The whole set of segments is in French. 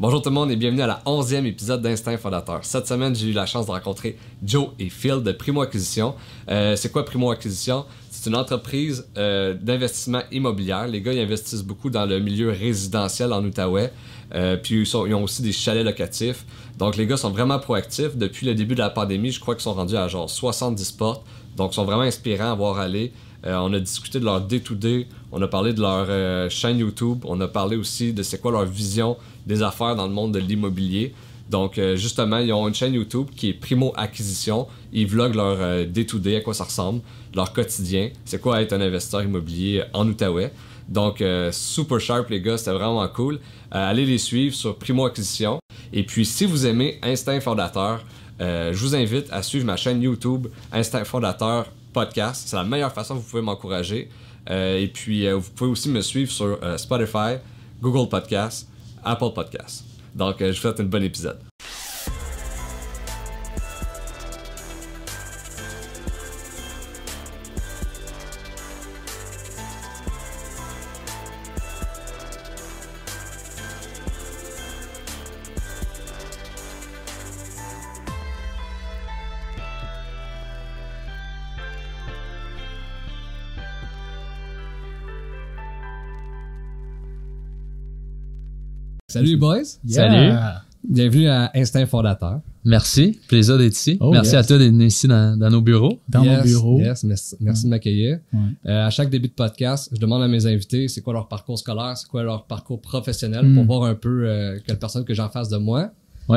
Bonjour tout le monde et bienvenue à la 11e épisode d'Instinct Fondateur. Cette semaine, j'ai eu la chance de rencontrer Joe et Phil de Primo Acquisition. Euh, c'est quoi Primo Acquisition? C'est une entreprise euh, d'investissement immobilier. Les gars, ils investissent beaucoup dans le milieu résidentiel en Outaouais. Euh, puis ils, ont aussi des chalets locatifs. Donc les gars sont vraiment proactifs. Depuis le début de la pandémie, je crois qu'ils sont rendus à genre 70 portes. Donc ils sont vraiment inspirants à voir aller. on a discuté de leur day-to-day, on a parlé de leur chaîne YouTube, on a parlé aussi de c'est quoi leur vision des affaires dans le monde de l'immobilier. Donc, euh, justement, ils ont une chaîne YouTube qui est Primo Acquisition. Ils vloguent leur euh, day-to-day, à quoi ça ressemble, leur quotidien. C'est quoi être un investisseur immobilier en Outaouais. Donc, euh, super sharp, les gars, c'était vraiment cool. allez les suivre sur Primo Acquisition. Et puis, si vous aimez Instinct Fondateur, je vous invite à suivre ma chaîne YouTube Instinct Fondateur Podcast. C'est la meilleure façon que vous pouvez m'encourager. et puis, vous pouvez aussi me suivre sur Spotify, Google Podcast Apple Podcast. Donc, euh, je vous souhaite un bon épisode. Salut boys. Salut. Bienvenue à Instinct Fondateur. Merci. Plaisir d'être ici. Oh, merci à toi d'être ici dans, nos bureaux. Dans nos bureaux. Yes, merci, de m'accueillir. Euh, à chaque début de podcast, je demande à mes invités c'est quoi leur parcours scolaire, c'est quoi leur parcours professionnel pour hmm. voir un peu euh, quelle personne que j'en face de moi.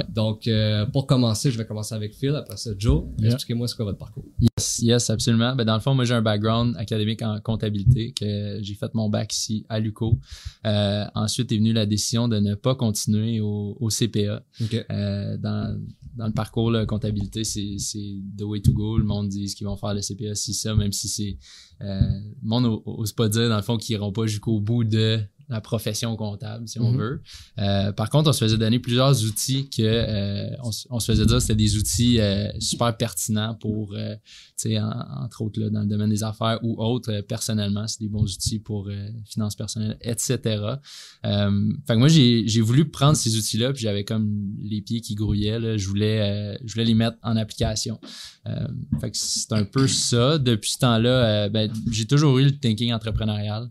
Donc, euh, pour commencer, je vais commencer avec Phil. Après ça, Joe, expliquez-moi ce qu'est votre parcours. Yes, yes, absolument. Ben, dans le fond, moi, j'ai un background académique en comptabilité que j'ai fait mon bac ici à l'UCO. Euh, ensuite est venue la décision de ne pas continuer au, CPA. Euh, dans, dans le parcours, la comptabilité, c'est the way to go. Le monde dit qu'ils vont faire le CPA, si ça, même si c'est... Euh, le monde n'ose pas dire, dans le fond, qu'ils n'iront pas jusqu'au bout de la profession comptable, si on mhm. veut. Euh, par contre, on se faisait donner plusieurs outils que euh, on, se faisait dire que c'était des outils euh, super pertinents pour, entre autres là, dans le domaine des affaires ou autres, personnellement, c'est des bons outils pour finances personnelles, etc. fait que moi, j'ai voulu prendre ces outils-là, puis j'avais comme les pieds qui grouillaient. Là, je voulais, je voulais les mettre en application. fait que c'est un peu ça. Depuis ce temps-là, ben, j'ai toujours eu le thinking entrepreneurial.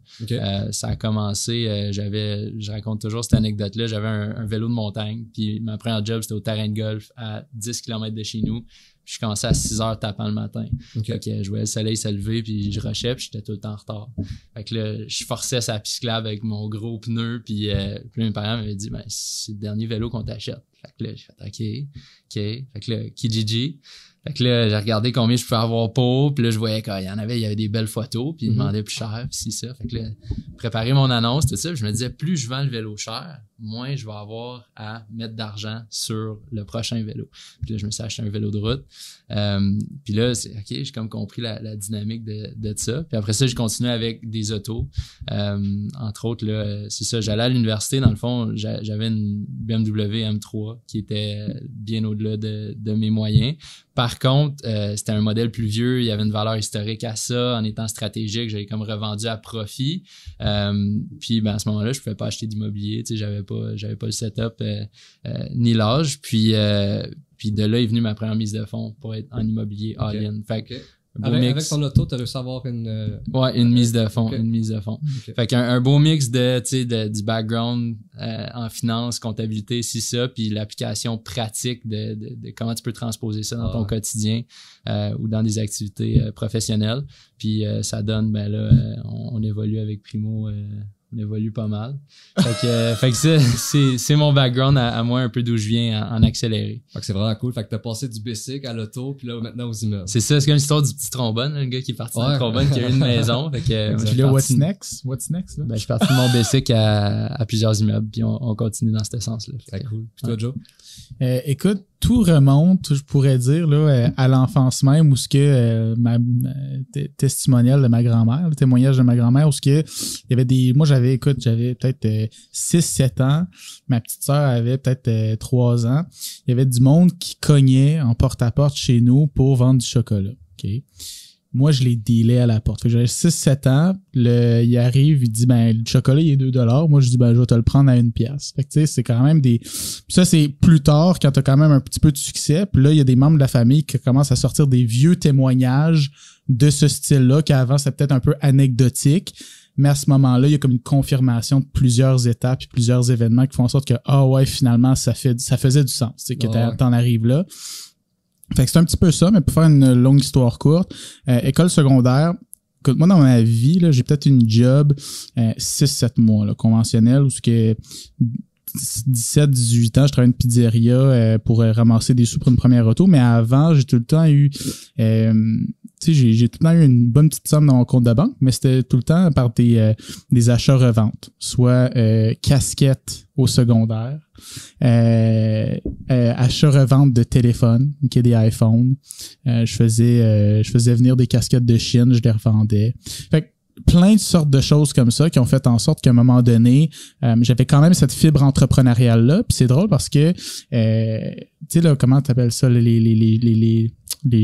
ça a commencé euh, j'avais, je raconte toujours cette anecdote-là, j'avais un, vélo de montagne, puis ma première job, c'était au terrain de golf à 10 km de chez nous. Je commençais à 6 heures tapant le matin. je voyais le soleil se lever, puis je rushais, puis j'étais tout le temps en retard. Fait que là, je forçais sa piste avec mon gros pneu, puis, euh, puis mes parents m'avaient dit, ben, c'est le dernier vélo qu'on t'achète. Fait que là, j'ai fait, OK, OK. Fait que là, Kijiji. Fait que là, j'ai regardé combien je pouvais avoir pour, puis là, je voyais qu'il y en avait, il y avait des belles photos, puis ils mm demandaient plus cher, puis si ça. Fait que là, préparer mon annonce, tout ça, je me disais, plus je vends le vélo cher, moins je vais avoir à mettre d'argent sur le prochain vélo. Puis là, je me suis acheté un vélo de route. Euh, puis là, c'est OK, j'ai comme compris la, dynamique de, de, ça. Puis après ça, j'ai continué avec des autos. Euh, entre autres, là, c'est ça, j'allais à l'université, dans le fond, j'avais une BMW M3 qui était bien au-delà de, de mes moyens. Par contre, euh, c'était un modèle plus vieux, il y avait une valeur historique à ça, en étant stratégique, j'avais comme revendu à profit. Euh, puis ben, à ce moment-là, je ne pouvais pas acheter d'immobilier, tu sais, j'avais pas, j'avais pas le setup euh, ni l'âge. Puis, puis de là est venue ma première mise de fonds pour être en immobilier all-in. Fait que avec, avec, ton auto, tu as réussi à avoir une. Euh, ouais, une mise de fond. Une mise de fond. Fait qu'un un beau mix de, tu sais, de, du background euh, en finance, comptabilité, si ça, puis l'application pratique de, de, de, comment tu peux transposer ça dans ton quotidien euh, ou dans des activités professionnelles. Puis ça donne, ben là, on, on, évolue avec Primo on évolue pas mal. Fait que, euh, fait que c'est, c'est mon background à, moi, un peu d'où je viens en, accéléré. Fait que c'est vraiment cool. Fait que t'as passé du basic à l'auto, puis là, maintenant aux immeubles. C'est ça, c'est comme l'histoire du petit trombone, le gars qui est parti ouais. trombone, qui a une maison. Fait que, là, what's next? What's next, là? Ben, je suis parti de mon basic à, à plusieurs immeubles, puis on, on continue dans ce sens-là. C'est cool. Puis toi, Joe? Euh, écoute, tout remonte, je pourrais dire, là, euh, à l'enfance même, où ce que euh, ma testimonial de ma grand-mère, le témoignage de ma grand-mère, où ce que il y avait des. Moi, j'avais, écoute, j'avais peut-être 6-7 ans, ma petite sœur avait peut-être 3 ans. Il y avait du monde qui cognait en porte-à-porte chez nous pour vendre du chocolat. OK? Moi, je les dealais à la porte. Fait que j'avais 6-7 ans. Le, il arrive, il dit, ben, le chocolat, il est 2 dollars. Moi, je dis, ben, je vais te le prendre à une pièce. Fait que, tu sais, c'est quand même des, ça, c'est plus tard, quand t'as quand même un petit peu de succès. Puis là, il y a des membres de la famille qui commencent à sortir des vieux témoignages de ce style-là, qui avant, c'était peut-être un peu anecdotique. Mais à ce moment-là, il y a comme une confirmation de plusieurs étapes et plusieurs événements qui font en sorte que, ah ouais, finalement, ça fait, ça faisait du sens. C'est que t'en arrives là. Fait que c'est un petit peu ça, mais pour faire une longue histoire courte, euh, école secondaire, écoute, moi dans ma vie, là, j'ai peut-être une job euh, 6-7 mois là, conventionnel où ce que 17-18 ans, je travaillais une pizzeria euh, pour euh, ramasser des sous pour une première auto, mais avant, j'ai tout le temps eu tu sais, j'ai tout le temps eu une bonne petite somme dans mon compte de banque, mais c'était tout le temps par des, des achats-reventes, soit casquettes au secondaire, euh, euh, achat-revente de téléphone, qui est des iPhones. Euh, je faisais euh, je faisais venir des casquettes de Chine, je les revendais. Fait que plein de sortes de choses comme ça qui ont fait en sorte qu'à un moment donné, j'avais quand même cette fibre entrepreneuriale là. Puis c'est drôle parce que, tu sais là, comment t'appelles ça, les, les, les, les, les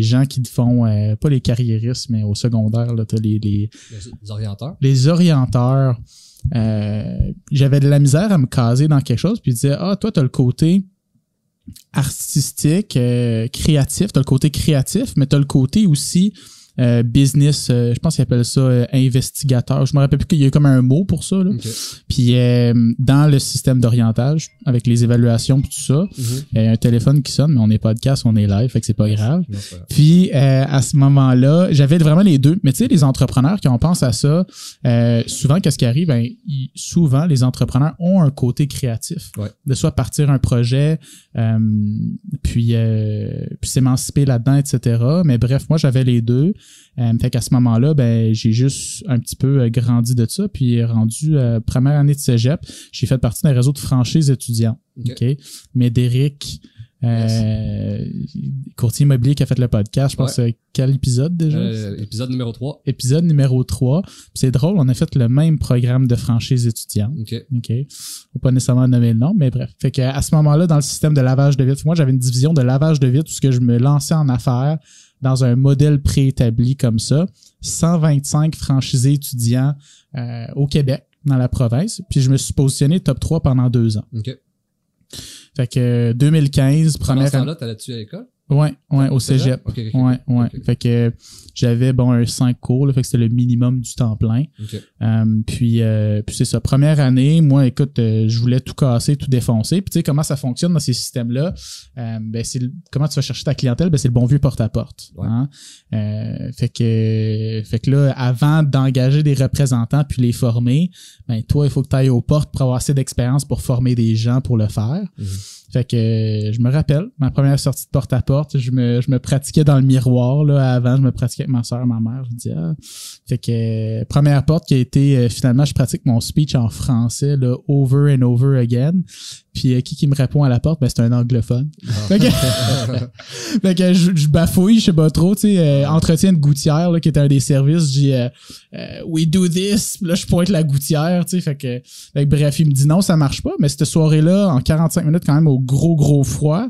gens qui font pas les carriéristes mais au secondaire là t'as les, les les orienteurs? les orienteurs euh, j'avais de la misère à me caser dans quelque chose, puis je disais, ah, toi, tu as le côté artistique, euh, créatif, tu as le côté créatif, mais tu as le côté aussi euh, business, euh, je pense qu'ils appellent ça euh, investigateur. Je me rappelle plus qu'il y a comme un mot pour ça. Là. Puis dans le système d'orientage, avec les évaluations et tout ça, mhm. il y a un téléphone qui sonne, mais on est podcast, on est live, fait que c'est pas grave. Puis à ce moment-là, j'avais vraiment les deux. Mais tu sais, les entrepreneurs, quand on pense à ça, souvent, qu'est-ce qui arrive? Ben, souvent, les entrepreneurs ont un côté créatif. De soit partir un projet, puis, puis s'émanciper là-dedans, etc. Mais bref, moi, j'avais les deux. Euh, fait qu'à ce moment-là, ben, j'ai juste un petit peu euh, grandi de ça. Puis rendu euh, première année de cégep, j'ai fait partie d'un réseau de franchises étudiants. OK. Médéric, euh, courtier immobilier qui a fait le podcast, je pense quel épisode déjà? épisode numéro 3. Épisode numéro 3. c'est drôle, on a fait le même programme de franchise étudiante. OK. OK? Faut pas nécessairement nommer le nom, mais bref. Fait que à ce moment-là, dans le système de lavage de vitres, moi j'avais une division de lavage de vitres où ce que je me lançais en affaires dans un modèle préétabli comme ça. 125 franchisés étudiants euh, au Québec, dans la province. Puis je me suis positionné top 3 pendant deux ans. OK. Fait que 2015, première année. là t'allais-tu à l'école? Ouais, ouais, au cégep. ouais, ouais. Fait que j'avais bon un 5 cours, là, fait que c'était le minimum du temps plein. Euh, puis euh, puis c'est ça. Première année, moi, écoute, euh, je voulais tout casser, tout défoncer. Puis tu sais comment ça fonctionne dans ces systèmes-là? Ben c'est comment tu vas chercher ta clientèle? Ben c'est le bon vieux porte à porte. Hein? fait que fait que là, avant d'engager des représentants puis les former, ben toi, il faut que tu ailles aux portes pour avoir assez d'expérience pour former des gens pour le faire. Mhm. Fait que euh, je me rappelle, ma première sortie de porte à porte, je me, je me pratiquais dans le miroir là avant, je me pratiquais avec ma soeur, ma mère, je dis ah. Fait que euh, première porte qui a été euh, finalement je pratique mon speech en français là over and over again. Puis euh, qui qui me répond à la porte? Ben, c'est un anglophone. Ah. Fait que, fait que je, bafouille, je sais pas trop, tu sais, euh, entretien de gouttière, là, qui était un des services, je dis euh, We do this, là, je pointe la gouttière, tu sais, fait que, fait bref, il me dit non, ça marche pas, mais cette soirée-là, en 45 minutes, quand même, au gros, gros froid,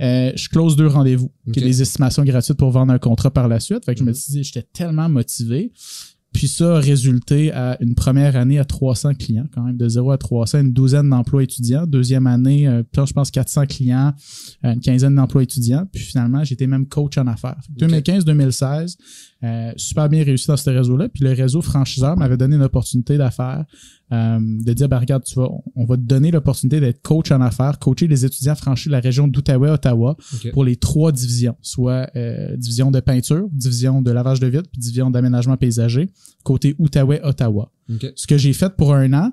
je close deux rendez-vous, qui est des estimations gratuites pour vendre un contrat par la suite. Fait que je me suis dit, j'étais tellement motivé. Puis ça a résulté à une première année à 300 clients, quand même, de 0 à 300, une douzaine d'emplois étudiants. Deuxième année, euh, je pense 400 clients, euh, une quinzaine d'emplois étudiants. Puis finalement, j'étais même coach en affaires. 2015-2016, euh, super bien réussi dans ce réseau-là. Puis le réseau franchiseur m'avait donné une opportunité d'affaires euh, de dire, ben, regarde, tu vois, on va te donner l'opportunité d'être coach en affaires, coacher les étudiants franchis de la région d'Outaouais, Ottawa, pour les trois divisions, soit euh, division de peinture, division de lavage de vitres, puis division d'aménagement paysager, côté Outaouais, Ottawa. Ce que j'ai fait pour un an,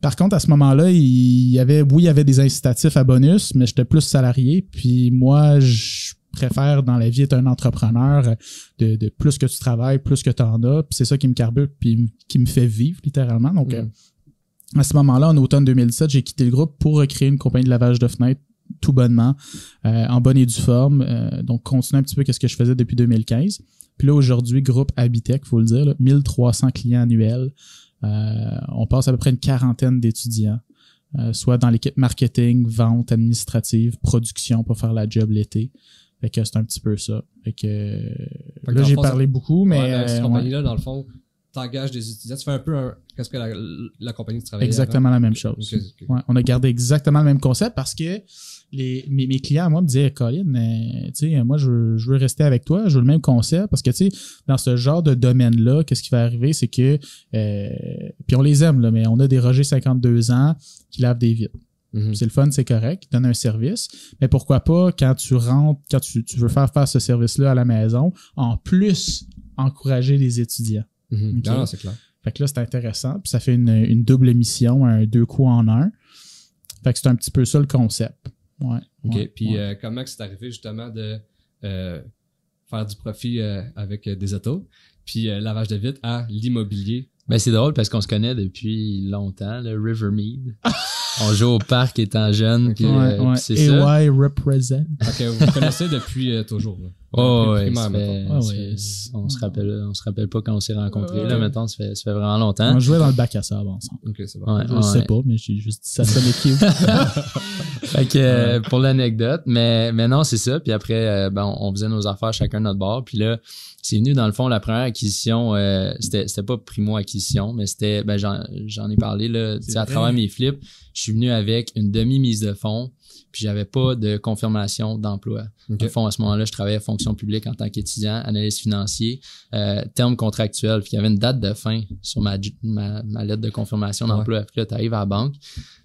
par contre, à ce moment-là, il y avait, oui, il y avait des incitatifs à bonus, mais j'étais plus salarié. Puis moi, je préfère dans la vie être un entrepreneur de, de plus que tu travailles, plus que tu en as. Puis c'est ça qui me carbure, puis qui me fait vivre littéralement. Donc, mm. euh, à ce moment-là, en automne 2017, j'ai quitté le groupe pour recréer une compagnie de lavage de fenêtres tout bonnement, euh, en bonne et due forme. Euh, donc, continuer un petit peu ce que je faisais depuis 2015. Puis là, aujourd'hui, groupe Habitech, faut le dire, là, 1300 clients annuels. on passe à peu près une quarantaine d'étudiants. soit dans l'équipe marketing, vente, administrative, production pour faire la job l'été. Fait que c'est un petit peu ça. Fait que, là, j'ai parlé beaucoup, mais. Ouais, cette euh, compagnie-là, dans le fond, t'engages des étudiants. Tu fais un peu un, qu'est-ce que la, la compagnie que tu Exactement la même chose. Ouais, on a gardé exactement le même concept parce que les, mes, mes clients, moi, me disaient, Colin, euh, tu sais, moi, je veux, je veux rester avec toi, je veux le même concept parce que, tu sais, dans ce genre de domaine-là, qu'est-ce qui va arriver, c'est que, euh, puis on les aime, là, mais on a des Roger 52 ans qui lavent des vitres. Mhm. C'est le fun, c'est correct, ils donnent un service. Mais pourquoi pas, quand tu rentres, quand tu, tu veux faire faire ce service-là à la maison, en plus, encourager les étudiants. Mhm. Non, c'est clair. Fait que là, c'est intéressant. Puis ça fait une, une double mission, un deux coups en un. Fait que c'est un petit peu ça le concept. Ouais. OK. ouais, Puis ouais. euh, comment que c'est arrivé justement de euh, faire du profit euh, avec euh, des autos, puis euh, lavage de vitres à l'immobilier? Ben, c'est drôle parce qu'on se connaît depuis longtemps, le Rivermead. on joue au parc étant jeune, puis, Ouais, euh, ouais. puis c'est ça. AY represent. Ok, vous connaissez depuis euh, toujours. Là. Oh, ouais, primaire, fait- Ah, ouais. on se rappelle, on se rappelle pas quand on s'est rencontrés, Ouais. là, mettons, ça fait, ça fait vraiment longtemps. On jouait dans le bac à sable ensemble. Ok, c'est bon. Ouais, Je ouais. sais pas, mais j'ai juste dit ça sonne cute. Fait que, euh, pour l'anecdote, mais, mais non, c'est ça. Puis après, euh, ben, on, on faisait nos affaires chacun de notre bord. Puis là, c'est venu, dans le fond, la première acquisition, euh, c'était, c'était pas primo-acquisition, mais c'était, ben, j'en, j'en ai parlé, là, à travers mes flips, je suis venu avec une demi-mise de fonds, puis j'avais pas de confirmation d'emploi. Le fond, à ce moment-là, je travaillais à fonction publique en tant qu'étudiant, analyste financier, euh, terme contractuel. Puis il y avait une date de fin sur ma, ma, ma lettre de confirmation d'emploi. Puis là, tu arrives à la banque,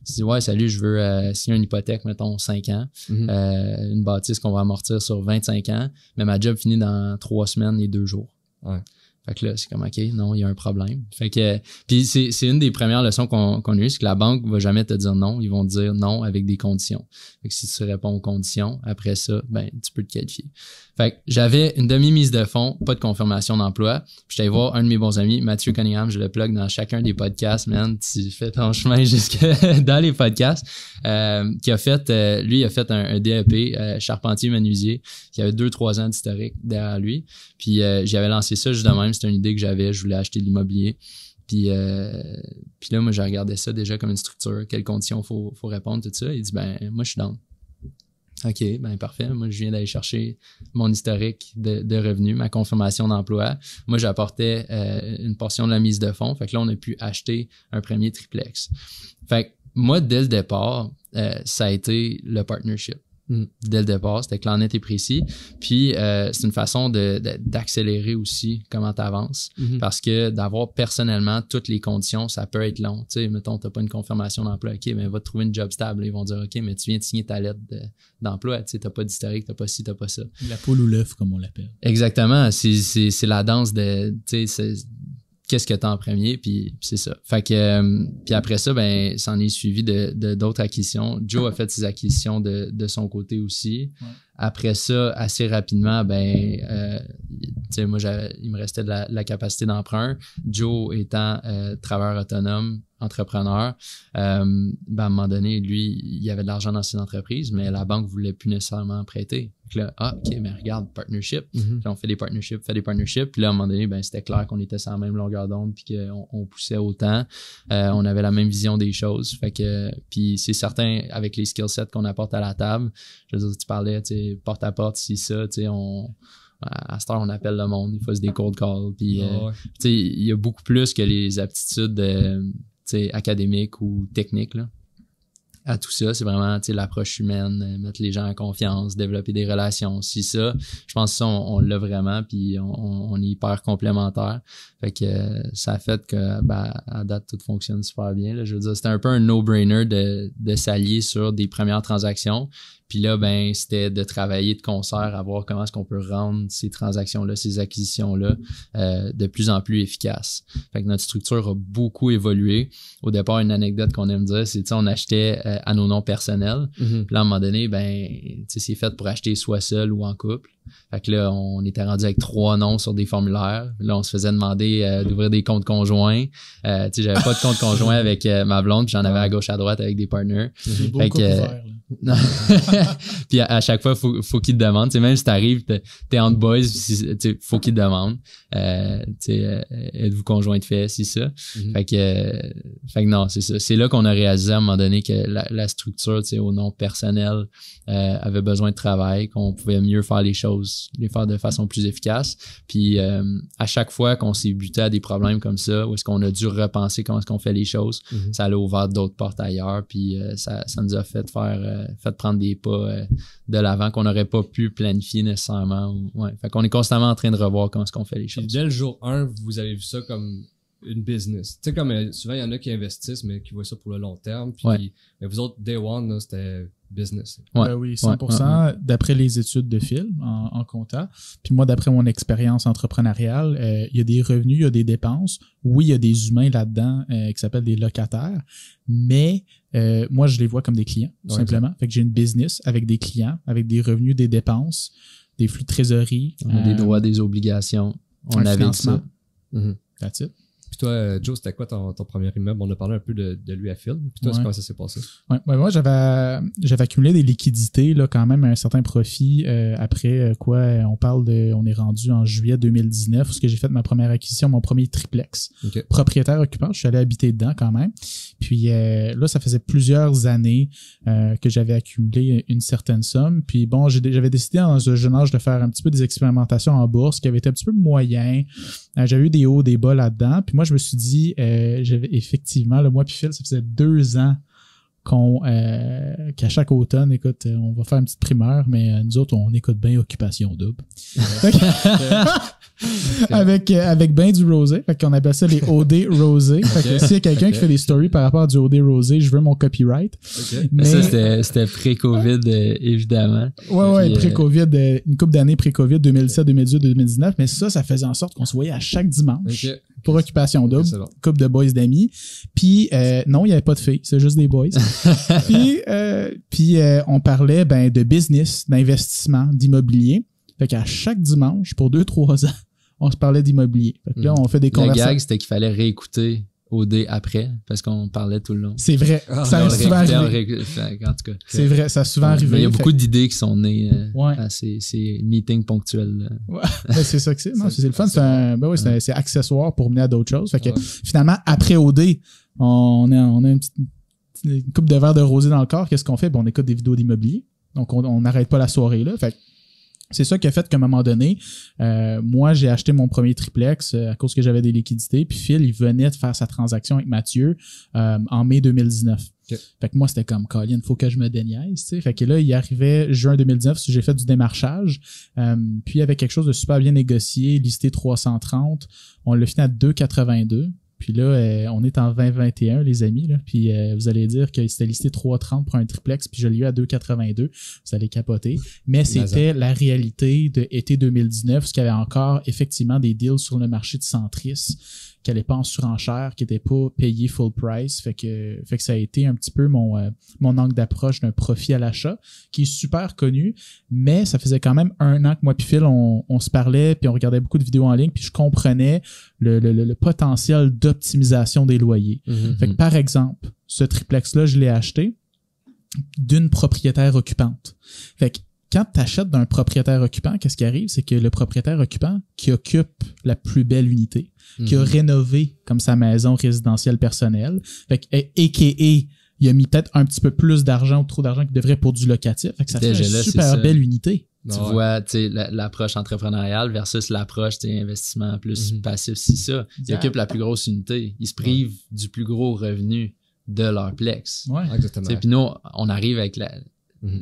tu dis Ouais, salut, je veux euh, signer une hypothèque, mettons 5 ans, Mhm. euh, une bâtisse qu'on va amortir sur 25 ans, mais ma job finit dans 3 semaines et 2 jours. Ouais. Là, c'est comme, OK, non, il y a un problème. Fait que, puis c'est, c'est une des premières leçons qu'on, qu'on a eues, c'est que la banque va jamais te dire non, ils vont te dire non avec des conditions. Fait que si tu réponds aux conditions, après ça, ben, tu peux te qualifier. Fait que j'avais une demi-mise de fonds, pas de confirmation d'emploi. Puis j'étais allé voir un de mes bons amis, Mathieu Cunningham, je le plug dans chacun des podcasts, man. Tu fais ton chemin jusque dans les podcasts. Euh, qui a fait, euh, lui, il a fait un, un DEP, euh, charpentier menuisier, qui avait deux, trois ans d'historique derrière lui. Puis j'avais lancé ça juste de même. C'était une idée que j'avais. Je voulais acheter de l'immobilier. Puis, euh, puis là, moi, j'ai regardé ça déjà comme une structure. Quelles conditions faut, faut répondre, tout ça. Il dit, ben, moi, je suis dans. OK, ben parfait. Moi, je viens d'aller chercher mon historique de, de revenus, ma confirmation d'emploi. Moi, j'apportais euh, une portion de la mise de fonds. Fait que là, on a pu acheter un premier triplex. Fait que moi, dès le départ, euh, ça a été le partnership. Mm. Dès le départ, c'était clair, net et précis. Puis, euh, c'est une façon de- de- d'accélérer aussi comment tu avances. Mhm. Parce que d'avoir personnellement toutes les conditions, ça peut être long. Tu sais, mettons, t'as pas une confirmation d'emploi, OK, mais va te trouver une job stable. Ils vont dire, OK, mais tu viens de signer ta lettre de- d'emploi. tu sais, t'as pas d'historique, t'as pas ci, t'as pas ça. La poule ou l'œuf, comme on l'appelle. Exactement. C'est, c'est, c'est la danse de, tu sais, qu'est-ce que t'as en premier, puis, puis c'est ça. Fait que, euh, puis après ça, ben, ça en est suivi de, de d'autres acquisitions. Joe a fait ses acquisitions de, de son côté aussi. Ouais. Après ça, assez rapidement, ben, euh, tu sais, moi, il me restait de la, de la capacité d'emprunt. Joe étant euh, travailleur autonome, entrepreneur, euh, ben, à un moment donné, lui, il y avait de l'argent dans ses entreprises, mais la banque voulait plus nécessairement prêter. Puis là, ah, OK, mais regarde, partnership. Mhm. Puis on fait des partnerships, fait des partnerships. Puis là, à un moment donné, ben, c'était clair qu'on était sur la même longueur d'onde puis qu'on on poussait autant. Euh, on avait la même vision des choses. Fait que, puis c'est certain, avec les skill sets qu'on apporte à la table, je veux dire, tu parlais, tu sais, porte à porte, si ça, tu sais, on... À cette heure, on appelle le monde, il faut des cold calls. Puis, euh, ouais. il y a beaucoup plus que les aptitudes euh, académiques ou techniques, là. À tout ça, c'est vraiment l'approche humaine, euh, mettre les gens en confiance, développer des relations. Si ça, je pense que ça, on, l'a vraiment, puis on, est hyper complémentaires. Fait que euh, ça a fait que, ben, à date, tout fonctionne super bien. Je veux dire, c'était un peu un no-brainer de, de s'allier sur des premières transactions. Puis là, ben, c'était de travailler de concert à voir comment est-ce qu'on peut rendre ces transactions-là, ces acquisitions-là euh, de plus en plus efficaces. Fait que notre structure a beaucoup évolué. Au départ, une anecdote qu'on aime dire, c'est, on achetait euh, à nos noms personnels. Mhm. Puis là, à un moment donné, ben, c'est fait pour acheter soit seul ou en couple. Fait que là, on était rendu avec trois noms sur des formulaires. Là, on se faisait demander euh, d'ouvrir des comptes conjoints. Euh, tu sais, j'avais pas de compte conjoint avec euh, ma blonde, j'en avais à gauche à droite avec des partners. Fait que, puis à, chaque fois, faut, faut qu'il te demande. même si t'arrives, t'es, t'es on boys, il faut qu'il te demande. Euh, euh, êtes-vous conjoint de fait, c'est ça. Mm-hmm. Fait que, euh, fait que non, c'est ça. C'est là qu'on a réalisé à un moment donné que la, la structure, au nom personnel, euh, avait besoin de travail, qu'on pouvait mieux faire les choses, les faire de façon plus efficace. Puis à chaque fois qu'on s'est buté à des problèmes comme ça, où est-ce qu'on a dû repenser comment est-ce qu'on fait les choses, mm-hmm. ça a ouvert d'autres portes ailleurs. Puis ça, ça nous a fait faire euh, fait prendre des pas euh, de l'avant qu'on n'aurait pas pu planifier nécessairement. ouais. Fait qu'on est constamment en train de revoir comment est-ce qu'on fait les choses. dès le jour 1, vous avez vu ça comme une business. Tu sais, comme euh, souvent, il y en a qui investissent, mais qui voient ça pour le long terme. Puis, mais vous autres, day one, c'était business. Ouais. Ben oui, 100%. D'après les études de Phil en, en compta, puis moi, d'après mon expérience entrepreneuriale, euh, il y a des revenus, il y a des dépenses. Oui, il y a des humains là-dedans euh, qui s'appellent des locataires, mais euh, moi, je les vois comme des clients, tout simplement. Fait que j'ai une business avec des clients, avec des revenus, des dépenses, des flux de trésorerie. On a des droits, des obligations. On avait ça. Mm That's it. Puis toi, euh, Joe, c'était quoi ton, premier immeuble? On a parlé un peu de, lui à Phil. Puis toi, comment ça s'est passé? Ouais, moi, j'avais, j'avais accumulé des liquidités, là, quand même, un certain profit. Euh, après euh, quoi, on parle de, on est rendu en juillet 2019, parce que j'ai fait ma première acquisition, mon premier triplex. Propriétaire occupant, je suis allé habiter dedans quand même. Puis là, ça faisait plusieurs années que j'avais accumulé une certaine somme. Puis bon, j'avais décidé dans ce jeune âge de faire un petit peu des expérimentations en bourse qui avait été un petit peu moyen. j'avais eu des hauts, des bas là-dedans. Puis moi, je me suis dit, euh, j'avais effectivement, le mois puis Phil, ça faisait deux ans qu'on euh, qu'à chaque automne, écoute, euh, on va faire une petite primeur, mais nous autres, on écoute bien Occupation Double. avec avec ben du rosé. Fait qu'on appelle ça les OD rosé. Fait que s'il y a quelqu'un qui fait des stories par rapport à du OD rosé, je veux mon copyright. Mais ça, c'était pré-COVID, évidemment. Ouais, ouais, pré-COVID, une couple d'années pré-COVID, 2017, 2018, 2019. Mais ça, ça faisait en sorte qu'on se voyait à chaque dimanche pour occupation double, couple de boys d'amis. Puis euh, non, il n'y avait pas de filles, c'est juste des boys. puis euh, puis euh, on parlait ben de business, d'investissement, d'immobilier. Fait qu'à chaque dimanche pour deux trois ans, on se parlait d'immobilier. Fait que là, on fait des conversations. Le gag, c'était qu'il fallait réécouter OD après parce qu'on parlait tout le long. C'est vrai. Ah, ça a souvent arrivé. C'est vrai, ça a souvent arrivé. Il y a beaucoup d'idées qui sont nées euh, à ces, meetings ponctuels. Ouais. Ben, c'est ça que c'est. c'est le fun. C'est ben oui, c'est accessoire pour mener à d'autres choses. Fait que finalement, après OD, on a, on a une, petite, une coupe de verre de rosé dans le corps. Qu'est-ce qu'on fait? on écoute des vidéos d'immobilier. Donc, on n'arrête pas la soirée là. Fait c'est ça qui a fait qu'à un moment donné, euh, moi, j'ai acheté mon premier triplex euh, à cause que j'avais des liquidités. Puis Phil, il venait de faire sa transaction avec Mathieu euh, en mai 2019. Fait que moi, c'était comme, Colin, faut que je me déniaise. Fait que là, il arrivait juin 2019, j'ai fait du démarchage. puis, il y avait quelque chose de super bien négocié, listé 330. On l'a fini à 2,82. Puis là, euh, on est en 2021, les amis. Là, puis euh, vous allez dire que c'était listé 3,30 pour un triplex, puis je l'ai eu à 2,82. Vous allez capoter. Mais c'était la réalité de été 2019, parce qu'il y avait encore effectivement des deals sur le marché de Centris qui n'allait pas en surenchère, qui n'était pas payé full price. Fait que, fait que ça a été un petit peu mon, euh, mon angle d'approche d'un profit à l'achat, qui est super connu, mais ça faisait quand même un an que moi puis Phil, on, on se parlait, puis on regardait beaucoup de vidéos en ligne, puis je comprenais le, le, le potentiel d'optimisation des loyers. Mm-hmm. Fait que par exemple, ce triplex-là, je l'ai acheté d'une propriétaire occupante. Fait que quand tu achètes d'un propriétaire occupant, qu'est-ce qui arrive? C'est que le propriétaire occupant qui occupe la plus belle unité, qui a mhm. rénové comme sa maison résidentielle personnelle, fait que, a.k.a. il a mis peut-être un petit peu plus d'argent ou trop d'argent qu'il devrait pour du locatif. Fait que ça fait une super belle unité. Tu vois, tu sais, l'approche entrepreneuriale versus l'approche, investissement plus mhm. passif, c'est ça. Ils occupent la plus grosse unité. Ils se privent du plus gros revenu de leur plex. Ouais, exactement. Puis nous, on arrive avec la, Mhm.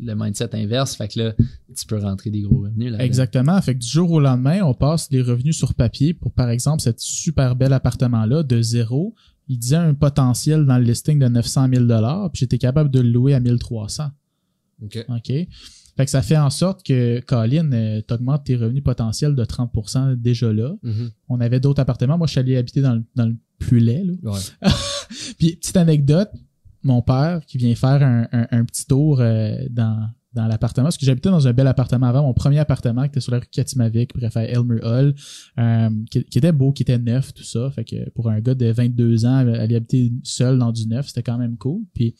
le, mindset inverse. Fait que là, tu peux rentrer des gros revenus. Là, Exactement. Fait que du jour au lendemain, on passe les revenus sur papier pour, par exemple, cet super bel appartement-là de zéro. Il disait un potentiel dans le listing de 900 000 puis j'étais capable de le louer à 1300. OK. OK. Fait que ça fait en sorte que, Colin, euh, t'augmentes tes revenus potentiels de 30% déjà là. Mhm. On avait d'autres appartements. Moi, je suis allé habiter dans le, dans le plus laid. Là. Puis, petite anecdote, mon père qui vient faire un, petit tour euh, dans, dans l'appartement. Parce que j'habitais dans un bel appartement avant, mon premier appartement qui était sur la rue Katimavik, bref, à Elmer Hall, euh, qui, était beau, qui était neuf, tout ça. Fait que pour un gars de 22 ans, aller habiter seul dans du neuf, c'était quand même cool. Puis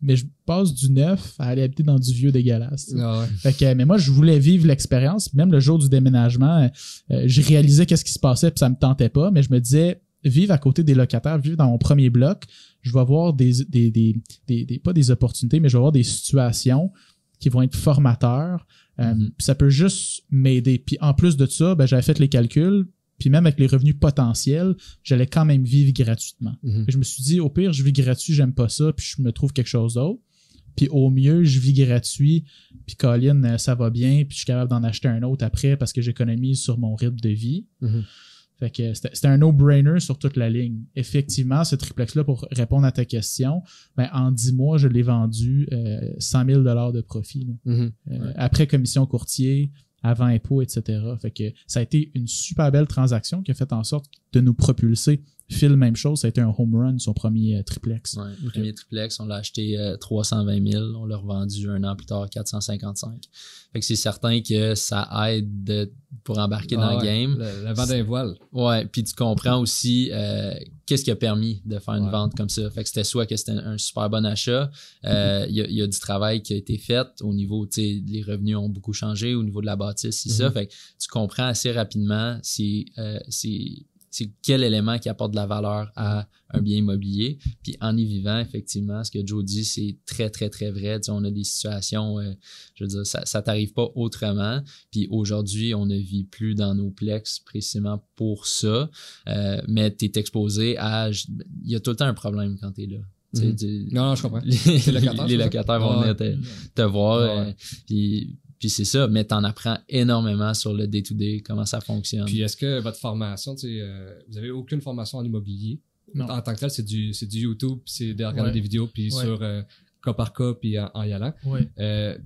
mais je passe du neuf à aller habiter dans du vieux dégueulasse. Ah ouais. Fait que, mais moi, je voulais vivre l'expérience. Même le jour du déménagement, euh, je réalisais qu'est-ce qui se passait, puis ça me tentait pas, mais je me disais, vivre à côté des locataires, vivre dans mon premier bloc, je vais avoir des, des, des, des, pas des opportunités, mais je vais avoir des situations qui vont être formateurs. Euh, Mhm. ça peut juste m'aider. Puis en plus de ça, ben, j'avais fait les calculs, puis même avec les revenus potentiels, j'allais quand même vivre gratuitement. Mhm. Je me suis dit, au pire, je vis gratuit, j'aime pas ça, puis je me trouve quelque chose d'autre. Puis au mieux, je vis gratuit, puis Colin, euh, ça va bien, puis je suis capable d'en acheter un autre après parce que j'économise sur mon rythme de vie. Mhm. Fait que c'était un no-brainer sur toute la ligne. Effectivement, ce triplex-là, pour répondre à ta question, ben, en 10 mois, je l'ai vendu euh, 100 000 de profit. là. Mhm. Euh, Ouais. Après commission courtier, avant impôt, etc. Fait que ça a été une super belle transaction qui a fait en sorte de nous propulser. Phil, même chose, ça a été un home run, son premier euh, triplex. Ouais, le premier triplex, on l'a acheté euh, 320 000, on l'a revendu un an plus tard 455. Fait que c'est certain que ça aide de- pour embarquer Ah dans le ouais. game. Le, le vent d'un voile. Ouais, puis tu comprends aussi euh, qu'est-ce qui a permis de faire une Ouais. vente comme ça. Fait que c'était soit que c'était un, un super bon achat, euh, il y, a, il y a du travail qui a été fait au niveau, tu sais, les revenus ont beaucoup changé au niveau de la bâtisse, c'est ça. Mhm. Fait que tu comprends assez rapidement si euh, c'est quel élément qui apporte de la valeur à un bien immobilier. Puis en y vivant, effectivement, ce que Joe dit, c'est très, très, très vrai. Tu sais, on a des situations, euh, je veux dire, ça, ça t'arrive pas autrement. Puis aujourd'hui, on ne vit plus dans nos plex précisément pour ça. Euh, mais tu es exposé à... Il y a tout le temps un problème quand tu es là. Tu sais, Mhm. tu- Non, non, je comprends. les, Les locataires, les vont venir te, te voir. Ouais. euh, puis puis c'est ça, mais t'en apprends énormément sur le day-to-day, comment ça fonctionne. Puis est-ce que votre formation, tu sais, euh, vous avez aucune formation en immobilier? Non. En tant que tel, c'est du, c'est du YouTube, puis c'est de regarder Ouais. des vidéos, puis Ouais. sur euh, cas par cas, puis en, en y allant. Ouais. Euh,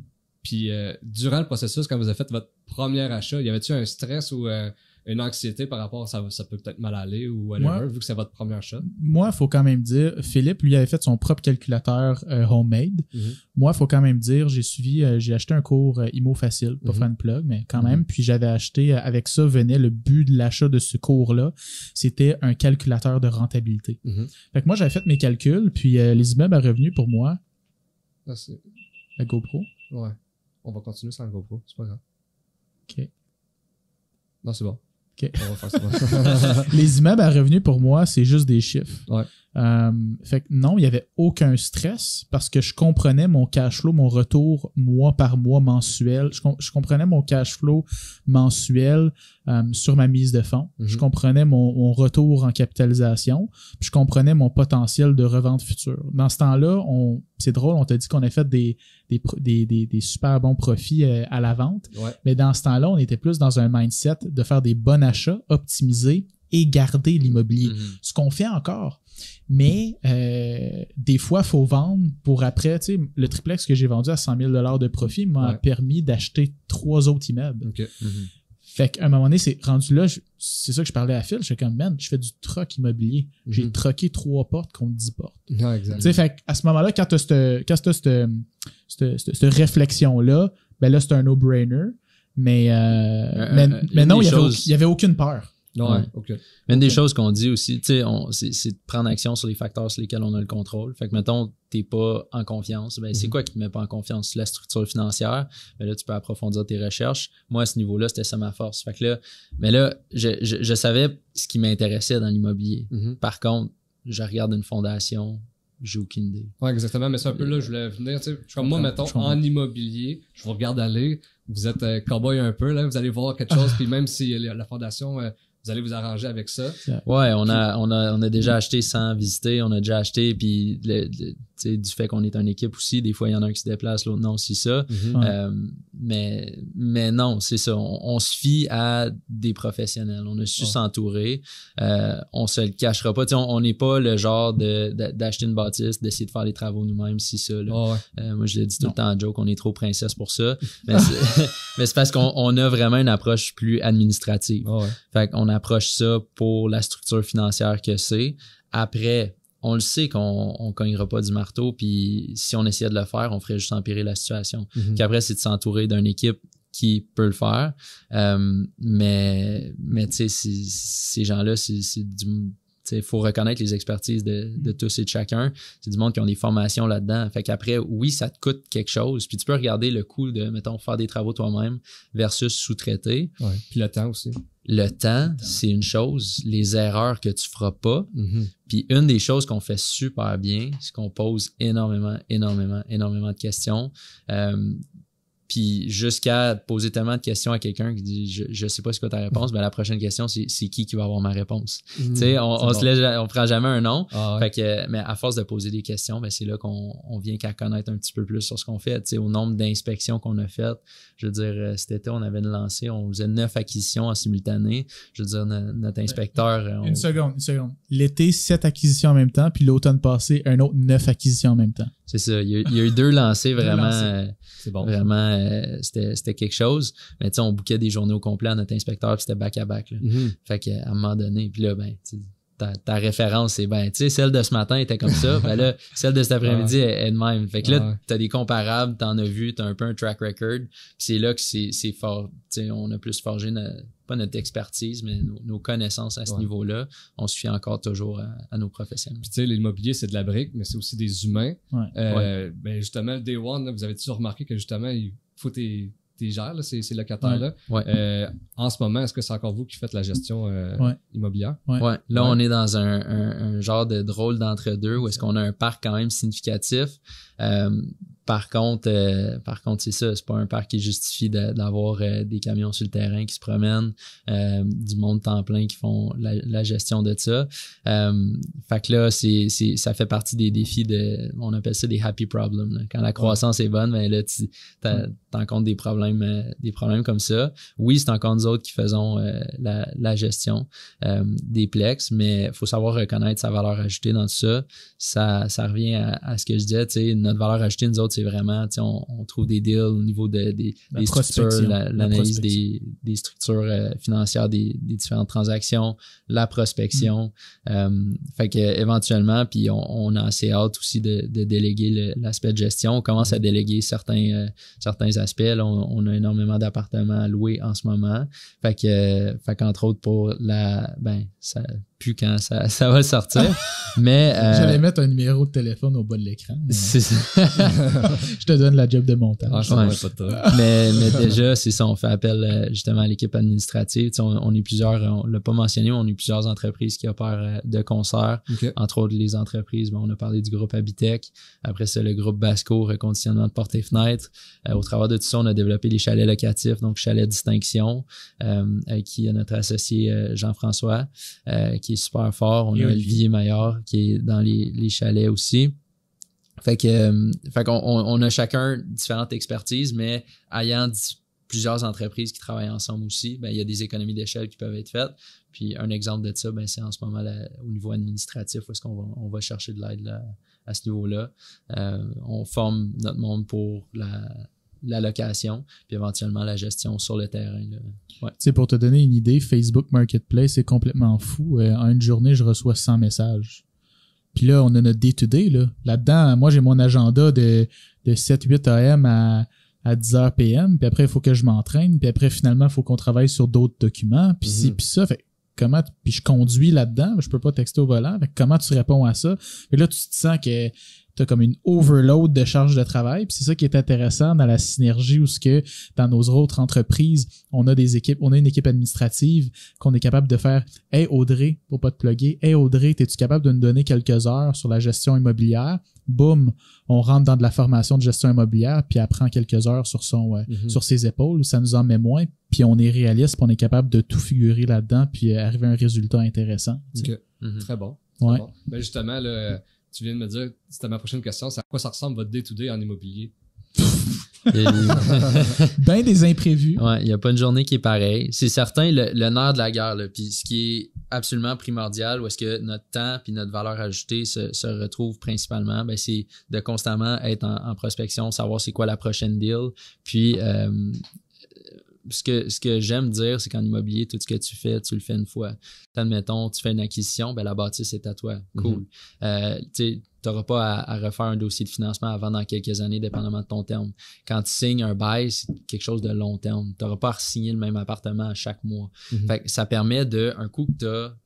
puis euh, durant le processus, quand vous avez fait votre premier achat, y avait-tu un stress ou euh, une anxiété par rapport à ça, ça peut peut-être mal aller ou whatever, Moi- vu que c'est votre premier achat? Moi, il faut quand même dire, Philippe, lui, avait fait son propre calculateur euh, homemade. Mhm. Moi, il faut quand même dire, j'ai suivi, euh, j'ai acheté un cours euh, IMO facile, pas faire une plug, mais quand Mhm. même. Puis j'avais acheté, euh, avec ça venait le but de l'achat de ce cours-là, c'était un calculateur de rentabilité. Mhm. Fait que moi, j'avais fait mes calculs, puis les immeubles à revenus pour moi, Ah, la GoPro, ouais. On va continuer sans le GoPro, c'est pas grave. OK. Non, c'est bon. OK. On va faire ça. les immeubles à revenus pour moi, c'est juste des chiffres. Ouais. Euh, fait que non, il n'y avait aucun stress parce que je comprenais mon cash flow, mon retour mois par mois mensuel. Je, com- je comprenais mon cash flow mensuel euh, sur ma mise de fonds. Mhm. Je comprenais mon, mon retour en capitalisation. Puis je comprenais mon potentiel de revente future. Dans ce temps-là, on, c'est drôle, on t'a dit qu'on a fait des, des, des, des, des super bons profits euh, à la vente. ouais. Mais dans ce temps-là, on était plus dans un mindset de faire des bons achats, optimiser et garder l'immobilier. Mhm. Ce qu'on fait encore. Mais euh, des fois, il faut vendre pour après. Tu sais, le triplex que j'ai vendu à 100 000 de profit m'a Ouais. permis d'acheter trois autres immeubles. Ok. Mhm. Fait qu'à un moment donné, c'est rendu là, c'est ça que je parlais à Phil. Je suis comme, man, je fais du troc immobilier. J'ai Mhm. troqué trois portes contre 10 portes. Ouais, fait à ce moment-là, quand tu as cette, réflexion-là, ben là, c'est un no-brainer. Mais, euh, Euh, mais, non, il n'y avait aucune peur. Ouais, Ouais. ok. Mais une des choses qu'on dit aussi, tu sais, on- c'est de prendre action sur les facteurs sur lesquels on a le contrôle. Fait que, mettons, t'es pas en confiance. Ben, c'est Mhm. quoi qui te met pas en confiance? La structure financière. Ben là, tu peux approfondir tes recherches. Moi, à ce niveau-là, c'était ça ma force. Fait que là, mais là, je, je, je savais ce qui m'intéressait dans l'immobilier. Mhm. Par contre, je regarde une fondation, j'ai aucune idée. Ouais, exactement. Mais c'est un peu là, je voulais venir. Tu sais, comme moi, mettons, en immobilier, je vous regarde aller. Vous êtes euh, cowboy un peu, là. Vous allez voir quelque chose. puis même si la, la fondation, euh, vous allez vous arranger avec ça. Ouais, on a, on a, on a déjà acheté sans visiter, on a déjà acheté, puis le- le- du fait qu'on est une équipe aussi, des fois il y en a un qui se déplace, l'autre non, aussi ça. Ouais. Euh, mais, mais non, c'est ça. On, on se fie à des professionnels. On a su s'entourer. Euh, on se le cachera pas. On on n'est pas le genre de, de- d'acheter une bâtisse, d'essayer de faire les travaux nous-mêmes, si ça. là. Ouais. Euh, moi, je le dis tout Non. le temps à Joe qu'on est trop princesse pour ça. Mais c'est, c'est parce qu'on on a vraiment une approche plus administrative. Ouais. Fait qu'on approche ça pour la structure financière que c'est. Après, on le sait qu'on on cognera pas du marteau, puis si on essayait de le faire, on ferait juste empirer la situation. Mhm. Puis après, c'est de s'entourer d'une équipe qui peut le faire. Euh, mais mais tu sais, ces gens-là, c'est du. il faut reconnaître les expertises de, de tous et de chacun. C'est du monde qui ont des formations là-dedans. Fait qu'après, oui, ça te coûte quelque chose. Puis tu peux regarder le coût de, mettons, faire des travaux toi-même versus sous-traiter. Ouais. Puis le temps aussi. Le temps, c'est une chose. Les erreurs que tu feras pas. Mhm. Puis une des choses qu'on fait super bien, c'est qu'on pose énormément, énormément, énormément de questions. Euh, puis jusqu'à poser tellement de questions à quelqu'un qui dit je, je sais pas ce que ta réponse, ben la prochaine question c'est c'est qui qui va avoir ma réponse? Tu sais, on, on bon. se laisse, on prend jamais un nom. Ah ouais. Fait que, mais à force de poser des questions, ben c'est là qu'on on vient qu'à connaître un petit peu plus sur ce qu'on fait. Tu sais, au nombre d'inspections qu'on a faites, je veux dire, euh, cet été, on avait lancé, on faisait neuf acquisitions en simultané. Je veux dire, no- notre inspecteur, euh, on- Une seconde, une seconde. L'été, sept acquisitions en même temps, puis l'automne passé, un autre neuf acquisitions en même temps. c'est ça. Il y, a, il y a eu deux lancés vraiment. euh, C'est bon. Vraiment, euh, c'était c'était quelque chose. Mais tu sais, on bouquait des journées au complet à notre inspecteur, puis c'était back-à-back. là. Mhm. Fait qu'à un moment donné, puis là, ben, ta, ta référence, c'est ben, tu sais, celle de ce matin était comme ça, ben là, celle de cet après-midi est, est de même. Fait que là, Ouais. t'as des comparables, t'en as vu, t'as un peu un track record, puis c'est là que c'est c'est fort, tu sais, on a plus forgé, pas notre expertise, mais nos, nos connaissances à ce Ouais. niveau-là. On se fie encore toujours à, à nos professionnels. Puis tu sais, l'immobilier, c'est de la brique, mais c'est aussi des humains. Ouais. Euh, Ben justement, le Day One, là, vous avez toujours remarqué que justement, il faut tes, tes gères, là, ces, ces locataires-là. Ouais. Euh, en ce moment, est-ce que c'est encore vous qui faites la gestion euh, Ouais. immobilière? Ouais. Ouais. Là, Ouais. on est dans un, un- un genre de drôle d'entre-deux où est-ce qu'on a un parc quand même significatif. Euh, par contre, euh, par contre, c'est ça, c'est pas un parc qui justifie de- d'avoir euh, des camions sur le terrain qui se promènent, euh, du monde temps plein qui font la, la gestion de ça. Euh, fait que là, c'est, c'est, ça fait partie des défis de, on appelle ça des happy problems. là. Quand la croissance est bonne, ben là, tu t'encontres des problèmes, euh, des problèmes comme ça. Oui, c'est encore nous autres qui faisons la, la gestion des plex, mais il faut savoir reconnaître sa valeur ajoutée dans tout ça. Ça, ça revient à, à ce que je disais, tu sais, notre valeur ajoutée, nous autres, c'est vraiment, tu sais, on, on trouve des deals au niveau de, des, La des structures, prospection. la- La l'analyse des, des structures euh, financières des, des différentes transactions, la prospection. Euh, fait que éventuellement, puis on, on a assez hâte aussi de, de déléguer l'aspect de gestion. On commence à déléguer certains, euh, certains aspects. Là, on, on a énormément d'appartements à louer en ce moment. Fait que, fait qu'entre autres pour la, ben, ça quand ça, ça va sortir. mais, euh, J'allais mettre un numéro de téléphone au bas de l'écran. mais c'est ça. Je te donne la job de montage. Ah, Ouais. pas de toi. mais, mais déjà, c'est ça, on fait appel euh, justement à l'équipe administrative. Tu sais, on, on est plusieurs, on l'a pas mentionné, mais on est plusieurs entreprises qui opèrent euh, de concert. OK. Entre autres, les entreprises, bon, on a parlé du groupe Habitech. Après ça, le groupe Basco, reconditionnement de portes et fenêtres. Euh, au travers de tout ça, on a développé les chalets locatifs, donc chalet distinction, euh, avec qui est notre associé euh, Jean-François, euh, qui est super fort. On Et a Olivier. Maillard, qui est dans les, les chalets aussi. Fait que, euh, fait qu'on on, a chacun différentes expertises, mais ayant plusieurs entreprises qui travaillent ensemble aussi, ben, il y a des économies d'échelle qui peuvent être faites. Puis un exemple de ça, ben, c'est en ce moment là, au niveau administratif où est-ce qu'on va, on va chercher de l'aide à ce niveau-là. Euh, on forme notre monde pour la, la location, puis éventuellement la gestion sur le terrain. Ouais. Tu sais, pour te donner une idée, Facebook Marketplace est complètement fou. Euh, en une journée, je reçois 100 messages. Puis là, on a notre day-to-day. Là. Là-dedans, moi, j'ai mon agenda de, de 7-8 AM à, à 10h PM. Puis après, il faut que je m'entraîne. Puis après, finalement, il faut qu'on travaille sur d'autres documents. Puis ci, Mhm. puis ça. Fait comment... Puis je conduis là-dedans. Je peux pas texter au volant. Comment tu réponds à ça? Puis là, tu te sens que tu as comme une overload de charge de travail. Puis c'est ça qui est intéressant dans la synergie où ce que dans nos autres entreprises, on a des équipes, on a une équipe administrative qu'on est capable de faire Hey Audrey, pour pas te plugger, Hey Audrey, es-tu capable de nous donner quelques heures sur la gestion immobilière? Boum, on rentre dans de la formation de gestion immobilière, puis elle prend quelques heures sur son euh, Mhm. sur ses épaules, ça nous en met moins, puis on est réaliste, puis on est capable de tout figurer là-dedans, puis euh, arriver à un résultat intéressant. Mhm. Très bon. Très Ouais. bon. Ben justement, là, euh, tu viens de me dire, c'était ma prochaine question, c'est à quoi ça ressemble votre day-to-day en immobilier? Ben des imprévus. Ouais, il n'y a pas une journée qui est pareille. C'est certain, le, le nerf de la guerre, là, puis ce qui est absolument primordial, où est-ce que notre temps puis notre valeur ajoutée se, se retrouve principalement, ben, c'est de constamment être en, en prospection, savoir c'est quoi la prochaine deal. Puis, euh, ce que, ce que j'aime dire, c'est qu'en immobilier, tout ce que tu fais, tu le fais une fois. Admettons, tu fais une acquisition, ben, la bâtisse est à toi. Cool. Euh, tu n'auras pas à, à refaire un dossier de financement avant dans quelques années, dépendamment de ton terme. Quand tu signes un bail, c'est quelque chose de long terme. Tu n'auras pas à signer le même appartement à chaque mois. Mhm. Fait que ça permet de, un coup que tu as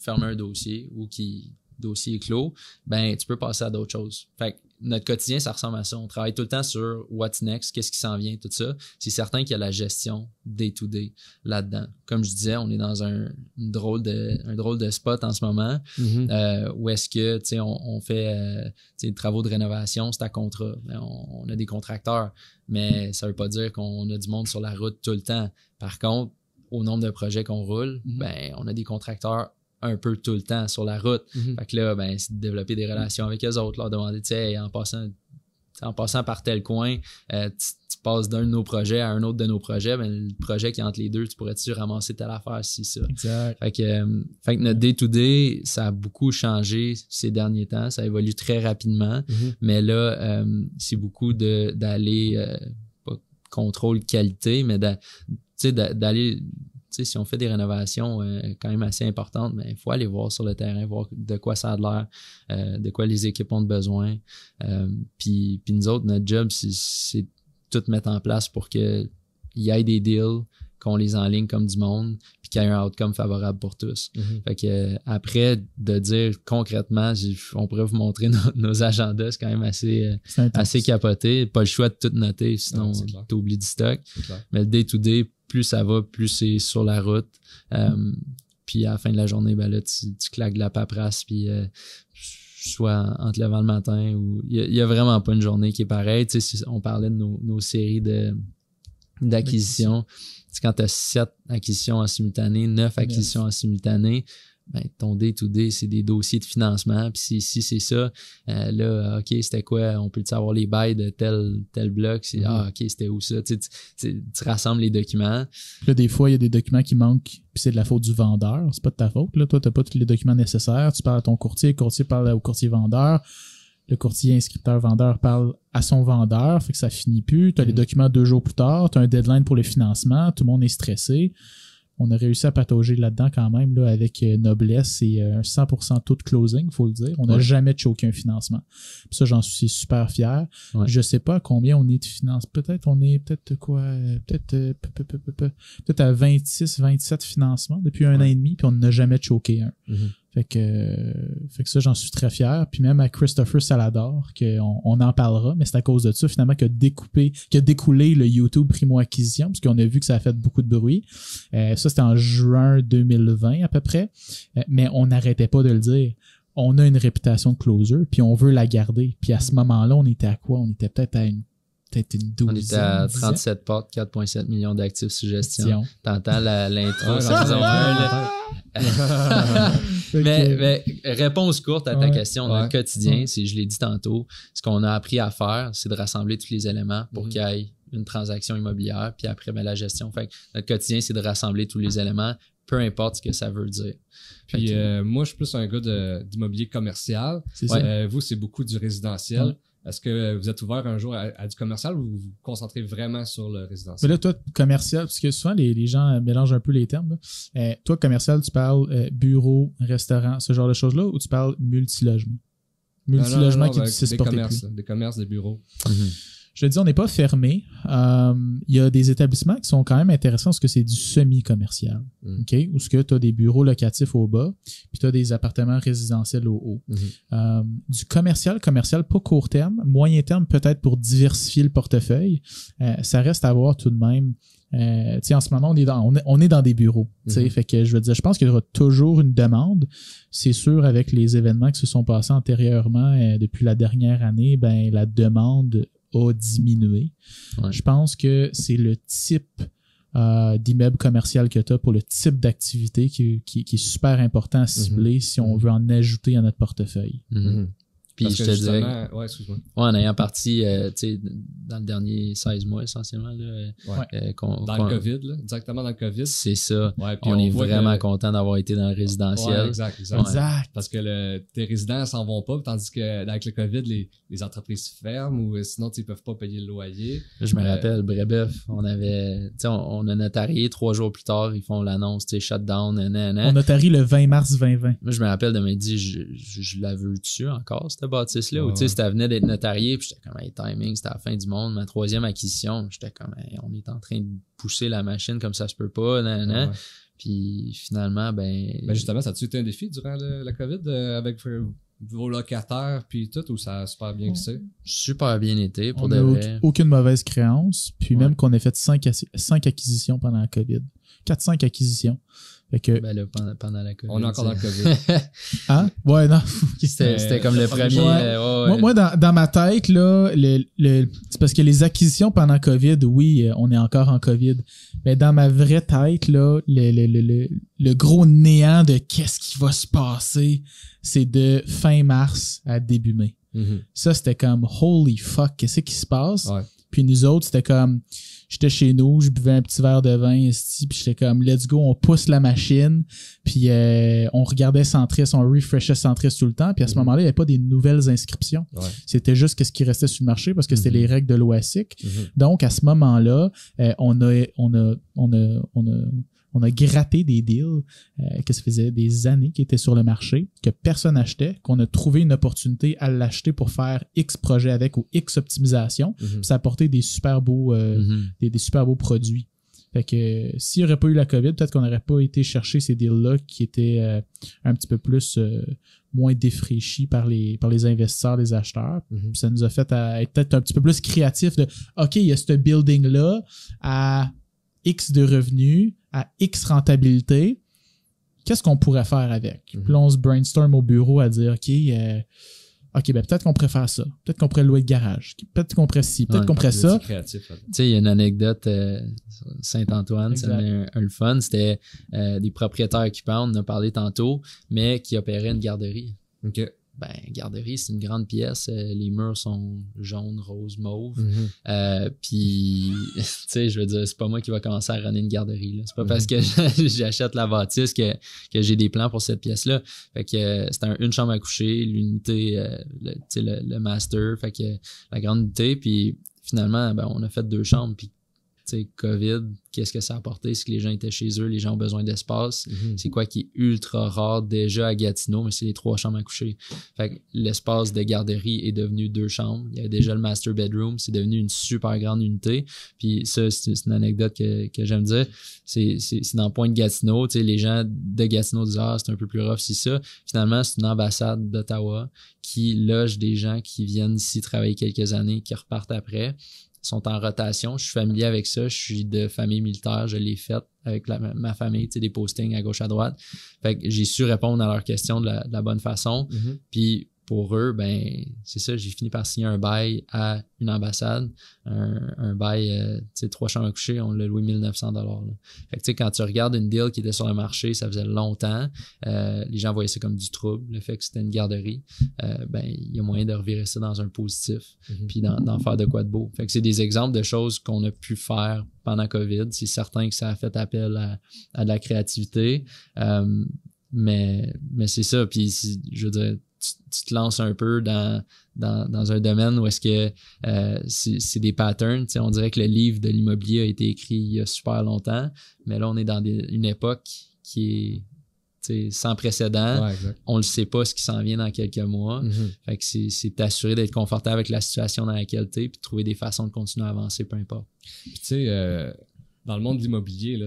fermer un dossier ou qui dossier est clos, ben tu peux passer à d'autres choses. Fait que notre quotidien, ça ressemble à ça. On travaille tout le temps sur what's next, qu'est-ce qui s'en vient, tout ça. C'est certain qu'il y a la gestion day-to-day là-dedans. Comme je disais, on est dans un, drôle, de, un drôle de spot en ce moment Mhm. euh, où est-ce que tu sais, on, on fait euh, des travaux de rénovation, c'est à contrat. Ben, on, on a des contracteurs, mais ça veut pas dire qu'on a du monde sur la route tout le temps. Par contre, au nombre de projets qu'on roule, Mhm. ben on a des contracteurs un peu tout le temps sur la route. Mhm. Fait que là, ben, c'est de développer des relations avec eux autres, leur demander, tu sais, Hey, en passant, en passant par tel coin, euh, tu, tu passes d'un de nos projets à un autre de nos projets, ben, le projet qui est entre les deux, tu pourrais-tu ramasser telle affaire, si ça? Exact. Fait que, euh, fait que notre day-to-day, ça a beaucoup changé ces derniers temps. Ça évolue très rapidement. Mhm. Mais là, euh, c'est beaucoup de d'aller, pas contrôle qualité, mais d'aller, si on fait des rénovations euh, quand même assez importantes, il faut aller voir sur le terrain, voir de quoi ça a l'air, euh, de quoi les équipes ont besoin. Euh, puis, puis nous autres, notre job, c'est- tout mettre en place pour que il y ait des deals, qu'on les enligne comme du monde, puis qu'il y ait un outcome favorable pour tous. Mhm. Fait que euh, après, de dire concrètement, on pourrait vous montrer nos, nos agendas, c'est quand même assez, euh, assez capoté. Pas le choix de tout noter, sinon clair. t'oublies du stock. Mais le day-to-day, plus ça va, plus c'est sur la route. Euh, puis à la fin de la journée, ben là, tu, tu claques de la paperasse, puis euh, soit en te levant le matin ou il y, a- a vraiment pas une journée qui est pareille. Tu sais, si on parlait de nos, nos séries de d'acquisitions. Quand tu as sept acquisitions en simultané, neuf acquisitions en simultané, ben, ton day-to-day, c'est des dossiers de financement. Puis si, si c'est ça, euh, là, OK, c'était quoi? On peut savoir les bails de tel, tel bloc? C'est, Mhm. Ah, OK, c'était où ça? Tu, tu, tu- tu rassembles les documents. Puis Là, des fois, il y a des documents qui manquent, puis c'est de la faute du vendeur. C'est pas de ta faute. Là, toi, t'as pas tous les documents nécessaires. Tu parles à ton courtier, le courtier parle au courtier vendeur. Le courtier inscripteur vendeur parle à son vendeur, fait que ça finit plus. Tu as les Mhm. documents deux jours plus tard, tu as un deadline pour le financement, tout le monde est stressé. On a réussi à patauger là-dedans quand même là, avec euh, noblesse et euh, un 100% taux de closing, faut le dire. On n'a Ouais. jamais choqué un financement. Puis ça, j'en suis super fier. Ouais. Je sais pas combien on est de finance. Peut-être on est peut-être quoi, peut-être euh, peu- peu- peu- peu- peu- peut-être à 26, 27 financements depuis un an et demi, puis on n'a jamais choqué un. Mhm. Fait que, euh, fait que ça, j'en suis très fier. Puis même à Christopher Salador, qu'on on en parlera, mais c'est à cause de ça, finalement, que découpé, que découlé le YouTube Primo Acquisition, parce qu'on a vu que ça a fait beaucoup de bruit. Euh, ça, c'était en juin 2020 à peu près. Euh, mais on n'arrêtait pas de le dire. On a une réputation de closer, puis on veut la garder. Puis à ce moment-là, on était à quoi? On était peut-être à une peut-être une douzaine. On était à dizaine 37 portes, 4,7 millions d'actifs sous gestion. Dion. T'entends l'intro Ouais, saison ouais, 1, ouais, là. Fait mais, réponse courte à ta Ouais. question. Ouais. Notre quotidien, Ouais. c'est, je l'ai dit tantôt, ce qu'on a appris à faire, c'est de rassembler tous les éléments pour Mhm. qu'il y ait une transaction immobilière, puis après, ben, la gestion. Fait que notre quotidien, c'est de rassembler tous les éléments, peu importe ce que ça veut dire. Puis euh, moi, je suis plus un gars d'immobilier commercial. c'est Ouais. ça. Euh, vous, c'est beaucoup du résidentiel. Est-ce que vous êtes ouvert un jour à, à du commercial ou vous vous concentrez vraiment sur le résidentiel? Mais là, toi, commercial, parce que souvent, les, les gens mélangent un peu les termes. Euh, toi, commercial, tu parles euh, bureau, restaurant, ce genre de choses-là, ou tu parles multilogement? Non, non, Multilogement non, qui ben, ne se des commerces, plus. des commerces, des bureaux. Mhm. Je dis, on n'est pas fermé. Euh, Il y a des établissements qui sont quand même intéressants parce que c'est du semi-commercial. Mm. OK? Où ce que tu as des bureaux locatifs au bas, puis tu as des appartements résidentiels au haut. Mhm. Euh, du commercial, commercial, pas court terme, moyen terme peut-être pour diversifier le portefeuille. Euh, ça reste à voir tout de même. En ce moment, on est dans, on est, on est dans des bureaux. Mhm. Fait que je veux dire, je pense qu'il y aura toujours une demande. C'est sûr, avec les événements qui se sont passés antérieurement depuis la dernière année, ben la demande a diminué. Ouais. Je pense que c'est le type euh, d'immeuble commercial que tu as pour le type d'activité qui, qui, qui est super important à cibler si on Mhm. veut en ajouter à notre portefeuille. Mhm. Mhm. Puis je te dirais, Ouais, excuse-moi. ouais, en ayant parti, euh, tu sais, dans le dernier 16 mois essentiellement, là, euh, Ouais. euh, Dans le COVID, là, directement dans le COVID. c'est ça. Ouais, puis On, est vraiment que- content d'avoir été dans le résidentiel. Ouais, exact, exact. Ouais. Exact. Parce que le, tes résidents s'en vont pas, tandis que avec le COVID, les, les entreprises ferment ou euh, sinon ils peuvent pas payer le loyer. Je me Euh, rappelle, Brébeuf, on avait, tu sais, on, on a notarié trois jours plus tard, ils font l'annonce, tu sais, shutdown, nanana. On a tari le 20 mars 2020. Moi, je me rappelle de me dire, je, je, je la veux dessus encore, cette bâtisse-là, Ouais, ou tu sais, ouais. ça venait d'être notarié, puis j'étais comme, hey, timing, c'était la fin du monde, ma troisième acquisition, j'étais comme, hey, on est en train de pousser la machine comme ça se peut pas, nanana. Ouais. Puis finalement, ben. Ben justement, ça a-tu été un défi durant le- la COVID euh, avec vos locataires puis tout, ou ça a super bien glissé? super bien été pour On de n'a vrai. aucune mauvaise créance. Puis Ouais. même qu'on ait fait 5 acquisitions pendant la COVID. 4-5 acquisitions. Fait que, Ben là, pendant, pendant la COVID. On est encore dans le. COVID. hein? Ouais, non. C'était c'était comme le premier. euh, ouais, Moi, moi, dans, dans ma tête, là, le, le- c'est parce que les acquisitions pendant COVID, oui, euh, on est encore en COVID. Mais dans ma vraie tête, là, le, le, le, le, le gros néant de qu'est-ce qui va se passer, c'est de fin mars à début mai. Mhm. Ça, c'était comme holy fuck, qu'est-ce qui se passe? Ouais. Puis nous autres, c'était comme j'étais chez nous, je buvais un petit verre de vin, esti, puis j'étais comme let's go, on pousse la machine, puis euh, on regardait Centris, on refreshait Centris tout le temps, puis à ce Mhm. moment-là, il n'y avait pas des nouvelles inscriptions. Ouais. C'était juste qu'est-ce qui restait sur le marché parce que c'était Mhm. les règles de l'OASIC. Mhm. Donc à ce moment-là, euh, on a on a on a on a on a gratté des deals euh, que ça faisait des années qui étaient sur le marché, que personne n'achetait, qu'on a trouvé une opportunité à l'acheter pour faire X projet avec ou X optimisation. Mhm. Ça a apporté des super beaux, euh, Mhm. des, des super beaux produits. Fait que s'il n'y aurait pas eu la COVID, peut-être qu'on n'aurait pas été chercher ces deals-là qui étaient euh, un petit peu plus euh, moins défraîchis par les, par les investisseurs, les acheteurs. Mhm. Ça nous a fait à être peut-être un petit peu plus créatifs de OK, il y a ce building-là à X de revenus, à X rentabilité. Qu'est-ce qu'on pourrait faire avec? Mhm. Puis là, on se brainstorm au bureau à dire OK, euh, OK, ben peut-être qu'on pourrait faire ça. Peut-être qu'on pourrait louer de garage. Peut-être qu'on pourrait ci, peut-être Ouais. qu'on pourrait ça. Tu sais, il y a une anecdote euh, Saint-Antoine, met un, un le fun. C'était euh, des propriétaires occupants, on en a parlé tantôt, mais qui opéraient une garderie. OK. Ben, garderie, c'est une grande pièce. euh, les murs sont jaunes, roses, mauves. Mhm. Euh, puis, tu sais, je veux dire, c'est pas moi qui va commencer à runner une garderie. C'est pas Mhm. parce que j'achète la bâtisse que, que j'ai des plans pour cette pièce-là. Fait que euh, c'était un- une chambre à coucher, l'unité, euh, le, tu sais, le, le master, fait que la grande unité. Puis finalement, ben, on a fait deux chambres. Puis, COVID, qu'est-ce que ça a apporté? C'est que les gens étaient chez eux, les gens ont besoin d'espace. Mhm. C'est quoi qui est ultra rare déjà à Gatineau, mais c'est les trois chambres à coucher. Fait l'espace de garderie est devenu deux chambres. Il y avait déjà le master bedroom, c'est devenu une super grande unité. Puis ça, c'est une anecdote que, que j'aime dire. C'est dans le point de Gatineau. Tu sais, les gens de Gatineau disent Ah, c'est un peu plus rough, c'est ça. Finalement, c'est une ambassade d'Ottawa qui loge des gens qui viennent ici travailler quelques années, qui repartent après sont en rotation. Je suis familier avec ça. Je suis de famille militaire. Je l'ai fait avec la- ma famille, tu sais, des postings à gauche à droite. Fait que j'ai su répondre à leurs questions de la, de la bonne façon. Mhm. Puis pour eux, ben c'est ça, j'ai fini par signer un bail à une ambassade, un, un bail, euh, tu sais, trois chambres à coucher, on l'a loué 1900 dollars. Fait que tu sais, quand tu regardes une deal qui était sur le marché, ça faisait longtemps, euh, les gens voyaient ça comme du trouble, le fait que c'était une garderie, euh, ben il y a moyen de revirer ça dans un positif, Mhm. puis d'en, faire de quoi de beau. Fait que c'est des exemples de choses qu'on a pu faire pendant COVID. C'est certain que ça a fait appel à, à de la créativité. Mais mais c'est ça. Puis je veux dire, tu, tu te lances un peu dans, dans, dans un domaine où est-ce que euh, c'est des patterns. Tu sais, on dirait que le livre de l'immobilier a été écrit il y a super longtemps, mais là, on est dans des- une époque qui est sans précédent. Ouais. On ne sait pas ce qui s'en vient dans quelques mois. Mhm. Fait que c'est t'assurer d'être confortable avec la situation dans laquelle tu es, puis de trouver des façons de continuer à avancer, peu importe. Puis tu sais, euh, dans le monde de l'immobilier,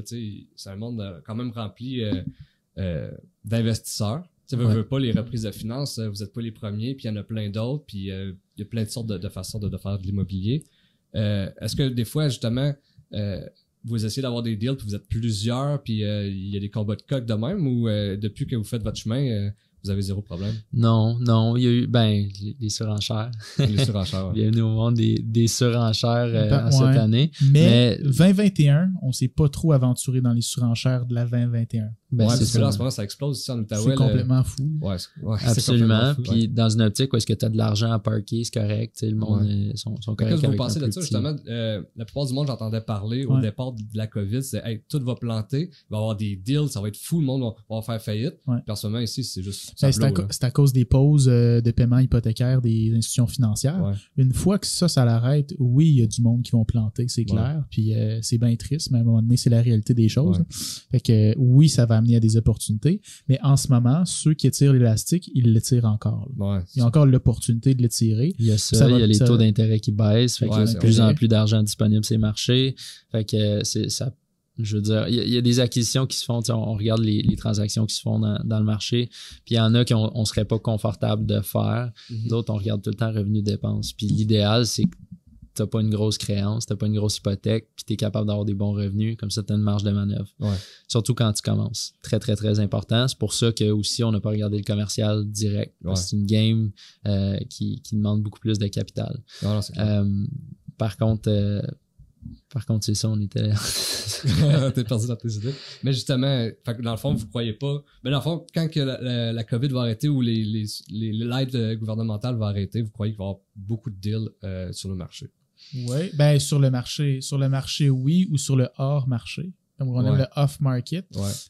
c'est un monde euh, quand même rempli euh, d'investisseurs. Tu veux, Ouais. veux pas les reprises de finances, euh, vous êtes pas les premiers, puis il y en a plein d'autres, puis euh, il y a plein de sortes de, de façons de, de faire de l'immobilier. Euh, Est-ce que des fois, justement, euh, vous essayez d'avoir des deals, puis vous êtes plusieurs, puis euh, il y a des combats de coq de même, ou euh, depuis que vous faites votre chemin, euh, vous avez zéro problème? Non, non, il y a eu, ben, les, surenchères. Les surenchères, ouais. Bienvenue au monde des, des surenchères euh, Ben, en cette ouais. année. Mais, Mais- 2021, on s'est pas trop aventuré dans les surenchères de la 2021. Ben, ouais, c'est parce que ça. là, en ce moment, ça explose ici en Outaouais. c'est complètement fou. Ouais, Absolument. Puis ouais. dans une optique où est-ce que tu as de l'argent à parker, c'est correct. tu sais, Le monde Ouais. euh, sont, sont Qu'est-ce corrects que vous pensez de ça, petit. justement? Euh, la plupart du monde, j'entendais parler au départ de la COVID, c'est hey, tout va planter, il va y avoir des deals, ça va être fou, le monde va, va faire faillite. Moment, ici, c'est juste. Ben, c'est, à, blow, co- là. c'est à cause des pauses euh, de paiement hypothécaire des institutions financières. Ouais. Une fois que ça, ça l'arrête, oui, il y a du monde qui vont planter, c'est Ouais. clair. Puis euh, c'est bien triste, mais à un moment donné, c'est la réalité des choses. Ouais. Fait que oui, ça va amener à des opportunités. Mais en ce moment, ceux qui étirent l'élastique, ils l'étirent encore. Ouais, Il y a encore l'opportunité de l'étirer. Il y a ça, Ça va- il y a les ça- taux d'intérêt qui baissent, fait qu'il y a de plus en plus d'argent disponible sur les marchés. Fait que c'est ça je veux dire, il y, a des acquisitions qui se font, on, regarde les, transactions qui se font dans, le marché, puis il y en a qu'on ne serait pas confortable de faire. Mm-hmm. D'autres, on regarde tout le temps revenu dépenses. Puis l'idéal, c'est n'as pas une grosse créance, tu n'as pas une grosse hypothèque, puis tu es capable d'avoir des bons revenus, comme ça, tu as une marge de manœuvre. Surtout quand tu commences. Très, très, très important. C'est pour ça que aussi on n'a pas regardé le commercial direct. C'est une game euh, qui, demande beaucoup plus de capital. Euh, par contre, euh, par contre, c'est ça, on était. T'es perdu dans tes idées. Mais justement, dans le fond, vous croyez pas. Mais dans le fond, quand que la, COVID va arrêter ou les, les, les, gouvernementales vont arrêter, vous croyez qu'il va y avoir beaucoup de deals sur le marché? Oui, ben sur le marché. Sur le marché, oui, ou sur le hors marché? Comme on aime le off-market.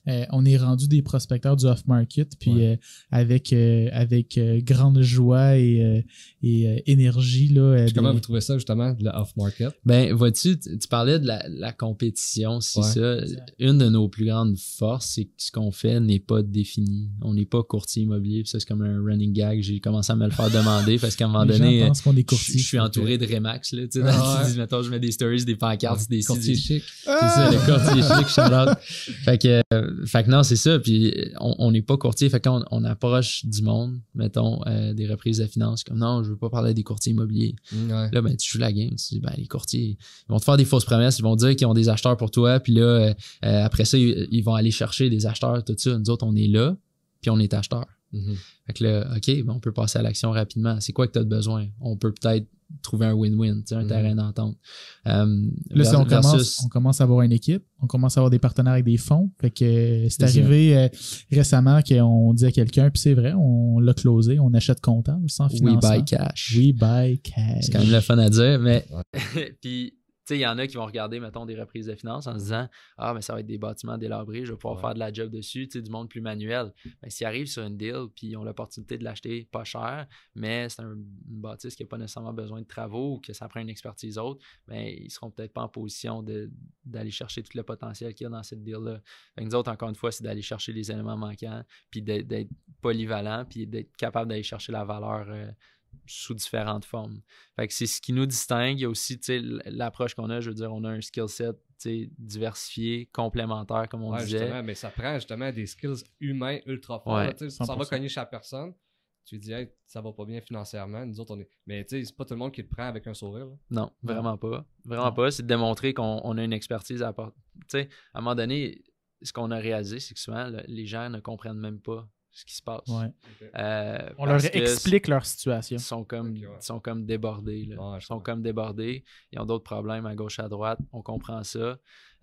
Euh, on est rendu des prospecteurs du off-market, puis euh, avec, euh, avec grande joie et, et énergie. Là, Comment vous trouvez ça, justement, le off-market? Ben, vois-tu, tu parlais de la, compétition, c'est ça. Une de nos plus grandes forces, c'est que ce qu'on fait n'est pas défini. On n'est pas courtier immobilier, ça, c'est comme un running gag. J'ai commencé à me le faire demander parce qu'à un moment donné, je, suis entouré de Remax. Là, tu sais, ah je mets des stories, des pancartes, des courtiers chic. C'est ça, le courtier chic fait que, fait que non, c'est ça. Puis on n'est pas courtier. Fait qu'on on approche du monde, mettons, euh, des reprises de finances, comme non, je veux pas parler des courtiers immobiliers. Mm, là, ben, tu joues la game. Tu dis, ben, les courtiers, ils vont te faire des fausses promesses. Ils vont dire qu'ils ont des acheteurs pour toi. Puis là, euh, euh, après ça, ils, vont aller chercher des acheteurs, tout ça. Nous autres, on est là, puis on est acheteurs. Mm-hmm. Fait que là, OK, ben, on peut passer à l'action rapidement. C'est quoi que tu as besoin? On peut peut-être trouver un win-win, un mm. terrain d'entente. Euh, là, on, commence, on commence à avoir une équipe, on commence à avoir des partenaires avec des fonds. Fait que euh, c'est arrivé euh, récemment qu'on dit à quelqu'un, puis c'est vrai, on l'a closé, on achète comptant, sans financement. We buy cash. We buy cash. C'est quand même le fun à dire, mais puis il y en a qui vont regarder, mettons, des reprises de finances en se disant Ah, mais ça va être des bâtiments délabrés, je vais pouvoir faire de la job dessus, tu sais, du monde plus manuel. Mais s'ils arrivent sur une deal, puis ils ont l'opportunité de l'acheter pas cher, mais c'est un, une bâtisse qui n'a pas nécessairement besoin de travaux ou que ça prend une expertise autre, ben, ils seront peut-être pas en position d'aller chercher tout le potentiel qu'il y a dans cette deal-là. Nous autres, encore une fois, c'est d'aller chercher les éléments manquants, puis d'être polyvalent, puis d'être capable d'aller chercher la valeur. Euh, sous différentes formes. Fait que c'est ce qui nous distingue. Il y a aussi l'approche qu'on a, je veux dire, on a un skill set diversifié, complémentaire, comme on disait. mais ça prend justement des skills humains ultra forts. ça va cogner chaque personne. Tu dis, hey, ça va pas bien financièrement. Nous autres, on est. Mais tu sais, c'est pas tout le monde qui le prend avec un sourire. Non, vraiment pas. Vraiment pas. C'est de démontrer qu'on a une expertise à apporter. Tu sais, à un moment donné, ce qu'on a réalisé, c'est que souvent, les gens ne comprennent même pas ce qui se passe. Euh, On leur explique leur situation. Ils sont comme, sont comme débordés. ils sont comme débordés. Ils ont d'autres problèmes à gauche, à droite. On comprend ça.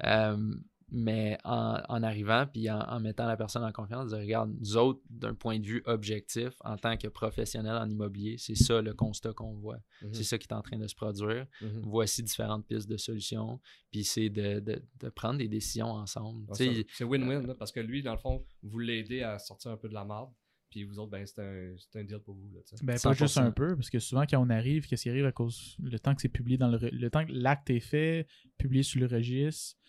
Euh, mais en, arrivant puis en, mettant la personne en confiance, de regarde, nous autres, d'un point de vue objectif, en tant que professionnel en immobilier, c'est ça le constat qu'on voit. Mhm. C'est ça qui est en train de se produire. Mhm. Voici différentes pistes de solutions, puis c'est de, prendre des décisions ensemble. c'est win-win, parce que lui, dans le fond, vous l'aidez à sortir un peu de la marde. Puis vous autres, ben, c'est un, deal pour vous. Là, ben, pas juste un peu, parce que souvent, quand on arrive, qu'est-ce qui arrive à cause le temps que c'est publié dans le, le temps que l'acte est fait, publié sur le registre,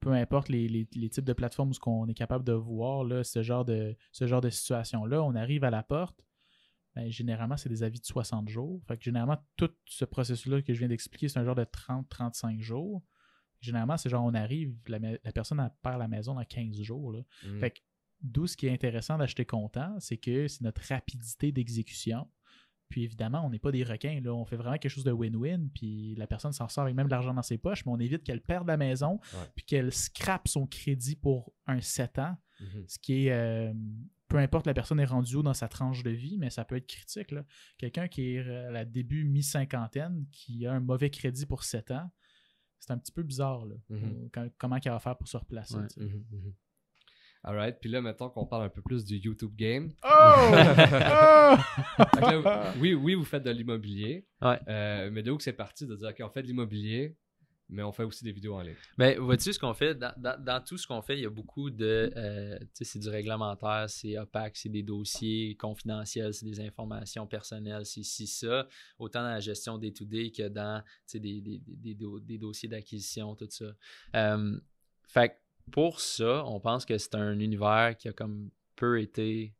peu importe les, types de plateformes où on est capable de voir là, ce genre de, ce genre de situation-là, on arrive à la porte. Ben, généralement, c'est des avis de 60 jours. Fait que généralement, tout ce processus-là que je viens d'expliquer, c'est un genre de 30-35 jours. Généralement, c'est genre on arrive, la, personne perd la maison dans 15 jours. Là. Mmh. Fait que d'où ce qui est intéressant d'acheter comptant, c'est que c'est notre rapidité d'exécution. Puis évidemment, on n'est pas des requins. Là. On fait vraiment quelque chose de win-win. Puis la personne s'en sort avec même de l'argent dans ses poches, mais on évite qu'elle perde la maison, puis qu'elle scrape son crédit pour un 7 ans. Mhm. Ce qui est. Euh, peu importe la personne est rendue où dans sa tranche de vie, mais ça peut être critique. Quelqu'un qui est à la début mi-cinquantaine, qui a un mauvais crédit pour 7 ans, c'est un petit peu bizarre. Là. Mhm. comment il va faire pour se replacer. Mhm, Alright, puis là, mettons qu'on parle un peu plus du YouTube game. Oh! oui, oui, vous faites de l'immobilier. Ouais. Euh, mais de où que c'est parti de dire, OK, on fait de l'immobilier, mais on fait aussi des vidéos en ligne? Mais ben, vois-tu ce qu'on fait? Dans, tout ce qu'on fait, il y a beaucoup de. Euh, tu sais, c'est du réglementaire, c'est opaque, c'est des dossiers confidentiels, c'est des informations personnelles, c'est ci, ça. Autant dans la gestion des 2D que dans des, des, des, des, dossiers d'acquisition, tout ça. Euh, fait pour ça, on pense que c'est un univers qui a comme peu été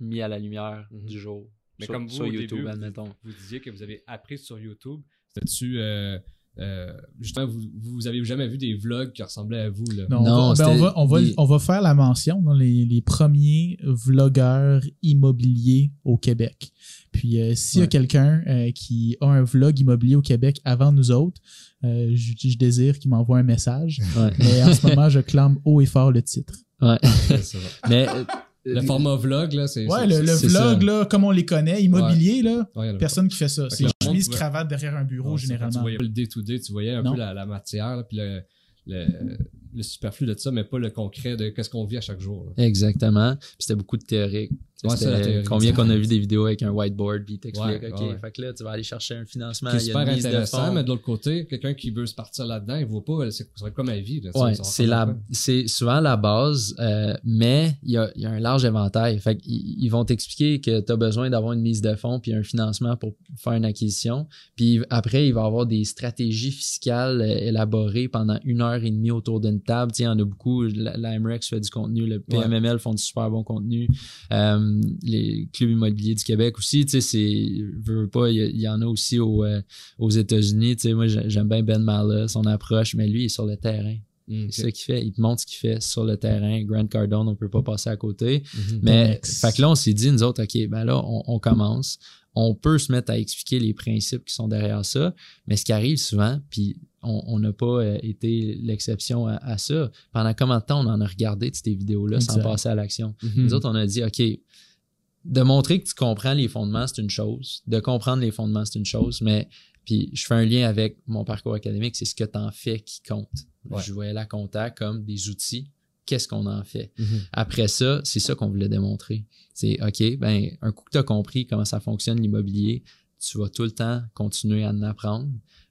mis à la lumière mhm. du jour. Mais comme vous, sur YouTube, admettons. Vous, disiez que vous avez appris sur YouTube. C'était-tu euh, euh, justement, vous, vous avez jamais vu des vlogs qui ressemblaient à vous, là? Non, Non, on, va, ben, on, va, on, va, on va faire la mention dans les, les premiers vlogueurs immobiliers au Québec. Puis euh, s'il y a quelqu'un euh, qui a un vlog immobilier au Québec avant nous autres, euh, je, je désire qu'il m'envoie un message. Ouais. Mais en ce moment, je clame haut et fort le titre. Ouais. Mais euh, Le format vlog, là, c'est. Ouais, le, le vlog, ça. là, comme on les connaît, immobilier, là, Ouais, personne qui fait ça. C'est chemise, cravate derrière un bureau, vrai, Tu généralement. voyais le day-to-day, tu voyais un Non. peu la, la matière, là, puis le, le, le superflu de ça, mais pas le concret de qu'est-ce qu'on vit à chaque jour. là. Exactement. Puis c'était beaucoup de théorique. Ouais, c'est combien qu'on a vu des vidéos avec un whiteboard puis il t'explique Ouais, OK, ouais, fait que là tu vas aller chercher un financement, Qui est il y a super une mise de intéressant, mais de l'autre côté, quelqu'un qui veut se partir là-dedans, il voit pas, c'est c'est quoi ma vie. C'est c'est souvent la base, euh, mais il y a, il y a un large éventail. Fait qu'ils ils vont t'expliquer que tu as besoin d'avoir une mise de fonds puis un financement pour faire une acquisition. Puis après, il va y avoir des stratégies fiscales euh, élaborées pendant une heure et demie autour d'une table. Tu sais, il y en a beaucoup. La, la MREX fait du contenu, le PMML font du super bon contenu. Euh, les clubs immobiliers du Québec aussi, tu sais, c'est, veux, veux pas, il y, en a aussi aux, euh, aux États-Unis. Tu sais, moi, j'ai- j'aime bien Ben Mala, son approche, mais lui, il est sur le terrain. Mm. C'est ça qu'il fait. Il te montre ce qu'il fait sur le terrain. Grant Cardone, on peut pas passer à côté. Mhm. Mais, Next. fait que là, on s'est dit, nous autres, OK, ben là, on, on commence. On peut se mettre à expliquer les principes qui sont derrière ça. Mais ce qui arrive souvent, puis on n'a pas euh, été l'exception à, à ça. Pendant combien de temps on en a regardé de ces vidéos-là sans passer à l'action? Mhm. Nous autres, on a dit, OK, de montrer que tu comprends les fondements, c'est une chose. De comprendre les fondements, c'est une chose. Mais, puis je fais un lien avec mon parcours académique, c'est ce que tu en fais qui compte. Ouais. Je voyais la compta comme des outils. Qu'est-ce qu'on en fait? Mhm. Après ça, c'est ça qu'on voulait démontrer. C'est, OK, ben, un coup que tu as compris comment ça fonctionne l'immobilier, tu vas tout le temps continuer à en apprendre,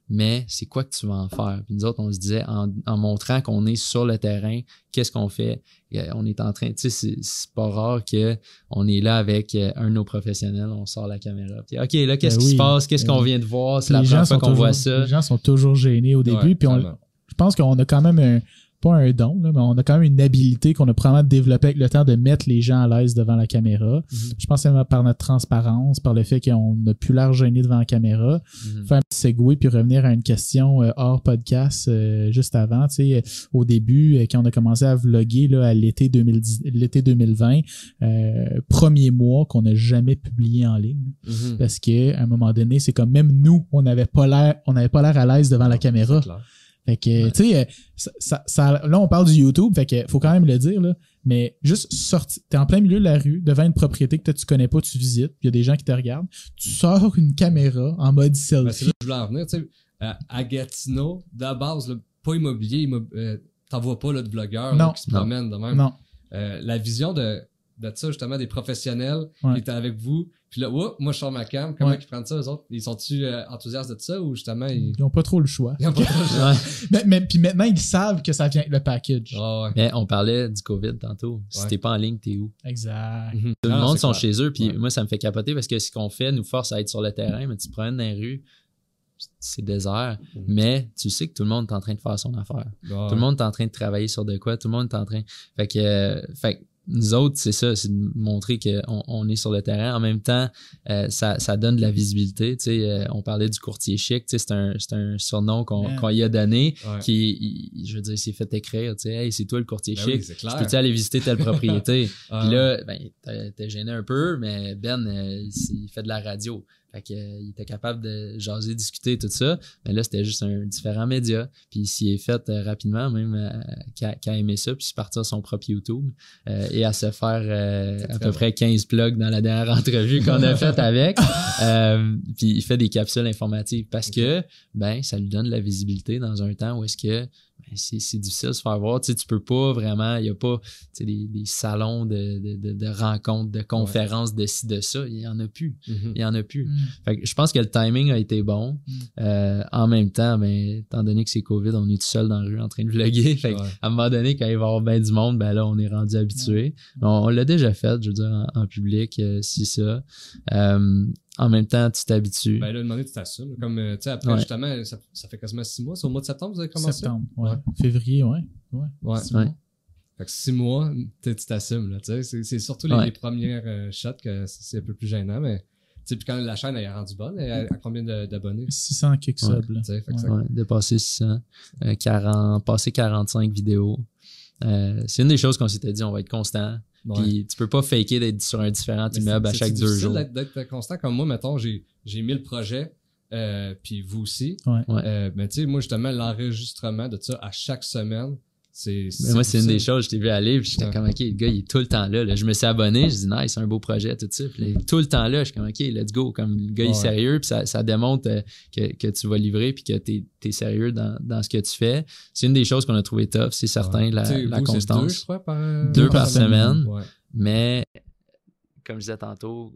mais c'est quoi que tu vas en faire? Puis nous autres, on se disait, en, en montrant qu'on est sur le terrain, qu'est-ce qu'on fait? Euh, On est en train, tu sais, c'est- pas rare que on est là avec euh, un de nos professionnels, on sort la caméra. Puis, OK, là, qu'est-ce Ben qui oui. se passe? Qu'est-ce Ben qu'on oui. vient de voir? C'est la les première gens, fois sont qu'on voit toujours, ça. les gens sont toujours gênés au début. Ouais, puis on, je pense qu'on a quand même un, pas un don, là, mais on a quand même une habilité qu'on a probablement développée avec le temps de mettre les gens à l'aise devant la caméra. Mhm. Je pense que par notre transparence, par le fait qu'on n'a plus l'air gêné devant la caméra. Mhm. Faire un petit segway puis revenir à une question euh, hors podcast euh, juste avant. Tu sais, euh, au début, euh, quand on a commencé à vlogger là, à l'été 2010, l'été 2020, euh, premier mois qu'on n'a jamais publié en ligne. Mhm. Parce que à un moment donné, c'est comme même nous, on n'avait pas l'air, on n'avait pas l'air à l'aise devant la caméra. Fait que, tu sais, euh, ça, ça- ça- là, on parle du YouTube, fait que faut quand même le dire, là. Mais juste sortir, t'es en plein milieu de la rue, devant une propriété que tu connais pas, tu visites, puis il y a des gens qui te regardent. Tu sors une caméra en mode Ben, c'est selfie. là que je voulais en venir. Tu sais, à, à Gatineau, de la base, là, pas immobilier, immo- euh, t'en vois pas là, de blogueurs là, qui se promènent de même. non. Euh, la vision de, de ça, justement, des professionnels Ouais. qui étaient avec vous. Puis là, oups, moi, je sors ma cam. Comment Ouais. ils prennent ça, eux autres? Ils sont-tu euh, enthousiastes de ça ou justement, ils... Ils ont pas trop le choix. ils ont pas trop de- Ouais. Mais, mais- puis maintenant, ils savent que ça vient avec le package. Ah ouais. Mais on parlait du COVID tantôt. Si Ouais. t'es pas en ligne, t'es où? Exact. Mhm. Tout le monde sont clair. chez eux, puis Ouais. moi, ça me fait capoter parce que ce qu'on fait nous force à être sur le terrain, mais tu te promènes dans les rues, c'est désert, Mhm. mais tu sais que tout le monde est en train de faire son affaire. Tout le monde est en train de travailler sur de quoi, tout le monde est en train. Fait que, euh, fait que nous autres, c'est ça, c'est de montrer qu'on on est sur le terrain. En même temps, euh, ça, ça donne de la visibilité. Tu sais, euh, on parlait du courtier chic, tu sais, c'est un, un surnom qu'on Yeah. qu'on y a donné, Ouais. qui, il- je veux dire, s'est fait écrire, tu sais, hey, c'est toi le courtier Ben chic. oui, clair. Peux-tu aller visiter telle propriété? Puis là, ben, t'es- gêné un peu, mais Ben, euh, il fait de la radio. Fait que, euh, il était capable de jaser, discuter, tout ça. Mais là, c'était juste un différent média. Puis il s'y est fait euh, rapidement, même euh, qu'à aimer ça, puis partir son propre YouTube euh, et à se faire euh, à peu près 15 plugs dans la dernière entrevue qu'on a faite avec. Euh, puis il fait des capsules informatives parce que ben ça lui donne de la visibilité dans un temps où est-ce que c'est c'est difficile de se faire voir. Tu sais, tu peux pas vraiment, il y a pas tu sais, des, des salons de, de, de, de rencontres, de conférences, de ci, de ça. Il y en a plus. Mhm. Il y en a plus. Mm. Fait que je pense que le timing a été bon. Mm. Euh, en même temps, ben, étant donné que c'est COVID, on est tout seul dans la rue en train de vlogger. Fait que Ouais. à un moment donné, quand il va y avoir bien du monde, ben là, on est rendu habitué. On, on l'a déjà fait, je veux dire, en, en public, euh, si ça. Euh, en même temps, tu t'habitues. Ben là, demander, tu t'assumes. Comme, euh, tu sais, après, Ouais. justement, ça, ça fait quasiment six mois. C'est au mois de septembre, vous avez commencé? Septembre, ouais. Ouais. Février, ouais. ouais. Ouais. Six mois. Fait que six mois, tu t'assumes, là, tu sais. C'est, surtout les, Ouais. les premières euh, shots que c'est un peu plus gênant, mais, tu sais, puis quand la chaîne elle est rendue bonne, elle à, combien d'abonnés? 600 quelques Ouais. subs, là. Tu sais, fait que ça- Ouais, dépasser 600. Euh, 40, passer 45 vidéos. Euh, c'est une des choses qu'on s'était dit, on va être constant. Puis tu peux pas faker d'être sur un différent Mais immeuble à c'est- chaque c'est deux jours. d'être- D'être constant comme moi, mettons, j'ai j'ai 1000 projets, euh, puis vous aussi. Ouais. Euh, mais tu sais, moi, justement, l'enregistrement de ça à chaque semaine, c'est. Moi, c'est une des choses, je t'ai vu aller, puis j'étais Ouais. comme, OK, le gars, il est tout le temps là. là. Je me suis abonné, je dis, nice, c'est un beau projet, tout ça. Puis là, il est tout le temps là, je suis comme, OK, let's go. Comme le gars, il est sérieux, puis ça, ça démontre euh, que, que tu vas livrer, puis que tu es, sérieux dans, dans ce que tu fais. C'est une des choses qu'on a trouvé tough, c'est certain, la, Tu sais, la vous, c'est constance. Deux, je crois, par, Deux par semaine. Mais comme je disais tantôt,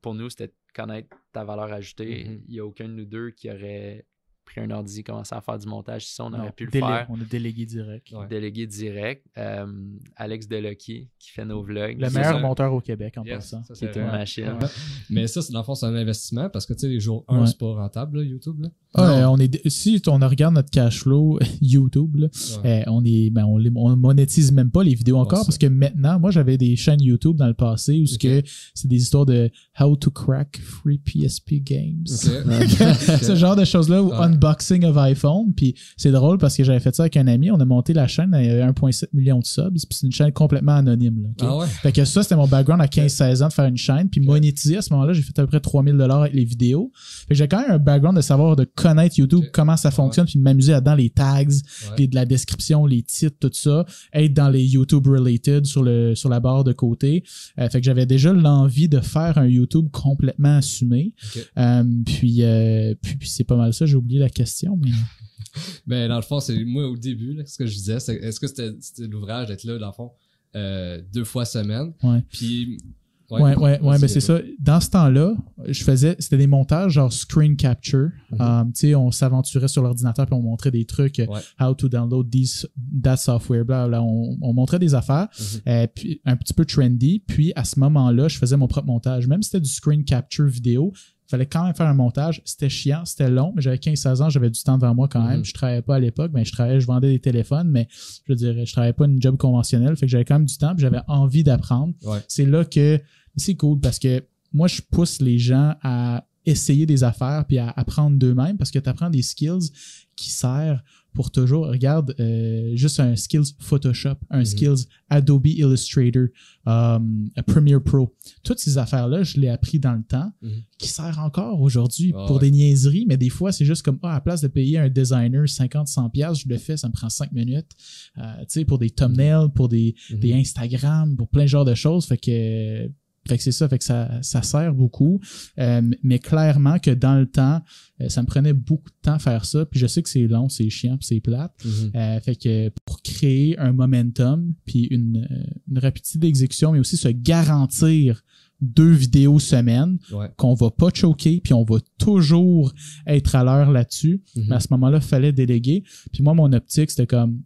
pour nous, c'était connaître ta valeur ajoutée. Mhm. Il n'y a aucun de nous deux qui aurait pris un ordi, commencé à faire du montage. Si ça, on Non, aurait pu le délai- faire. On a délégué direct. Ouais. Délégué direct. Euh, Alex Delucky qui fait nos vlogs. Le meilleur ça. monteur au Québec, en Yes, passant. ça, Qui c'est est une machine. Ouais. Mais ça, c'est dans le fond, c'est un investissement parce que tu sais, les jours 1, Ouais. c'est pas rentable, là, YouTube. Là. Ah, euh, on est, si on regarde notre cash flow YouTube, là, Ouais. euh, on est, ben, on, on monétise même pas les vidéos encore parce que maintenant, moi, j'avais des chaînes YouTube dans le passé où ce Ok. que c'est des histoires de how to crack free PSP games. Ce genre de choses-là ou Ouais. unboxing of iPhone. Puis c'est drôle parce que j'avais fait ça avec un ami. On a monté la chaîne, il y avait 1,7 million de subs. Puis c'est une chaîne complètement anonyme. Là? Ah ouais? Fait que ça, c'était mon background à 15-16 ans de faire une chaîne. Puis monétiser à ce moment-là, j'ai fait à peu près 3000 dollars avec les vidéos. Fait que j'ai quand même un background de savoir de connaître YouTube, comment ça Ouais. fonctionne, puis m'amuser là-dedans, les tags, Ouais. les- de la description, les titres, tout ça, être dans les YouTube related sur le sur la barre de côté. Euh, fait que j'avais déjà l'envie de faire un YouTube complètement assumé. Euh, puis, euh, puis puis c'est pas mal ça. J'ai oublié la question, mais Ben, dans le fond, c'est moi au début, là, ce que je disais, est-ce que c'était c'était l'ouvrage d'être là, dans le fond, deux fois semaine? Ouais. Puis. Ouais, ouais, ouais, mais c'est ça. Dans ce temps-là, je faisais, c'était des montages genre screen capture. Um, tu sais, on s'aventurait sur l'ordinateur puis on montrait des trucs, euh, Ouais. how to download these, that software, bla, bla. On, on montrait des affaires, Mhm. euh, puis un petit peu trendy. Puis à ce moment-là, je faisais mon propre montage. Même si c'était du screen capture vidéo, il fallait quand même faire un montage. C'était chiant, c'était long, mais j'avais 15-16 ans, j'avais du temps devant moi quand même. Mhm. Je travaillais pas à l'époque, mais je travaillais, je vendais des téléphones, mais je veux dire, je travaillais pas une job conventionnelle, fait que j'avais quand même du temps, puis j'avais envie d'apprendre. Ouais. C'est là que c'est cool parce que moi, je pousse les gens à essayer des affaires puis à apprendre d'eux-mêmes parce que tu apprends des skills qui servent pour toujours. Regarde, euh, juste un skills Photoshop, un Mhm. skills Adobe Illustrator, um, Premiere Pro. Toutes ces affaires-là, je l'ai appris dans le temps, Mhm. qui sert encore aujourd'hui Ah pour ouais. des niaiseries, mais des fois, c'est juste comme, ah, à la place de payer un designer 50-100$, piastres, je le fais, ça me prend 5 minutes. Euh, tu sais, pour des thumbnails, pour des, Mhm. des Instagram, pour plein de genres de choses. Fait que, fait que c'est ça, fait que ça, ça sert beaucoup. Euh, mais clairement que dans le temps, euh, ça me prenait beaucoup de temps à faire ça. Puis je sais que c'est long, c'est chiant, puis c'est plate. Mhm. Euh, fait que pour créer un momentum, puis une, une rapidité d'exécution, mais aussi se garantir deux vidéos semaine, Ouais. qu'on va pas choquer, puis on va toujours être à l'heure là-dessus. Mhm. Mais à ce moment-là, il fallait déléguer. Puis moi, mon optique, c'était comme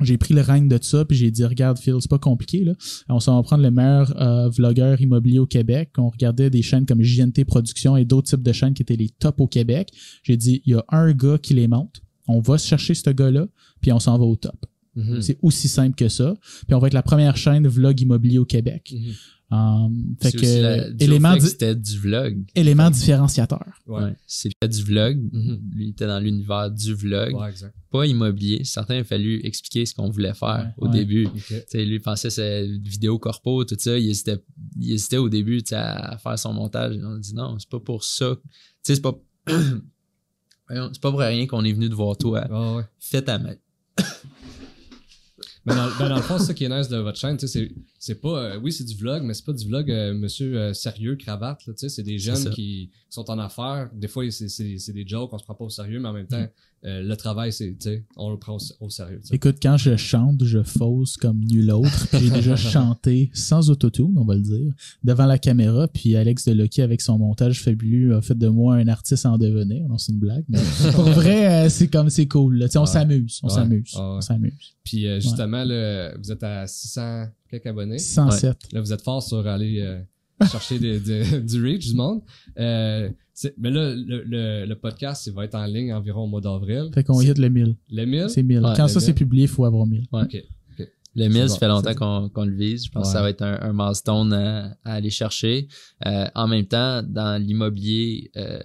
j'ai pris le règne de ça, puis j'ai dit regarde Phil, c'est pas compliqué là. On s'en va prendre le meilleur euh, vlogueur immobilier au Québec. On regardait des chaînes comme JNT Productions et d'autres types de chaînes qui étaient les tops au Québec. J'ai dit il y a un gars qui les monte. On va chercher ce gars-là, puis on s'en va au top. Mhm. C'est aussi simple que ça. Puis on va être la première chaîne vlog immobilier au Québec. Mhm. Um, fait la- que élément, c'était du vlog. élément différenciateur. Ouais. Ouais. C'était du vlog. Mhm. Lui il était dans l'univers du vlog. Ouais, exact. Pas immobilier. Certains, il a fallu expliquer ce qu'on voulait faire Ouais, au ouais. début. Ok. Tu sais, lui il pensait c'est vidéo corpo, tout ça. Il hésitait, il hésitait au début tu sais, à faire son montage. On a dit non, c'est pas pour ça. Tu sais, c'est pas. C'est pas pour rien qu'on est venu te voir toi. Ouais. Fais ta main. Ben dans, ben dans le fond, c'est ça qui est nice de votre chaîne, c'est, c'est pas, euh, oui, c'est du vlog, mais c'est pas du vlog, euh, monsieur euh, sérieux, cravate, là, tu sais, c'est des jeunes qui, qui sont en affaires. Des fois, c'est, c'est, des jokes, on se prend pas au sérieux, mais en même temps, Mm. le travail, c'est, tu sais, on le prend au, au sérieux. Écoute, quand je chante, je fausse comme nul autre. J'ai déjà chanté sans autotune, on va le dire, devant la caméra. Puis Alex Delocky, avec son montage fabuleux, a fait de moi un artiste en devenir. Non, c'est une blague. Mais pour vrai, c'est comme c'est cool. là. Tu sais, on s'amuse. On s'amuse. Ouais. On s'amuse. Puis justement, là, vous êtes à 600 quelques abonnés. 607. Là, vous êtes fort sur aller euh, chercher des- des- du reach du monde. Euh, c'est- mais là, le, le, le podcast, il va être en ligne environ au mois d'avril. Fait qu'on hit le 1000. Le 1000? C'est 1000. Ouais, quand ça, c'est 1000. publié, il faut avoir 1000. Ouais. OK. ok. Le 1000, ça fait longtemps qu'on le vise. Je pense que ça va être un, un milestone à, aller chercher. Euh, en même temps, dans l'immobilier, euh,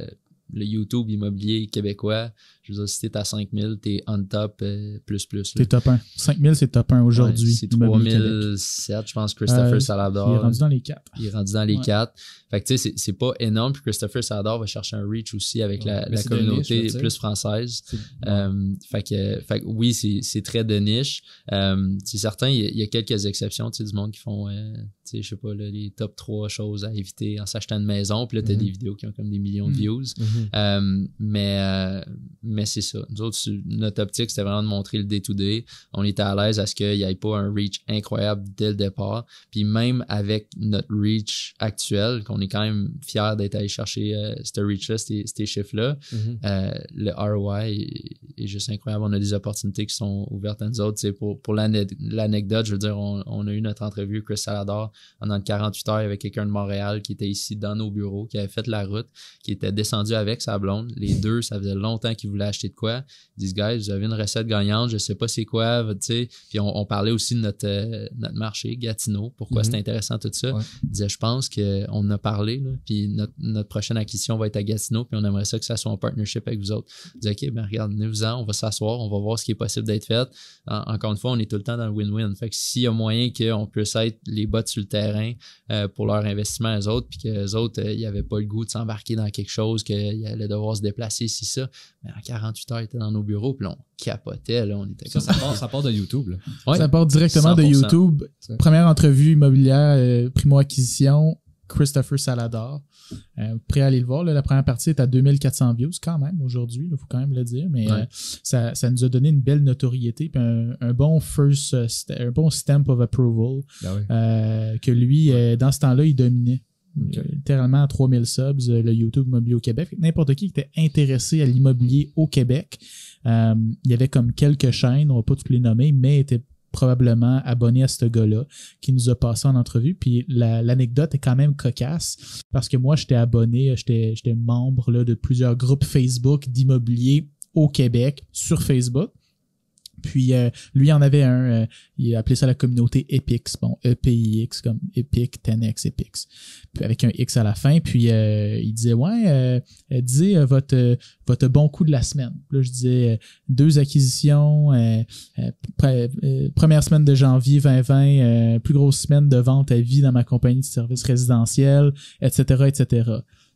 le YouTube immobilier québécois, je veux dire, si t'es à 5000, t'es on top euh, plus plus. T'es top 1. 5000, c'est top 1 aujourd'hui. c'est 3007, je pense, Christopher euh, Salador. Il est rendu dans les 4. Il est rendu dans les 4. Fait que tu sais, c'est pas énorme. Puis Christopher Salador va chercher un reach aussi avec la, la communauté plus française. Euh, fait, que, fait que oui, c'est très de niche. Euh, c'est certain, il y, a, quelques exceptions, tu sais, du monde qui font, tu sais, je sais pas, là, les top 3 choses à éviter en s'achetant une maison. Puis là, t'as mm-hmm. des vidéos qui ont comme des millions de mm-hmm. views. Euh, mais mais c'est ça. Nous autres, notre optique, c'était vraiment de montrer le day-to-day. On était à l'aise à ce qu'il n'y ait pas un reach incroyable dès le départ. Puis même avec notre reach actuel, qu'on est quand même fiers d'être allé chercher euh, ce reach-là, ces, chiffres-là, mm-hmm. euh, le ROI est, juste incroyable. On a des opportunités qui sont ouvertes à nous autres. pour pour l'anecdote, je veux dire, on, a eu notre entrevue, Chris Salador, pendant 48 heures avec quelqu'un de Montréal qui était ici dans nos bureaux, qui avait fait la route, qui était descendu avec sa blonde. Les deux, ça faisait longtemps qu'ils voulaient acheter de quoi. Ils disent, guys, vous avez une recette gagnante, je sais pas c'est quoi, tu sais. Puis on, parlait aussi de notre, euh, notre marché, Gatineau, pourquoi mhm. c'est intéressant tout ça. Ils disaient, je pense qu'on en a parlé, là, puis notre, notre, prochaine acquisition va être à Gatineau, puis on aimerait ça que ça soit en partnership avec vous autres. Ils disaient, OK, ben regarde, venez-vous-en, on va s'asseoir, on va voir ce qui est possible d'être fait. encore une fois, on est tout le temps dans le win-win. Fait que s'il y a moyen qu'on puisse être les bottes sur le terrain euh, pour leur investissement aux autres, puis que les autres, euh, il n'y avait pas le goût de s'embarquer dans quelque chose, qu'ils allaient devoir se déplacer, si ça, mais en 48 heures, ils étaient dans nos bureaux, puis on capotait, là, on était ça, ça, part, ça part de YouTube, là. ça part directement de YouTube. Première entrevue immobilière, euh, primo-acquisition, Christopher Salador. Euh, prêt à aller le voir. la première partie est à 2400 views quand même aujourd'hui, il faut quand même le dire, mais euh, ça, ça, nous a donné une belle notoriété puis un, bon first, un bon stamp of approval ben que lui, dans ce temps-là, il dominait. Littéralement à 3000 subs, le YouTube Immobilier au Québec. N'importe qui qui était intéressé à l'immobilier au Québec, il y avait comme quelques chaînes, on va pas toutes les nommer, mais était probablement abonné à ce gars-là qui nous a passé en entrevue. Puis l'anecdote est quand même cocasse parce que moi, j'étais abonné, j'étais membre là, de plusieurs groupes Facebook d'immobilier au Québec sur Facebook. Puis euh, lui, il en avait un, euh, il appelait ça la communauté EPIX, bon, E-P-I-X, comme Epic, 10X, EPIX, puis avec un X à la fin. Puis euh, il disait, ouais, disait votre, votre bon coup de la semaine. Là, je disais, deux acquisitions, première semaine de janvier 2020, plus grosse semaine de vente à vie dans ma compagnie de services résidentiels, etc., etc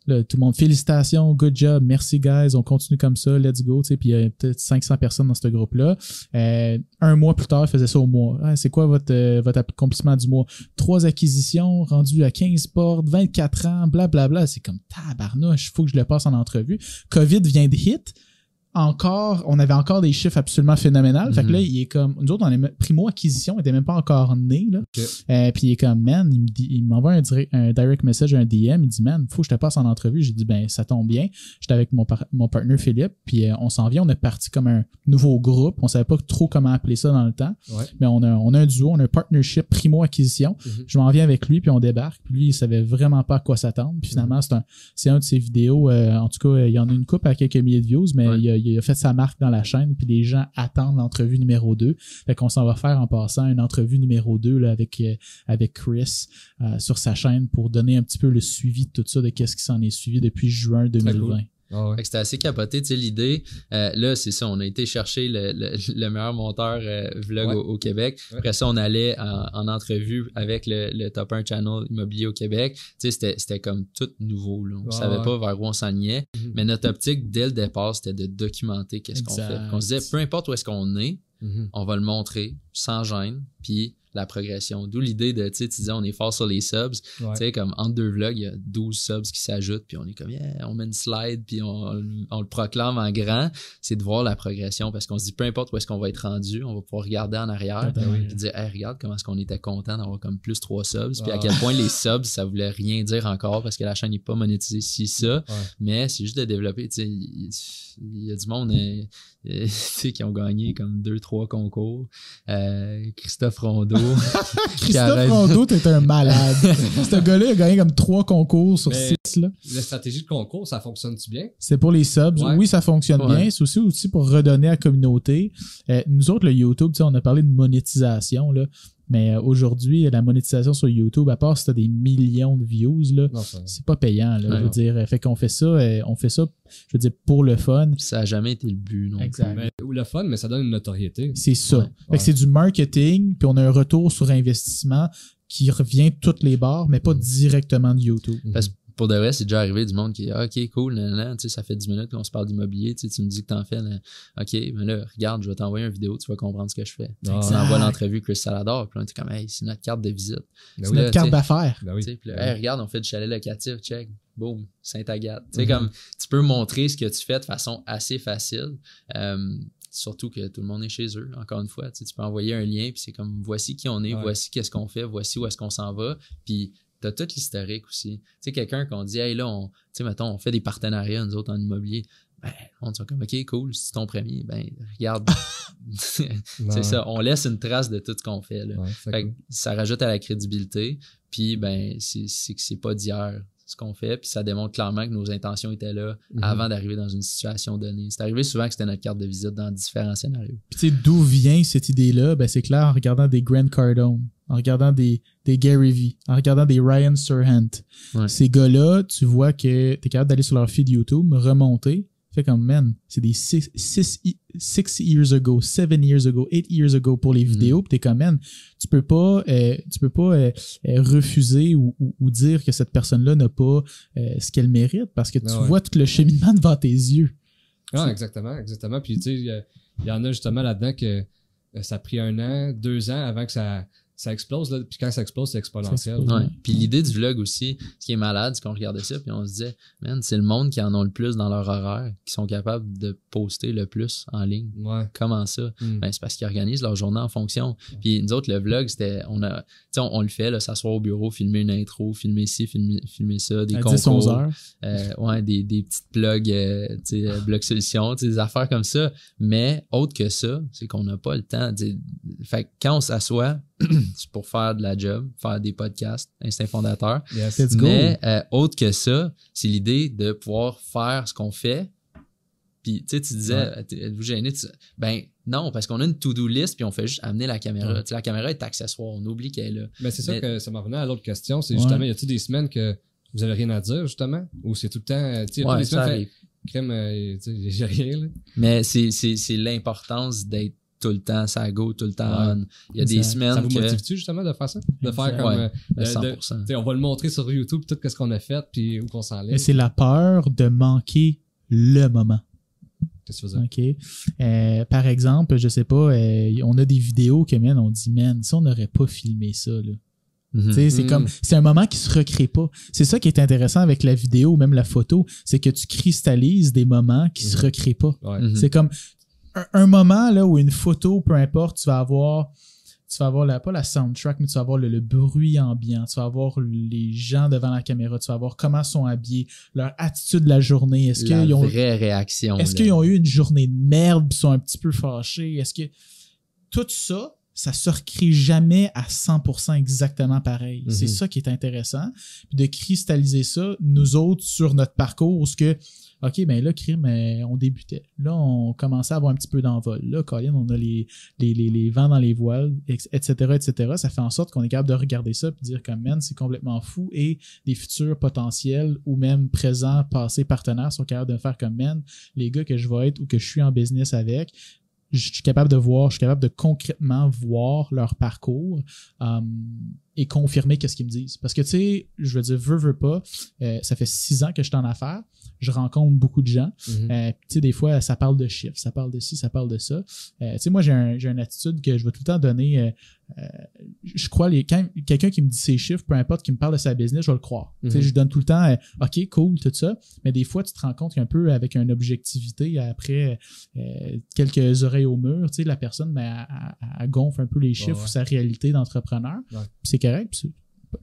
tout le monde, félicitations, good job, merci guys, on continue comme ça, let's go. Puis il y a peut-être 500 personnes dans ce groupe-là. Euh, un mois plus tard, il faisait ça au mois. Ah, c'est quoi votre, euh, votre accomplissement du mois? Trois acquisitions rendues à 15 portes, 24 ans, blablabla. Bla, bla. C'est comme tabarnouche, faut que je le passe en entrevue. COVID vient de hit encore, on avait encore des chiffres absolument phénoménales. Fait que là, mhm. il est comme, nous autres, on est primo acquisition, il était même pas encore né, là. Euh, puis il est comme, man, il, il m'envoie un, un, direct message, un DM, il dit, man, faut que je te passe en entrevue. J'ai dit, ben, ça tombe bien. J'étais avec mon, mon partner Philippe, puis euh, on s'en vient, on est parti comme un nouveau groupe. On savait pas trop comment appeler ça dans le temps. Mais on a, on a un duo, on a un partnership primo acquisition. Mhm. Je m'en viens avec lui, puis on débarque. Puis lui, il savait vraiment pas à quoi s'attendre. Puis finalement, c'est un, c'est un de ses vidéos, euh, en tout cas, il y en a une coupe à quelques milliers de views, mais il y a il a fait sa marque dans la chaîne, puis les gens attendent l'entrevue numéro 2. Fait qu'on s'en va faire en passant une entrevue numéro 2 là, avec, euh, avec Chris euh, sur sa chaîne pour donner un petit peu le suivi de tout ça, de qu'est-ce qui s'en est suivi depuis juin 2020. Ah c'était assez capoté, tu sais, l'idée. Euh, là, c'est ça, on a été chercher le, le, meilleur monteur vlog au, Québec. Après ça, on allait en, entrevue avec le, le, top 1 channel immobilier au Québec. Tu sais, c'était comme tout nouveau. Là. On savait pas vers où on s'enlignait. Mhm. Mais notre optique, dès le départ, c'était de documenter qu'est-ce qu'on fait. On se disait, peu importe où est-ce qu'on est, mhm. on va le montrer sans gêne. Puis la progression. D'où l'idée de, tu sais, tu disais, on est fort sur les subs. Tu sais, comme entre deux vlogs, il y a 12 subs qui s'ajoutent, puis on est comme, yeah, on met une slide, puis on, le proclame en grand. C'est de voir la progression parce qu'on se dit, peu importe où est-ce qu'on va être rendu, on va pouvoir regarder en arrière et dire, hey, regarde comment est-ce qu'on était content d'avoir comme plus trois subs, puis à quel point les subs, ça voulait rien dire encore parce que la chaîne n'est pas monétisée si ça, mais c'est juste de développer, tu sais, il y, a du monde euh, euh, qui ont gagné comme deux, trois concours. Euh, Christophe Rondeau, Christophe Rondeau, t'es un malade. Ce gars-là, il a gagné comme trois concours sur Mais- six, là. La stratégie de concours, ça fonctionne-tu bien? C'est pour les subs. Ouais. Oui, ça fonctionne Ouais. bien. C'est aussi, aussi pour redonner à la communauté. Euh, nous autres, le YouTube, tu sais, on a parlé de monétisation, là. Mais euh, aujourd'hui, la monétisation sur YouTube, à part si t'as des millions de views, là, c'est pas payant, là. Ouais. Je veux dire, fait qu'on fait ça, euh, on fait ça, je veux dire, pour le fun. Ça a jamais été le but, non Exact. Ou le fun, mais ça donne une notoriété. C'est ça. Ouais. Fait Ouais. que c'est du marketing, puis on a un retour sur investissement qui revient toutes les barres, mais pas Mm. directement de YouTube. Parce que pour de vrai, c'est déjà arrivé du monde qui ah, OK, cool, nan, nan, ça fait 10 minutes qu'on se parle d'immobilier, tu me dis que t'en fais. là. OK, mais là, regarde, je vais t'envoyer une vidéo, tu vas comprendre ce que je fais. Ah. On envoie l'entrevue Chris Salador, puis là, on était comme, hey, c'est notre carte de visite. Ben C'est oui. là, notre carte d'affaires. Ben oui. Hey, regarde, on fait du chalet locatif, check, boum, Saint-Agathe. Tu sais, Mhm. comme, tu peux montrer ce que tu fais de façon assez facile. Euh, surtout que tout le monde est chez eux, encore une fois. Tu, sais, tu peux envoyer un lien, puis c'est comme, voici qui on est, Ouais. voici qu'est-ce qu'on fait, voici où est-ce qu'on s'en va. Puis, t'as tout l'historique aussi. Tu sais, quelqu'un qu'on dit, hey, là, on, tu sais, mettons, on fait des partenariats, nous autres, en immobilier. Ben, on dit comme, OK, cool, c'est ton premier. Ben, regarde. c'est ça. On laisse une trace de tout ce qu'on fait, là. Ouais, fait Fait que- que ça rajoute à la crédibilité. Puis, ben, c'est que c'est pas d'hier ce qu'on fait. Puis, ça démontre clairement que nos intentions étaient là Mhm. avant d'arriver dans une situation donnée. C'est arrivé souvent que c'était notre carte de visite dans différents scénarios. Puis tu sais, d'où vient cette idée-là? Ben, c'est clair en regardant des Grant Cardone, en regardant des, des Gary Vee, en regardant des Ryan Serhant. Ouais. Ces gars-là, tu vois que t'es capable d'aller sur leur feed YouTube, remonter, fait comme, man, c'est des six, six, six years ago, seven years ago, eight years ago pour les Mhm. vidéos, puis t'es comme, man, tu peux pas, euh, tu peux pas euh, euh, refuser ou, ou- ou dire que cette personne-là n'a pas ce qu'elle mérite parce que tu Ah ouais. vois tout le cheminement devant tes yeux. Ah, exactement, exactement. Puis, tu sais, il y en a justement là-dedans que ça a pris un an, deux ans avant que ça, ça explose. Là. Puis quand ça explose, c'est exponentiel. Ouais. Puis l'idée du vlog aussi, ce qui est malade, c'est qu'on regardait ça, puis on se disait, man, c'est le monde qui en ont le plus dans leur horaire, qui sont capables de poster le plus en ligne. Ouais. Comment ça? Mm. Ben, c'est parce qu'ils organisent leur journée en fonction. Puis nous autres, le vlog, c'était, on a, tu sais, on, on le fait, là, s'asseoir au bureau, filmer une intro, filmer ci, filmer, filmer ça, des À concours. 10-11 heures. Euh, ouais, des, des petites plugs, euh, tu sais, euh, blog solutions, tu sais, des affaires comme ça. Mais autre que ça, c'est qu'on n'a pas le temps. tu sais. Fait que quand on s'assoit, c'est pour faire de la job, faire des podcasts, instinct fondateur. Yes. Let's go. Mais euh, autre que ça, c'est l'idée de pouvoir faire ce qu'on fait. Puis, tu sais, tu disais, Ouais. êtes-vous gêné? Tu- Ben non, parce qu'on a une to-do list, puis on fait juste amener la caméra. Ouais. Tu sais, la caméra est accessoire, on oublie qu'elle est là. Mais c'est ça que ça m'en revenait à l'autre question. C'est Ouais. justement, y a-t-il des semaines que vous avez rien à dire, justement? Ou c'est tout le temps, tu sais, semaines, crème, euh, j'ai rien, là? Mais c'est, c'est, c'est l'importance d'être tout le temps ça go, tout le temps Ouais. on. Il y a des Ça- semaine Ça vous que motive-tu, justement, de faire ça? De faire comme, Ouais, euh, de de- 100%. tu sais, on va le montrer sur YouTube, tout ce qu'on a fait, puis où qu'on s'en Mais c'est la peur de manquer le moment. Qu'est-ce que tu faisais? OK? Euh, par exemple, je sais pas, euh, on a des vidéos que, man, on dit, man, si on n'aurait pas filmé ça, là. Mhm. Tu sais, c'est Mm. comme, c'est un moment qui se recrée pas. C'est ça qui est intéressant avec la vidéo ou même la photo, c'est que tu cristallises des moments qui se Mhm. recréent pas. Ouais. Mhm. C'est comme un, un moment là où une photo, peu importe, tu vas avoir, tu vas avoir la, pas la soundtrack, mais tu vas avoir le, le bruit ambiant, tu vas avoir les gens devant la caméra, tu vas voir comment ils sont habillés, leur attitude de la journée. Est-ce la qu'ils ont, vraie réaction. est-ce qu'ils ont eu une journée de merde, puis sont un petit peu fâchés? Est-ce que tout ça, ça se recrée jamais à 100% exactement pareil. Mhm. C'est ça qui est intéressant. Puis de cristalliser ça, nous autres, sur notre parcours, ce que, OK, ben là, crime, euh, on débutait. Là, on commençait à avoir un petit peu d'envol. Là, Colin, on a les, les, les, les vents dans les voiles, etc., etc. Ça fait en sorte qu'on est capable de regarder ça puis dire comme, man, c'est complètement fou. Et des futurs potentiels ou même présents, passés partenaires sont capables de faire comme, man, les gars que je vais être ou que je suis en business avec, je suis capable de voir, je suis capable de concrètement voir leur parcours euh, et confirmer qu'est-ce qu'ils me disent. Parce que, tu sais, je veux dire, veux, veux pas, euh, ça fait six ans que je suis en affaires, je rencontre beaucoup de gens. Mhm. Euh, tu sais, des fois, ça parle de chiffres, ça parle de ci, ça parle de ça. Euh, tu sais, moi, j'ai un, une attitude que je vais tout le temps donner. je crois, les, quand quelqu'un qui me dit ses chiffres, peu importe, qui me parle de sa business, je vais le croire. Tu sais, Mhm. je donne tout le temps, OK, cool, tout ça. Mais des fois, tu te rends compte qu'un peu avec une objectivité, après quelques oreilles au mur, tu sais, la personne, ben, elle, gonfle un peu les chiffres ouais. ou sa réalité d'entrepreneur. Ouais. C'est correct.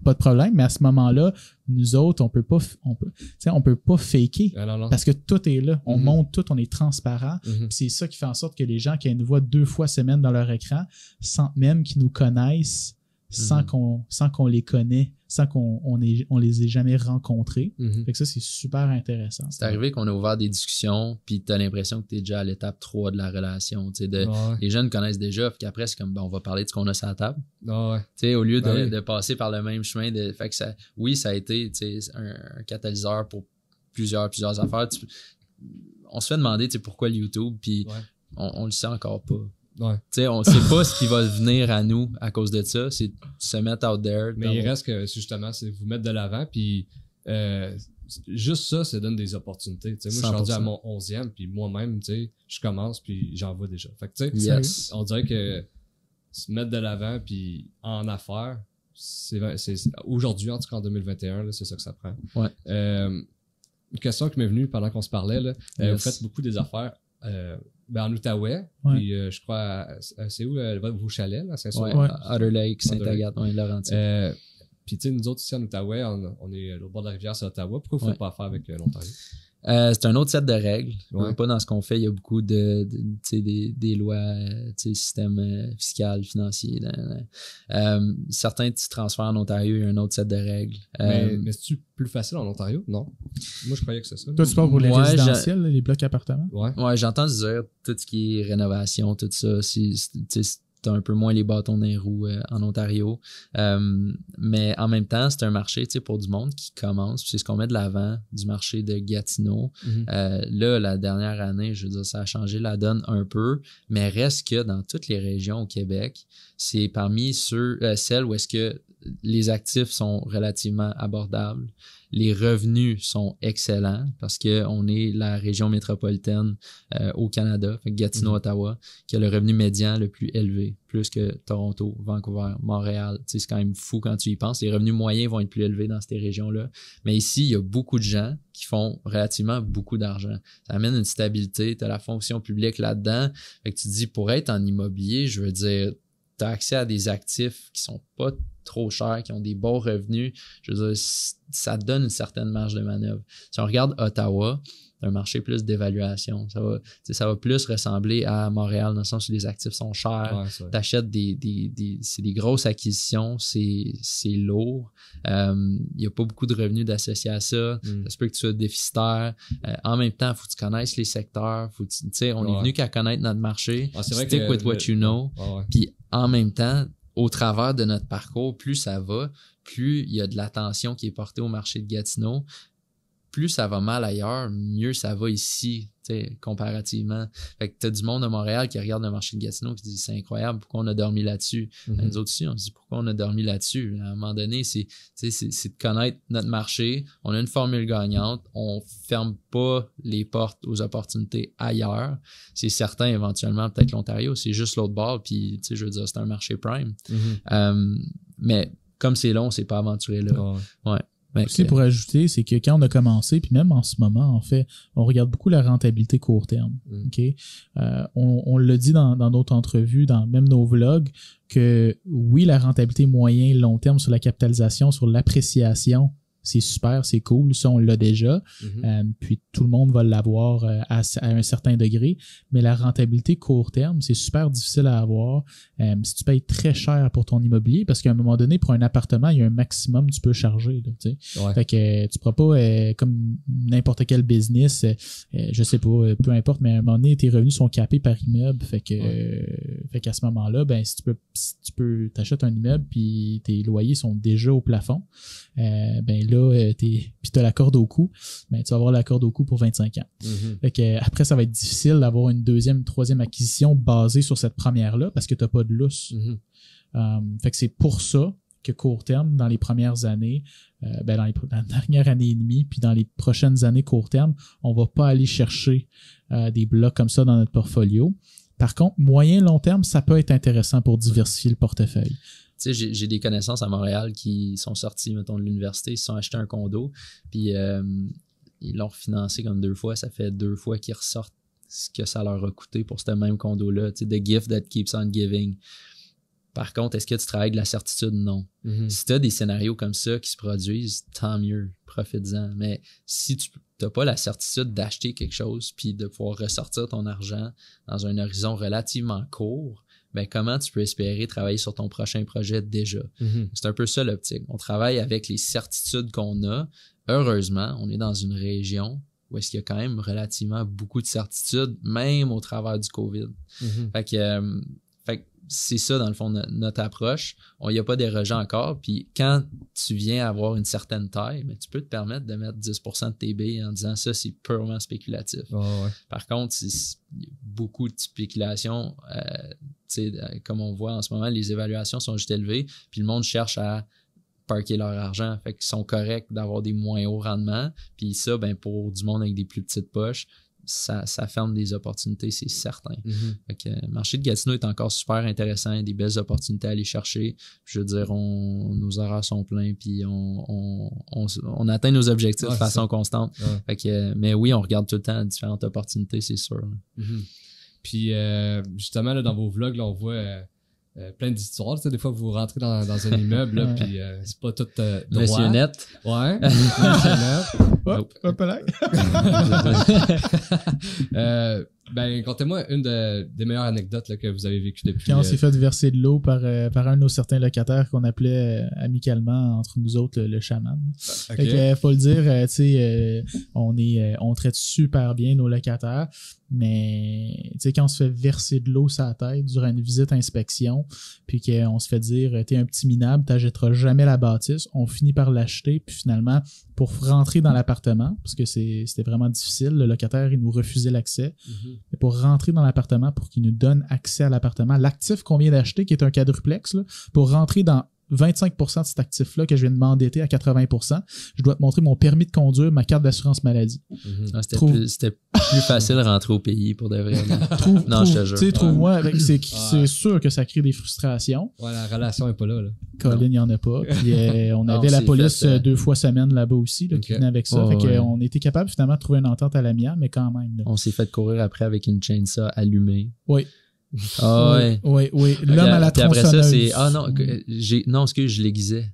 pas de problème, mais à ce moment-là, nous autres, on peut pas, on peut, on peut pas faker Ah, parce que tout est là. On Mhm. monte tout, on est transparent. Mhm. C'est ça qui fait en sorte que les gens qui nous voient deux fois semaine dans leur écran sentent même qu'ils nous connaissent sans Mhm. qu'on sans qu'on les connaît, sans qu'on on, les ait jamais rencontrés. Mhm. Fait que ça, c'est super intéressant. C'est arrivé qu'on a ouvert des discussions, puis t'as l'impression que t'es déjà à l'étape 3 de la relation. tu sais, De, Ouais. Les jeunes connaissent déjà, puis qu'après, c'est comme, ben, on va parler de ce qu'on a sur la table. Ouais. Tu au lieu de, Ben de passer par le même chemin. De, fait que ça, oui, ça a été tu sais, un, un catalyseur pour plusieurs, plusieurs affaires. Tu- on se fait demander tu sais, pourquoi le YouTube, puis Ouais. on, on le sait encore pas. Ouais. On sait pas ce qui va venir à nous à cause de ça. C'est se mettre out there. Mais il reste que justement, c'est vous mettre de l'avant, puis euh, juste ça, ça donne des opportunités. Moi, je suis rendu à 100%. mon 11e, puis moi-même, je commence, puis j'en vois déjà. Fait que, tu sais, Yes. on dirait que se mettre de l'avant, puis en affaires, c'est, aujourd'hui, en tout cas en 2021, là, c'est ça que ça prend. Ouais. Euh, une question qui m'est venue pendant qu'on se parlait, là, euh, vous faites beaucoup des affaires ben, en Outaouais, Ouais. puis euh, je crois, c'est où euh, vos chalets, là, c'est Ouais, Ouais. Otter Lake, Saint-Agathe, ouais, Laurentide. euh, puis tu sais, nous autres ici en Outaouais, on, on est au bord de la rivière, c'est Ottawa. Pourquoi il ne faut pas faire avec euh, l'Ontario? Euh, c'est un autre set de règles. Ouais. Pas dans ce qu'on fait, il y a beaucoup de, de- tu sais, des, des lois, euh, tu sais, système euh, fiscal, financier. là, là. Euh, certains petits transferts en Ontario, il y a un autre set de règles. mais Euh, mais c'est-tu plus facile en Ontario? Non. Moi, je croyais que c'est ça. Toi, tu parles pour les Ouais, résidentiels, les blocs appartements? Ouais. Ouais, j'entends dire tout ce qui est rénovation, tout ça. C'est, c'est- tu sais, t'as un peu moins les bâtons dans les roues euh, en Ontario. Euh, mais en même temps, c'est un marché pour du monde qui commence. C'est ce qu'on met de l'avant du marché de Gatineau. Mhm. Euh, là, la dernière année, je veux dire, ça a changé la donne un peu, mais reste que dans toutes les régions au Québec, c'est parmi ceux, celles où est-ce que les actifs sont relativement abordables, les revenus sont excellents parce que on est la région métropolitaine euh, au Canada, fait que Gatineau, Mhm. Ottawa, qui a le revenu médian le plus élevé, plus que Toronto, Vancouver, Montréal. Tu sais, c'est quand même fou quand tu y penses. Les revenus moyens vont être plus élevés dans ces régions-là. Mais ici, il y a beaucoup de gens qui font relativement beaucoup d'argent. Ça amène une stabilité, tu as la fonction publique là-dedans. Fait que tu te dis, pour être en immobilier, je veux dire, tu as accès à des actifs qui sont pas trop chers, qui ont des bons revenus. Je veux dire, ça te donne une certaine marge de manœuvre. Si on regarde Ottawa, c'est un marché plus d'évaluation. Ça va, tu ça va plus ressembler à Montréal dans le sens où les actifs sont chers Ouais, c'est vrai. t'achètes des, des, des grosses acquisitions, c'est, lourd. Il n'y a pas beaucoup de revenus d'associer à ça. Mm. Ça se peut que tu sois déficitaire. Euh, en même temps, faut que tu connaisses les secteurs. Faut que tu tu on est venu qu'à connaître notre marché. Ah, c'est vrai Stick que with what you know. Puis en même temps, au travers de notre parcours, plus ça va, plus il y a de l'attention qui est portée au marché de Gatineau, plus ça va mal ailleurs, mieux ça va ici, tu sais, comparativement. Fait que t'as du monde à Montréal qui regarde le marché de Gatineau qui dit c'est incroyable, pourquoi on a dormi là-dessus? Mhm. Ben, Nous autres aussi, on se dit pourquoi on a dormi là-dessus? À un moment donné, c'est, tu sais, c'est, c'est de connaître notre marché. On a une formule gagnante. On ferme pas les portes aux opportunités ailleurs. C'est certain, éventuellement, peut-être l'Ontario, c'est juste l'autre bord. Puis, tu sais, je veux dire, c'est un marché prime. Mhm. Euh, mais comme c'est long, c'est pas aventuré là. Ouais. Aussi, pour ajouter, c'est que quand on a commencé, puis même en ce moment, en fait, on regarde beaucoup la rentabilité court terme. Mm. Euh, on on l'a dit dans, dans notre entrevue, dans même nos vlogs, que oui, la rentabilité moyen et long terme sur la capitalisation, sur l'appréciation, c'est super, c'est cool, ça on l'a déjà. Mhm. Euh, puis tout le monde va l'avoir euh, à, à un certain degré. Mais la rentabilité court terme, c'est super difficile à avoir euh, si tu payes très cher pour ton immobilier, parce qu'à un moment donné, pour un appartement, il y a un maximum que tu peux charger. Là. Ouais. Fait que tu pourras pas, comme n'importe quel business, je sais pas, peu importe, mais à un moment donné, tes revenus sont capés par immeuble. Fait que, fait qu'à ce moment-là, ben, si tu peux, si tu peux, t'achètes un immeuble puis tes loyers sont déjà au plafond, ben là, euh, puis t'as la corde au cou, ben, tu vas avoir la corde au cou pour 25 ans. Mhm. Fait que, après, ça va être difficile d'avoir une deuxième, troisième acquisition basée sur cette première-là parce que t'as pas de lousse. Mhm. Euh, fait que c'est pour ça que court terme, dans les premières années, euh, ben dans, les, dans la dernière année et demie, puis dans les prochaines années court terme, on va pas aller chercher euh, des blocs comme ça dans notre portfolio. Par contre, moyen long terme, ça peut être intéressant pour diversifier le portefeuille. Tu sais, j'ai des connaissances à Montréal qui sont sortis, mettons, de l'université, ils se sont achetés un condo, puis euh, ils l'ont refinancé comme deux fois. Ça fait deux fois qu'ils ressortent ce que ça leur a coûté pour ce même condo-là. Tu sais, the gift that keeps on giving. Par contre, est-ce que tu travailles de la certitude? Non. Mhm. Si tu as des scénarios comme ça qui se produisent, tant mieux, profites-en. Mais si tu n'as pas la certitude d'acheter quelque chose puis de pouvoir ressortir ton argent dans un horizon relativement court, ben comment tu peux espérer travailler sur ton prochain projet déjà? Mhm. C'est un peu ça l'optique. On travaille avec les certitudes qu'on a. Heureusement, on est dans une région où est-ce qu'il y a quand même relativement beaucoup de certitudes, même au travers du COVID. Mhm. Fait que, euh, fait que c'est ça, dans le fond, no- notre approche. On n'y a pas dérogé encore. Puis quand tu viens avoir une certaine taille, mais tu peux te permettre de mettre 10% de tes billes en disant ça, c'est purement spéculatif. Ouais. Par contre, il y a beaucoup de spéculation. euh, comme on voit en ce moment, les évaluations sont juste élevées, puis le monde cherche à parquer leur argent. Fait qu'ils sont corrects d'avoir des moins hauts rendements. Puis ça, ben, pour du monde avec des plus petites poches, ça, ça ferme des opportunités, c'est certain. Mhm. Fait que, euh, le marché de Gatineau est encore super intéressant, il y a des belles opportunités à aller chercher. Je veux dire, on, nos horaires sont pleins, puis on, on, on, on atteint nos objectifs Ouais, de façon ça. constante. Ouais. Fait que, euh, mais oui, on regarde tout le temps différentes opportunités, c'est sûr. Puis euh, justement, là, dans vos vlogs, là, on voit euh, euh, plein d'histoires. Tu sais, des fois, vous rentrez dans, dans un immeuble, là, puis euh, c'est pas tout euh, droit. Monsieur Net, Ouais. Monsieur Net. Hop, hop là. Ben, contez-moi une de- des meilleures anecdotes là, que vous avez vécues depuis. Quand on euh, s'est fait verser de l'eau par, euh, par un de nos certains locataires qu'on appelait euh, amicalement entre nous autres le, le chaman. ok. Fait que, faut le dire, euh, tu sais, on est, on traite super bien nos locataires, mais tu sais, quand on se fait verser de l'eau sur la tête durant une visite inspection, puis qu'on se fait dire, t'es un petit minable, t'achèteras jamais la bâtisse, on finit par l'acheter, puis finalement, pour rentrer dans l'appartement, parce que c'était vraiment difficile, le locataire, il nous refusait l'accès, Mhm. mais pour rentrer dans l'appartement, pour qu'il nous donne accès à l'appartement, l'actif qu'on vient d'acheter, qui est un quadruplex, là, pour rentrer dans 25% de cet actif-là que je viens de m'endetter à 80%, je dois te montrer mon permis de conduire, ma carte d'assurance maladie. Mhm. Ah, c'était Trouve- plus, c'était plus facile de rentrer au pays pour de vrai. Trouve, Non, trouve- je te jure. trouve-moi, avec- c'est Ouais. sûr que ça crée des frustrations. Ouais, la relation est pas là. là. Colin, il n'y en a pas. Puis, euh, on Non, avait la police fait, euh, euh, deux fois semaine là-bas aussi, là, qui venait avec ça. Fait ouais. on était capable finalement de trouver une entente à l'amiable, mais quand même. là. On s'est fait courir après avec une chainsaw allumée. Oui. Ah ouais. Oui, oui. L'homme à la puis après ça, tronçonneuse. c'est. Ah non, que- j'ai, non, excuse, je l'aiguisais.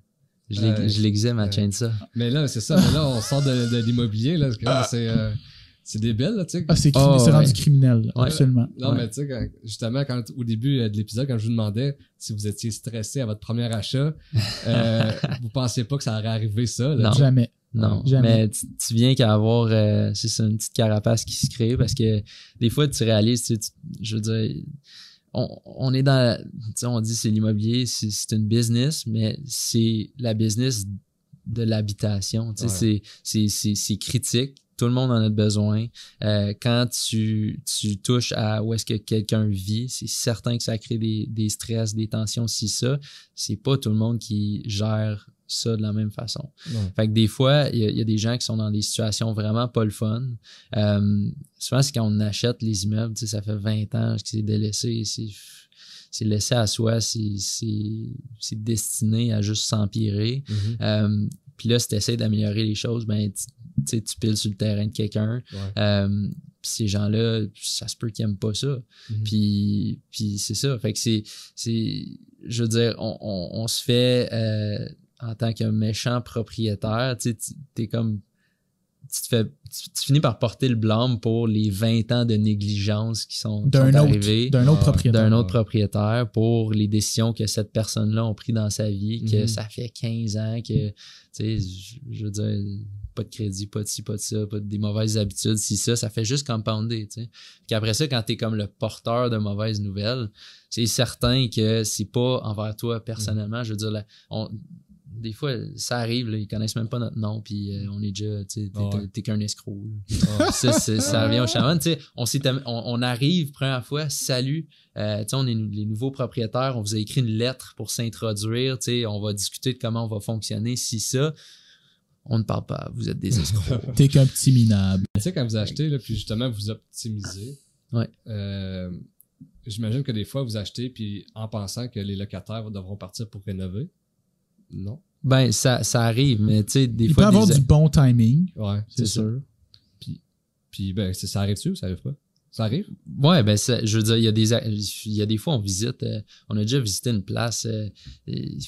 Je, l'ai- Euh, je l'aiguisais, ma euh, chainsaw. Mais là, c'est ça. Mais là, on sort de, de l'immobilier. là. C'est euh, c'est débile, là, tu sais. Ah, c'est c'est rendu ouais. criminel, Ouais. absolument. Non, Ouais. mais tu sais, justement, quand, au début euh, de l'épisode, quand je vous demandais si vous étiez stressé à votre premier achat, euh, vous pensiez pas que ça aurait arrivé ça. Là, Non. Jamais. Non, Jamais. mais tu, tu viens qu'à avoir, euh, c'est une petite carapace qui se crée parce que des fois, tu réalises, tu je veux dire, on, on est dans, tu sais, on dit c'est l'immobilier, c'est c'est une business, mais c'est la business de l'habitation. Tu sais, Ouais. c'est- c'est c'est- c'est critique. Tout le monde en a besoin. Euh, quand tu, tu touches à où est-ce que quelqu'un vit, c'est certain que ça crée des, des stress, des tensions, si ça. C'est pas tout le monde qui gère ça de la même façon. Fait que des fois, il y, a- il y a des gens qui sont dans des situations vraiment pas le fun. Euh, souvent, c'est quand on achète les immeubles, tu sais, ça fait 20 ans que c'est délaissé, c'est, c'est laissé à soi, c'est, destiné à juste s'empirer. Mhm. Euh, puis là, si tu essaies d'améliorer les choses, ben, tu piles sur le terrain de quelqu'un. Ouais. Euh, puis ces gens-là, ça se peut qu'ils aiment pas ça. Mhm. Puis, puis c'est ça. Fait que c'est, c'est, je veux dire, on, on, on se fait euh, en tant que méchant propriétaire, tu comme, tu te fais, tu, tu finis par porter le blâme pour les 20 ans de négligence qui sont, qui arrivés d'un autre Ah, propriétaire. d'un autre propriétaire pour les décisions que cette personne-là a pris dans sa vie, que Mhm. ça fait 15 ans que, tu sais, je je veux dire, pas de crédit, pas de ci, pas de ça, pas de, des mauvaises habitudes, si ça, ça fait juste compounder, tu sais. Puis après ça, quand t'es comme le porteur de mauvaises nouvelles, c'est certain que c'est pas envers toi personnellement, je veux dire, là, on, des fois, ça arrive, là, ils connaissent même pas notre nom, puis euh, on est déjà, tu sais, t'es, ouais. t'es qu'un escroc. là. Ça, c'est- ça revient au chaman. Tu sais, on, arrive, première fois, salut, euh, tu sais, on est les nouveaux propriétaires, on vous a écrit une lettre pour s'introduire, tu sais, on va discuter de comment on va fonctionner, si ça, on ne parle pas, vous êtes des escrocs. T'es qu'un petit minable. Tu sais, quand vous achetez, là, puis justement, vous optimisez. Ouais. euh, J'imagine que des fois, vous achetez, puis en pensant que les locataires devront partir pour rénover. Non. ben, ça, ça arrive, mais tu sais, des Il peut fois, avoir des- du bon timing, Ouais. c'est sûr. Puis, ben, c'est- ça arrive-tu ou ça arrive pas? Ça arrive? Ouais, ben je veux dire, il y a des il y a des fois on visite, euh, on a déjà visité une place, euh, il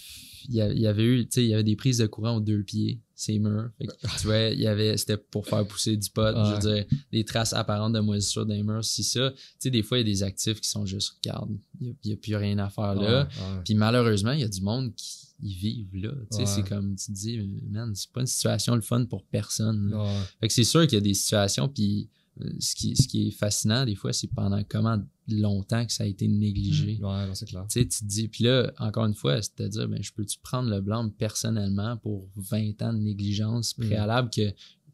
y, avait eu, tu sais, il y avait des prises de courant aux deux pieds, ces murs. tu vois, il y avait, c'était pour faire pousser du pot, je veux dire, des traces apparentes de moisissure dans les murs, si ça. Tu sais, des fois, il y a des actifs qui sont juste, regarde, il n'y a, plus rien à faire là. Puis malheureusement, il y a du monde qui ils vivent là. Tu sais, c'est comme tu te dis, man, c'est pas une situation le fun pour personne. Fait que c'est sûr qu'il y a des situations, puis euh, ce qui, ce qui est fascinant des fois, c'est pendant comment longtemps que ça a été négligé. Mmh. Ouais, c'est clair. Tu sais, tu te dis, puis là, encore une fois, c'est-à-dire, ben, je peux-tu prendre le blanc personnellement pour 20 ans de négligence mmh. préalable que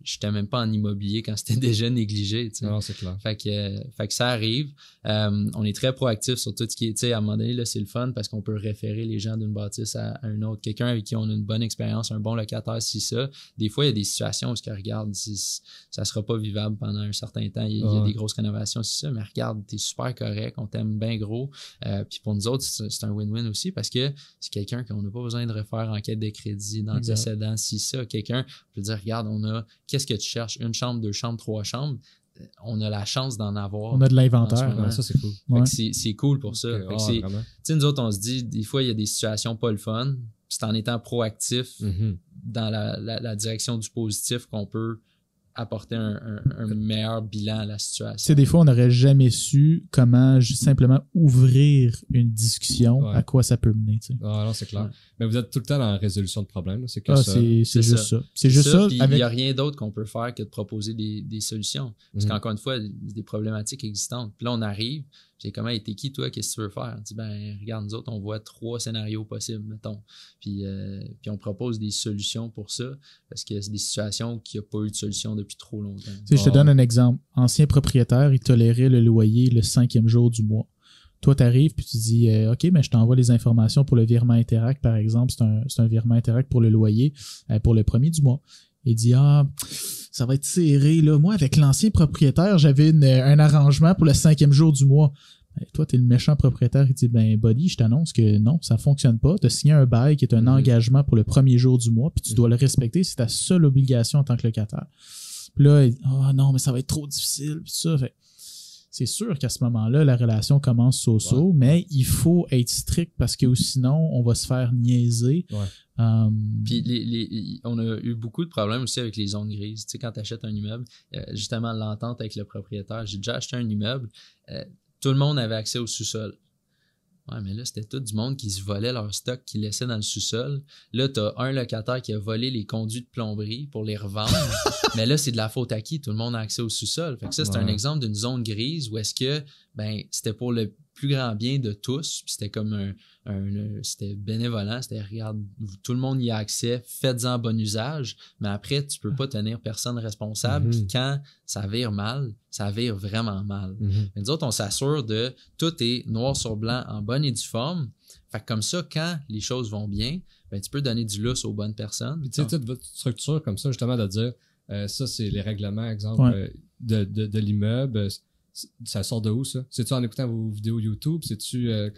j'étais même pas en immobilier quand c'était déjà négligé. Tu sais. Non, c'est clair. Fait que, fait que ça arrive. Euh, on est très proactif sur tout ce qui est, tu sais, à un moment donné, là, c'est le fun parce qu'on peut référer les gens d'une bâtisse à, à un autre. Quelqu'un avec qui on a une bonne expérience, un bon locataire, si ça. Des fois, il y a des situations où, que, regarde, si, ça sera pas vivable pendant un certain temps. Il y a, des grosses rénovations, si ça. Mais regarde, t'es super correct, on t'aime bien gros. Euh, puis pour nous autres, c'est un win-win aussi parce que c'est quelqu'un qu'on n'a pas besoin de refaire en quête de crédit, d'antécédents, si ça. Quelqu'un peut dire, regarde, on a qu'est-ce que tu cherches? Une chambre, deux chambres, trois chambres? Euh, on a la chance d'en avoir. On a de l'inventaire. ça, c'est cool. C'est cool pour ça. Tu nous autres, on se dit, des fois, il y a des situations pas le fun. C'est en étant proactif mm-hmm. dans la, direction du positif qu'on peut apporter un, meilleur bilan à la situation. C'est des fois, on n'aurait jamais su comment juste simplement ouvrir une discussion, à quoi ça peut mener. Ah non, c'est clair. Mais vous êtes tout le temps dans la résolution de problèmes. C'est ah, c'est juste ça. C'est juste ça. Il n'y a rien d'autre qu'on peut faire que de proposer des, des solutions. Parce mhm. qu'encore une fois, des problématiques existantes. Puis là, on arrive, j'ai comment été qui toi, qu'est-ce que tu veux faire? On dit ben regarde, nous autres, on voit trois scénarios possibles, mettons. Puis, euh, puis on propose des solutions pour ça, parce que c'est des situations qui n'ont pas eu de solution depuis trop longtemps. Tu je te donne un exemple. Ancien propriétaire, il tolérait le loyer le cinquième jour du mois. Toi, tu arrives puis tu dis euh, OK, mais je t'envoie les informations pour le virement Interact, par exemple. C'est un, un, virement Interact pour le loyer euh, pour le premier du mois. Il dit Ah, ça va être serré. Là. Moi, avec l'ancien propriétaire, j'avais un arrangement pour le cinquième jour du mois. Ben, toi, tu es le méchant propriétaire. Il dit Ben, Buddy, je t'annonce que non, ça fonctionne pas. Tu as signé un bail qui est un mm-hmm. engagement pour le premier jour du mois, puis tu dois le respecter. C'est ta seule obligation en tant que locataire. Puis là, il dit Ah non, mais ça va être trop difficile. Puis ça. Fait, c'est sûr qu'à ce moment-là, la relation commence so-so, mais il faut être strict parce que sinon, on va se faire niaiser. Euh, Puis on a eu beaucoup de problèmes aussi avec les zones grises. Tu sais, quand tu achètes un immeuble, euh, justement, l'entente avec le propriétaire, j'ai déjà acheté un immeuble, euh, tout le monde avait accès au sous-sol. Ouais, mais là, c'était tout du monde qui se volait leur stock, qui laissait dans le sous-sol. Là, t'as un locataire qui a volé les conduits de plomberie pour les revendre. mais là, c'est de la faute à qui? Tout le monde a accès au sous-sol. Fait que ça, c'est un exemple d'une zone grise où est-ce que, ben, c'était pour le plus grand bien de tous. C'était comme un, c'était bénévolent, c'était regarde, tout le monde y a accès, faites-en bon usage, mais après, tu peux pas tenir personne responsable. Puis mhm. quand ça vire mal, ça vire vraiment mal. Mhm. Nous autres, on s'assure de tout est noir sur blanc en bonne et due forme. Fait que comme ça, quand les choses vont bien, ben, tu peux donner du lousse aux bonnes personnes. Puis tu sais, toute votre structure comme ça, justement, de dire euh, ça, c'est les règlements, exemple, euh, de, de, de l'immeuble ça sort de où ça? C'est-tu en écoutant vos vidéos YouTube? C'est-tu. Euh,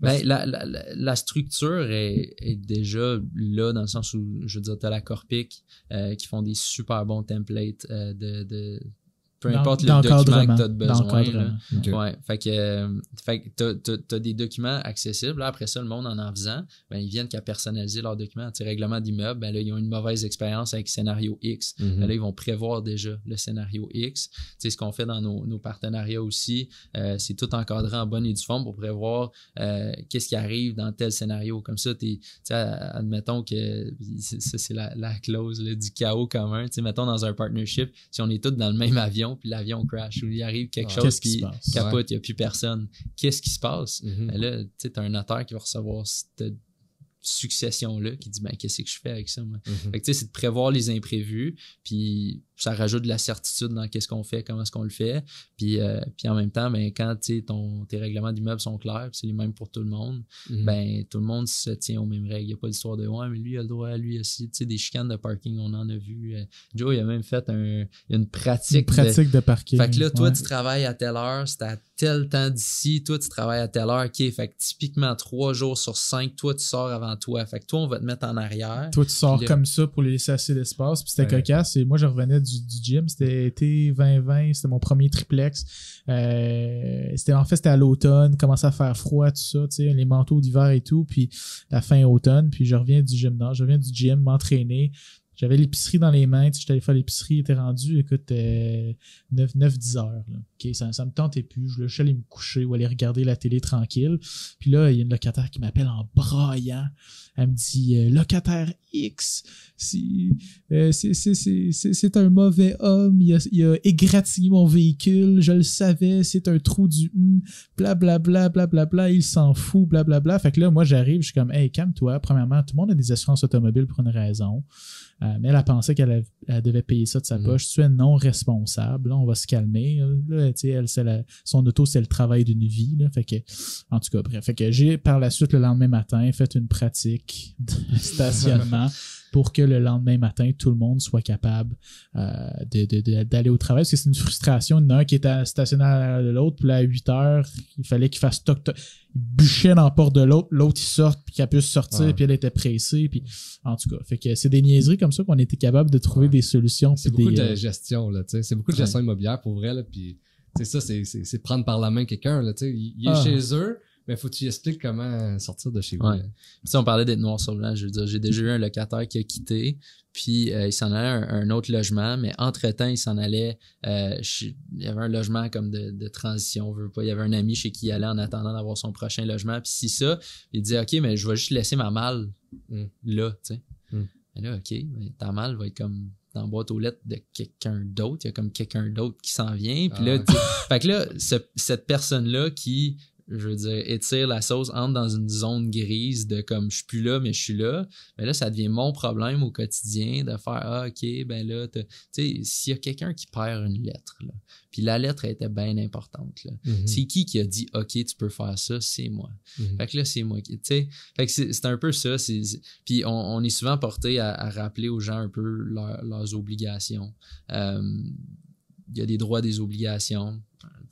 ben, la, la, la, structure est, est, déjà là dans le sens où, je veux dire, tu as la Corpic euh, qui font des super bons templates euh, de, de peu importe le document que tu as besoin. Ouais, fait que, euh, fait que tu as, des documents accessibles. Là, après ça, le monde en en faisant, ben, ils viennent qu'à personnaliser leurs documents. Tu règlement d'immeuble, ben là, ils ont une mauvaise expérience avec scénario X. Mm-hmm. Ben, là, ils vont prévoir déjà le scénario X. Tu sais, ce qu'on fait dans nos, nos partenariats aussi, euh, c'est tout encadré en bonne et due forme pour prévoir euh, qu'est-ce qui arrive dans tel scénario. Comme ça, tu sais, admettons que ça, c'est la, la clause là, du chaos commun. Tu sais, mettons dans un partnership, si on est tous dans le même avion, puis l'avion crash, ou il arrive quelque chose qui capote, il n'y a plus personne. Qu'est-ce qui se passe? Mm-hmm. Là, tu sais, as un notaire qui va recevoir cette succession-là qui dit ben qu'est-ce que je fais avec ça moi? Mm-hmm. fait que tu sais c'est de prévoir les imprévus puis ça rajoute de la certitude dans qu'est-ce qu'on fait comment est-ce qu'on le fait puis euh, puis en même temps ben quand ton tes règlements d'immeuble sont clairs c'est les mêmes pour tout le monde mm-hmm. ben tout le monde se tient aux mêmes règles il n'y a pas d'histoire de ouais mais lui il a le droit lui aussi tu sais des chicanes de parking on en a vu euh, Joe il a même fait un, une pratique une pratique de, parking fait que là toi tu travailles à telle heure c'est à tel temps d'ici toi tu travailles à telle heure ok fait que typiquement trois jours sur cinq toi tu sors avant toi. Fait que toi, on va te mettre en arrière. Toi, tu sors comme ça pour lui laisser assez d'espace. Puis c'était cocasse. Et moi, je revenais du, gym. C'était été 2020, c'était mon premier triplex. Euh, c'était en fait c'était à l'automne, commençait à faire froid, tout ça, les manteaux d'hiver et tout, puis la fin automne, puis je reviens du gymnase, je reviens du gym, m'entraîner. J'avais l'épicerie dans les mains, j'étais allé faire l'épicerie, il était rendu, écoute, 9-10 heures. Là. ça, ça me tentait plus. Je suis allé me coucher ou aller regarder la télé tranquille. Puis là, il y a une locataire qui m'appelle en braillant. Elle me dit euh, Locataire X, euh, c'est un mauvais homme, il a, il a, égratigné mon véhicule, je le savais, c'est un trou du blablabla, bla, bla, bla, bla, il s'en fout, blablabla. Bla, bla. Fait que là, moi, j'arrive, je suis comme Hey, calme-toi. Premièrement, tout le monde a des assurances automobiles pour une raison. Euh, mais elle a pensé qu'elle devait payer ça de sa mm. poche. Tu es non responsable. Là, on va se calmer. Là, elle, son auto, c'est le travail d'une vie. Là, fait que, en tout cas, bref. Fait que j'ai, par la suite, le lendemain matin, fait une pratique de stationnement pour que le lendemain matin, tout le monde soit capable euh, d'aller au travail. Parce que c'est une frustration. Il y en a un qui était stationné à l'autre, puis là, à 8 heures, il fallait qu'il fasse toc toc. Il bûchait dans la porte de l'autre, l'autre il sort, puis qu'elle puisse sortir, puis elle était pressée. Puis, en tout cas, fait que c'est des niaiseries comme ça qu'on était capable de trouver des solutions. C'est beaucoup de euh, gestion, là, tu sais. C'est beaucoup de gestion immobilière pour vrai, là, puis c'est ça, c'est prendre par la main quelqu'un, là, tu sais. Il, est ah. chez eux, mais faut que tu expliques comment sortir de chez vous. Si on parlait d'être noir sur blanc, je veux dire, j'ai déjà eu un locataire qui a quitté, puis euh, il s'en allait à un, autre logement, mais entre-temps, il s'en allait, euh, il y avait un logement comme de, transition, veut pas, il y avait un ami chez qui il allait en attendant d'avoir son prochain logement, puis si ça, il dit, OK, mais je vais juste laisser ma malle mm. là, tu sais. Mm. Mais là, OK, mais ta malle va être comme dans la boîte aux lettres de quelqu'un d'autre. Il y a comme quelqu'un d'autre qui s'en vient. Puis là, ah. fait que là, cette personne-là qui je veux dire, étire la sauce, entre dans une zone grise de comme je suis plus là, mais je suis là. Mais là, ça devient mon problème au quotidien de faire Ah, OK, ben là, tu sais, s'il y a quelqu'un qui perd une lettre, là, puis la lettre était bien importante, là. Mm-hmm. C'est qui qui a dit OK, tu peux faire ça? C'est moi. Mm-hmm. Fait que là, c'est moi qui. Tu sais, fait que c'est un peu ça. Puis on, est souvent porté à, rappeler aux gens un peu leurs obligations. Euh, il y a des droits, des obligations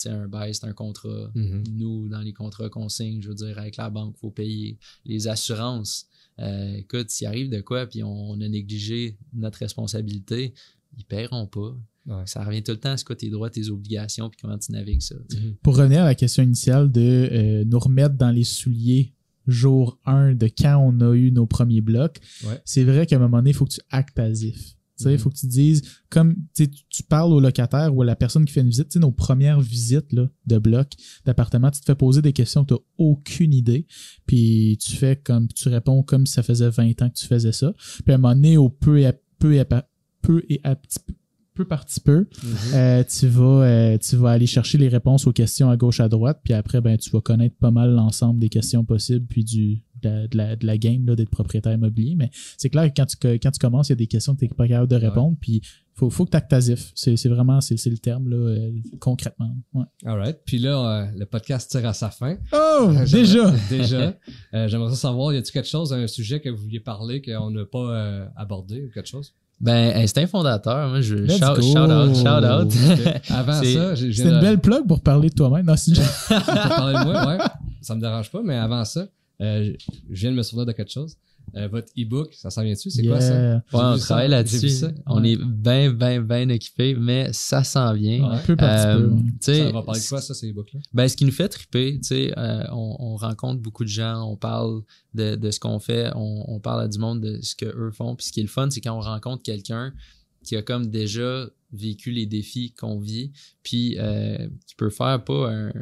un bail, c'est un contrat. Mm-hmm. Nous, dans les contrats qu'on signe, je veux dire, avec la banque, il faut payer. Les assurances, euh, écoute, s'il arrive de quoi, puis on, a négligé notre responsabilité, ils paieront pas. Ça revient tout le temps à ce que tes droits, tes obligations, puis comment tu navigues ça. Mm-hmm. Pour revenir à la question initiale de euh, nous remettre dans les souliers jour 1 de quand on a eu nos premiers blocs, c'est vrai qu'à un moment donné, il faut que tu actes asif. Il faut que tu dises, comme tu parles au locataire ou à la personne qui fait une visite, nos premières visites là, de bloc, d'appartement, tu te fais poser des questions que tu n'as aucune idée, puis tu fais comme tu réponds comme si ça faisait 20 ans que tu faisais ça. Puis à un moment donné, au peu et à peu et à, peu et à petit peu par petit peu, mm-hmm. euh, tu vas euh, tu vas aller chercher les réponses aux questions à gauche à droite, puis après ben tu vas connaître pas mal l'ensemble des questions possibles puis du de la, de la, game d'être propriétaire immobilier. Mais c'est clair que quand tu, quand tu commences, il y a des questions que tu n'es pas capable de répondre. Puis faut, faut que tu actes asif. C'est, vraiment c'est, le terme là, euh, concrètement. Ouais. All right. Puis là, euh, le podcast tire à sa fin. Oh! Euh, déjà! déjà. j'aimerais savoir, y a-t-il quelque chose, un sujet que vous vouliez parler qu'on n'a pas abordé ou quelque chose? Ben, instinct fondateur, moi, je shout, shout, out, shout out. Avant ça, j'ai, C'est une belle plug pour parler de toi-même. Non, si pour parler de moi, ouais. Ça me dérange pas, mais avant ça, euh, je viens de me souvenir de quelque chose. Euh, votre e-book, ça s'en vient dessus? C'est quoi ça? Ouais, on travaille là-dessus. On est bien, bien, bien équipé, mais ça s'en vient. Un peu par euh, Ça va parler de quoi, ça, ces e-books-là? Ben, ce qui nous fait triper, tu sais, on, on, rencontre beaucoup de gens, on parle de, de ce qu'on fait, on, on, parle à du monde de ce qu'eux font. Puis ce qui est le fun, c'est quand on rencontre quelqu'un qui a comme déjà vécu les défis qu'on vit, puis qui peut faire pas un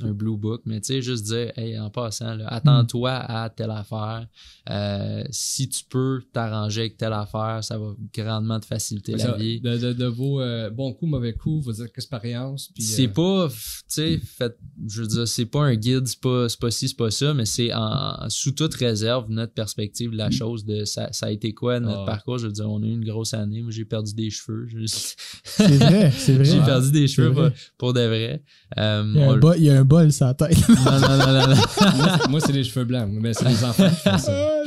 un blue book, mais tu sais, juste dire, hey, en passant, attends-toi à telle affaire. Euh, si tu peux t'arranger avec telle affaire, ça va grandement te faciliter la vie. De, de, vos euh, bons coups, mauvais coups, vos expériences. C'est euh, pas, tu sais, fait, je veux dire, c'est pas un guide, c'est pas, pas ci, c'est pas ça, mais c'est en, sous toute réserve notre perspective de la chose, de ça, ça a été quoi notre ah. parcours. Je veux dire, on a eu une grosse année. Moi, j'ai perdu des cheveux. C'est vrai, c'est vrai. j'ai perdu des cheveux pour, de vrai. il y a un bol tête. non, non, non, non. moi, c'est les cheveux blancs, mais c'est les enfants qui font ça.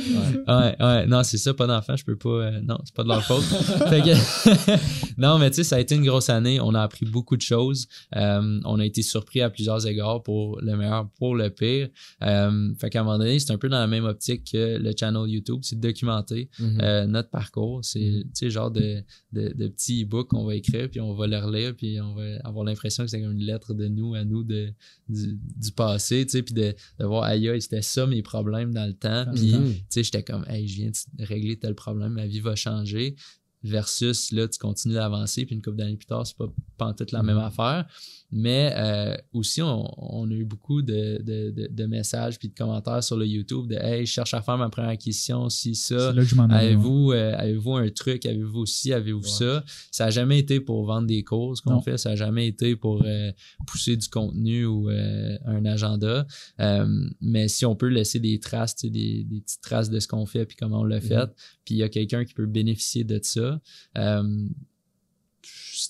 ouais, ouais, non, c'est ça, pas d'enfant, je peux pas. euh, non, c'est pas de leur faute. Fait que- non, mais tu sais, ça a été une grosse année. On a appris beaucoup de choses. Euh, on a été surpris à plusieurs égards pour le meilleur, pour le pire. Euh, fait qu'à un moment donné, c'est un peu dans la même optique que le channel YouTube, c'est de documenter Mhm. notre parcours. C'est, tu sais, genre de, de, de petits e-books qu'on va écrire, puis on va le relire, puis on va avoir l'impression que c'est comme une lettre de nous à nous de, du, du passé, tu sais, puis de, de voir, aïe, c'était ça mes problèmes dans le temps, puis Mhm. Sais, j'étais comme, hey, je viens de régler tel problème, ma vie va changer. Versus, là, tu continues d'avancer, puis une couple d'années plus tard, c'est pas, pas toute la même affaire. Mais euh, aussi, on, on a eu beaucoup de, de, de, de messages puis de commentaires sur le YouTube de Hey, je cherche à faire ma première acquisition, si ça. Ouais. Avez-vous euh, avez-vous un truc, avez-vous ci, avez-vous Ouais. ça? Ça n'a jamais été pour vendre des courses qu'on fait, ça n'a jamais été pour euh, pousser du contenu ou euh, un agenda. Euh, mais si on peut laisser des traces, des, des petites traces de ce qu'on fait puis comment on l'a fait, puis il y a quelqu'un qui peut bénéficier de ça.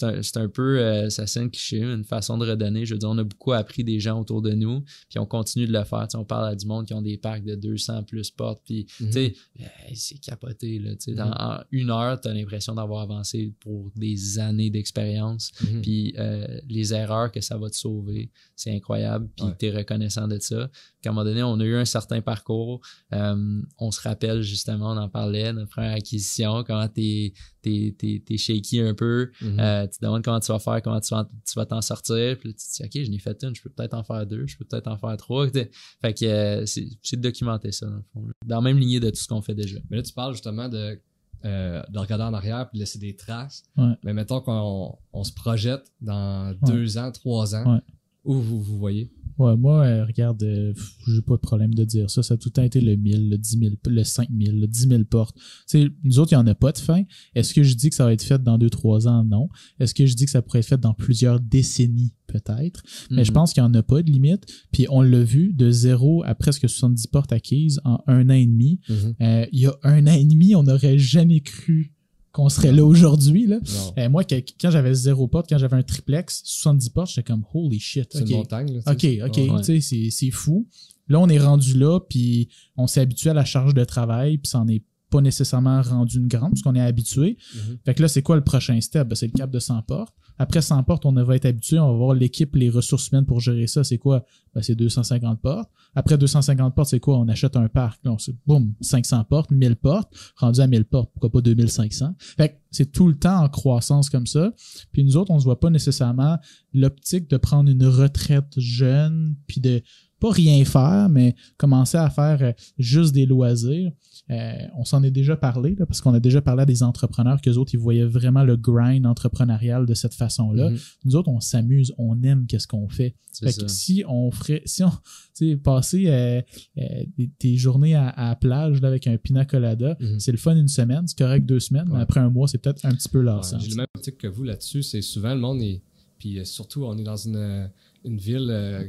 Euh, c'est un, c'est un peu, euh, ça sonne cliché, une façon de redonner. Je veux dire, on a beaucoup appris des gens autour de nous, puis on continue de le faire. Tu on parle à du monde qui ont des parcs de 200 plus portes, puis tu sais, hey, c'est capoté. Là, tu dans- Mhm. en une heure, tu as l'impression d'avoir avancé pour des années d'expérience. Mhm. Puis euh, les erreurs que ça va te sauver, c'est incroyable. Puis Ouais. tu es reconnaissant de ça. Puis à un moment donné, on a eu un certain parcours. Euh, on se rappelle justement, on en parlait, notre première acquisition, comment t'es es, shaky un peu. Mhm. Euh, tu te demandes comment tu vas faire, comment tu vas, t'en sortir. Puis là, tu te dis, OK, je n'ai fait une, je peux peut-être en faire deux, je peux peut-être en faire trois. Fait que euh, c'est de documenter ça, dans le fond. là. Dans la même lignée de tout ce qu'on fait déjà. Mais là, tu parles justement de, euh, de regarder en arrière puis de laisser des traces. Ouais. Mais mettons qu'on on se projette dans deux ans, trois ans. Ouais. Où vous vous voyez? Ouais, moi, euh, regarde, euh, j'ai pas de problème de dire ça. Ça a tout le temps été le 1000, le 10 000, le 5000, le 10 000 portes. Tu sais, nous autres, il n'y en a pas de fin. Est-ce que je dis que ça va être fait dans deux, trois ans? Non. Est-ce que je dis que ça pourrait être fait dans plusieurs décennies? Peut-être. Mais je Mhm. pense qu'il n'y en a pas de limite. Puis on l'a vu de zéro à presque 70 portes acquises en un an et demi. Euh, il y a un an et demi, on n'aurait jamais cru qu'on serait là aujourd'hui. Là. Euh, moi, que- quand j'avais zéro porte, quand j'avais un triplex, 70 portes, j'étais comme holy shit. C'est une montagne. Là, OK. OK, Ouais. c'est- c'est fou. Là, on est rendu là, puis on s'est habitué à la charge de travail, puis ça n'en est pas nécessairement rendu une grande, parce qu'on est habitué. Mhm. Fait que là, c'est quoi le prochain step? Ben, c'est le cap de 100 portes. Après 100 portes, on va être habitué, on va voir l'équipe, les ressources humaines pour gérer ça. C'est quoi? Ben, c'est 250 portes. Après 250 portes, c'est quoi? On achète un parc. Là, on se- boum, 500 portes, 1000 portes. Rendu à 1000 portes, pourquoi pas 2500? Fait que c'est tout le temps en croissance comme ça. Puis nous autres, on se voit pas nécessairement l'optique de prendre une retraite jeune, puis de pas rien faire, mais commencer à faire euh, juste des loisirs. Euh, on s'en est déjà parlé, là, parce qu'on a déjà parlé à des entrepreneurs qu'eux autres, ils voyaient vraiment le grind entrepreneurial de cette façon-là. Mhm. Nous autres, on s'amuse, on aime qu'est-ce qu'on fait. Fait que si on ferait, si on, tu sais, passer euh, euh, des, des journées à, à la plage là, avec un pina colada, Mhm. c'est le fun une semaine, c'est correct deux semaines, mais Ouais. après un mois, c'est peut-être un petit peu Ouais, lassant. J'ai le même optique que vous là-dessus. C'est souvent le monde est. Puis euh, surtout, on est dans une, une ville euh,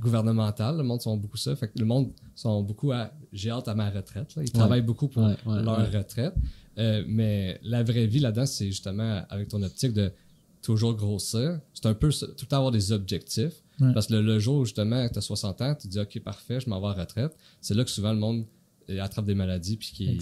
gouvernementale. Le monde sont beaucoup ça. Fait que le monde sont beaucoup à j'ai hâte à ma retraite. là. Ils travaillent beaucoup pour Ouais, ouais, leur retraite. Euh, mais la vraie vie là-dedans, c'est justement avec ton optique de toujours grossir. C'est un peu tout le temps avoir des objectifs. Parce que le, le jour où justement tu as 60 ans, tu dis OK, parfait, je m'en vais à la retraite. C'est là que souvent le monde euh, attrape des maladies puis qui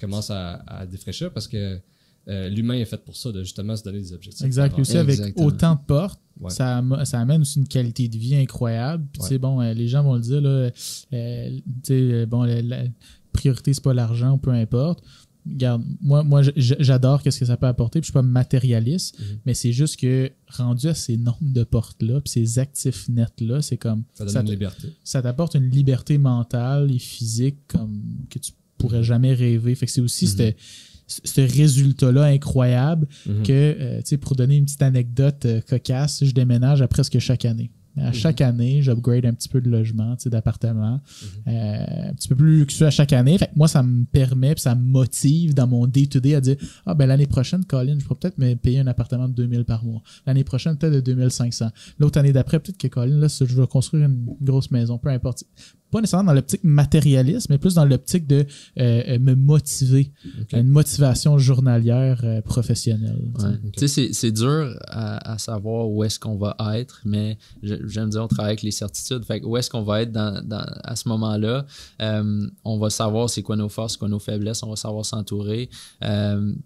commence à, à défraîchir parce que euh, l'humain est fait pour ça, de justement se donner des objectifs. Exact. Puis aussi, avec Exactement. autant de portes, Ouais. ça, ça amène aussi une qualité de vie incroyable. Puis, tu sais, bon, euh, les gens vont le dire, là, euh, tu sais, bon, la, la priorité, c'est pas l'argent peu importe. Regarde, moi, moi j'adore qu'est-ce que ça peut apporter, puis je suis pas matérialiste, Mhm. mais c'est juste que rendu à ces nombres de portes-là, puis ces actifs nets-là, c'est comme Ça donne ça une liberté. ça t'apporte une liberté mentale et physique comme que tu pourrais jamais rêver. Fait que c'est aussi ce- ce résultat-là incroyable Mhm. que, euh, tu sais, pour donner une petite anecdote euh, cocasse, je déménage à presque chaque année. À Mhm. chaque année, j'upgrade un petit peu de logement, tu sais, d'appartement, Mhm. euh, un petit peu plus luxueux à chaque année. Fait que moi, ça me permet, puis ça me motive dans mon day-to-day à dire Ah, ben l'année prochaine, Colin, je pourrais peut-être me payer un appartement de 2000 par mois. L'année prochaine, peut-être de 2500. L'autre année d'après, peut-être que Colin, là, je vais construire une grosse maison, peu importe. Pas nécessairement dans l'optique matérialiste, mais plus dans l'optique de euh, me motiver, une motivation journalière professionnelle. Tu sais, c'est dur à, savoir où est-ce qu'on va être, mais j'aime dire, on travaille avec les certitudes. Fait où est-ce qu'on va être dans, à ce moment-là? on va savoir c'est quoi nos forces, quoi nos faiblesses, on va savoir s'entourer.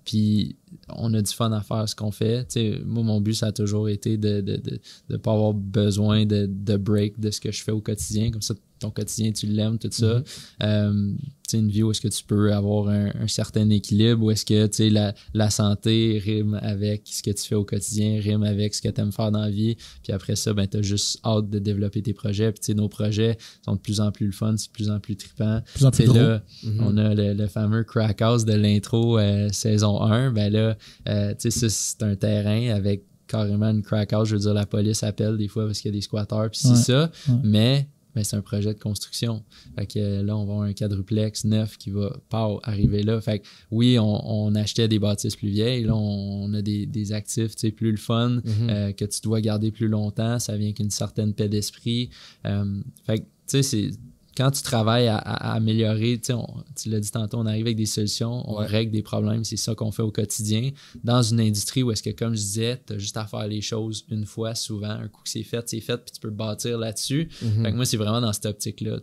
puis on a du fun à faire ce qu'on fait. moi, mon but, ça a toujours été de ne de, de, pas avoir besoin de, de break de ce que je fais au quotidien. Comme ça, ton quotidien, tu l'aimes, tout ça. Euh, une vie où est-ce que tu peux avoir un, certain équilibre, où est-ce que la, la santé rime avec ce que tu fais au quotidien, rime avec ce que tu aimes faire dans la vie. Puis après ça, ben, tu as juste hâte de développer tes projets. Puis nos projets sont de plus en plus le fun, c'est de plus en plus trippant. Plus en plus là. On a le, fameux crack house de l'intro euh, saison 1. Ben là, euh, c'est un terrain avec carrément une crack house. Je veux dire, la police appelle des fois parce qu'il y a des squatteurs, puis c'est ça. Mais mais c'est un projet de construction. Fait que là, on va avoir un quadruplex neuf qui va pas arriver là. Fait que oui, on, achetait des bâtisses plus vieilles. Là, on, a des, des actifs plus le fun, mm-hmm. euh, que tu dois garder plus longtemps. Ça vient qu'une certaine paix d'esprit. Euh, fait que, tu sais, c'est quand tu travailles à, améliorer, tu l'as dit tantôt, on arrive avec des solutions, on règle des problèmes, c'est ça qu'on fait au quotidien. Dans une industrie où est-ce que, comme je disais, tu as juste à faire les choses une fois, souvent, un coup que c'est fait, c'est fait, puis tu peux bâtir là-dessus. Mm-hmm. moi, c'est vraiment dans cette optique-là,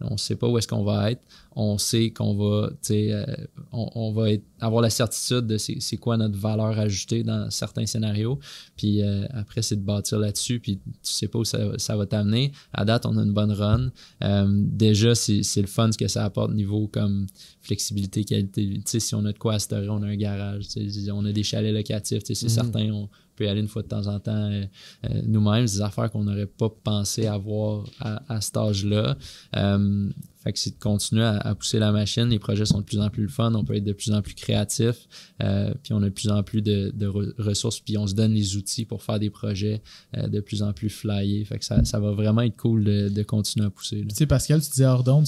on ne sait pas où est-ce qu'on va être, on sait qu'on va, euh, on, va avoir la certitude de c'est quoi notre valeur ajoutée dans certains scénarios. Puis euh, après, c'est de bâtir là-dessus, puis tu sais pas où ça, va t'amener. À date, on a une bonne run. Euh, déjà, c'est le fun ce que ça apporte niveau comme flexibilité, qualité. Si on a de quoi à on a un garage, on a des chalets locatifs, c'est mm-hmm. certain, on aller une fois de temps en temps nous-mêmes, des affaires qu'on n'aurait pas pensé avoir à, cet âge-là. Fait que c'est de continuer à, pousser la machine. Les projets sont de plus en plus fun. On peut être de plus en plus créatif. Euh, puis on a de plus en plus de, ressources. Puis on se donne les outils pour faire des projets euh, de plus en plus flyés. Fait que ça, ça va vraiment être cool de, continuer à pousser. Tu sais, Pascal, tu disais hors d'onde,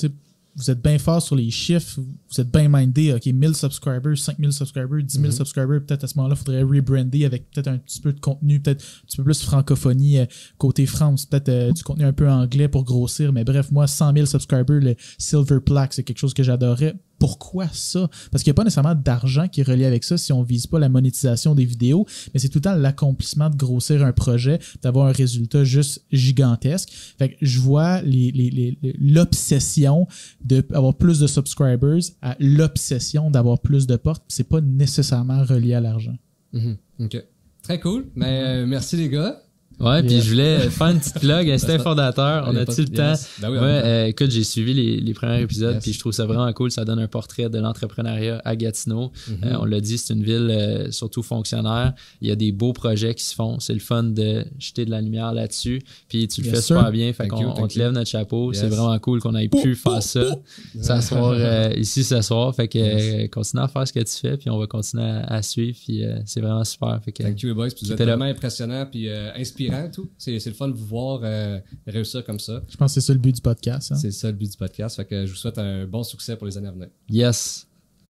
vous êtes bien fort sur les chiffres, vous êtes bien mindé, OK, 1000 subscribers, 5000 subscribers, 10 000 mm-hmm. subscribers, peut-être à ce moment-là, il faudrait rebrander avec peut-être un petit peu de contenu, peut-être un petit peu plus francophonie euh, côté France, peut-être euh, du contenu un peu anglais pour grossir, mais bref, moi, 100 000 subscribers, le Silver Plaque, c'est quelque chose que j'adorais pourquoi ça? Parce qu'il n'y a pas nécessairement d'argent qui est relié avec ça si on ne vise pas la monétisation des vidéos, mais c'est tout le temps l'accomplissement de grossir un projet, d'avoir un résultat juste gigantesque. Fait que je vois l'obsession d'avoir plus de subscribers à l'obsession d'avoir plus de portes. C'est pas nécessairement relié à l'argent. Mm-hmm. OK. Très cool. Mais euh, merci les gars. Ouais, puis je voulais faire une petite plug à C'était Fondateur. On a-tu le temps? Ben ouais, euh, écoute, j'ai suivi les, les premiers épisodes, puis je trouve ça vraiment cool. Ça donne un portrait de l'entrepreneuriat à Gatineau. Mm-hmm. Euh, on l'a dit, c'est une ville euh, surtout fonctionnaire. Il y a des beaux projets qui se font. C'est le fun de jeter de la lumière là-dessus. Puis tu le fais super bien. Fait qu'on on te lève notre chapeau. C'est vraiment cool qu'on ait pu faire ça. S'asseoir ici ce soir. Fait que continue à faire ce que tu fais, puis on va continuer à, suivre. Puis c'est vraiment super. Fait que, Thank you, boys. Puis vous êtes vraiment impressionnant, puis inspirant tout. C'est, le fun de vous voir euh, réussir comme ça. Je pense que c'est ça le but du podcast. Hein. C'est ça le but du podcast. Fait que je vous souhaite un bon succès pour les années à venir. Yes.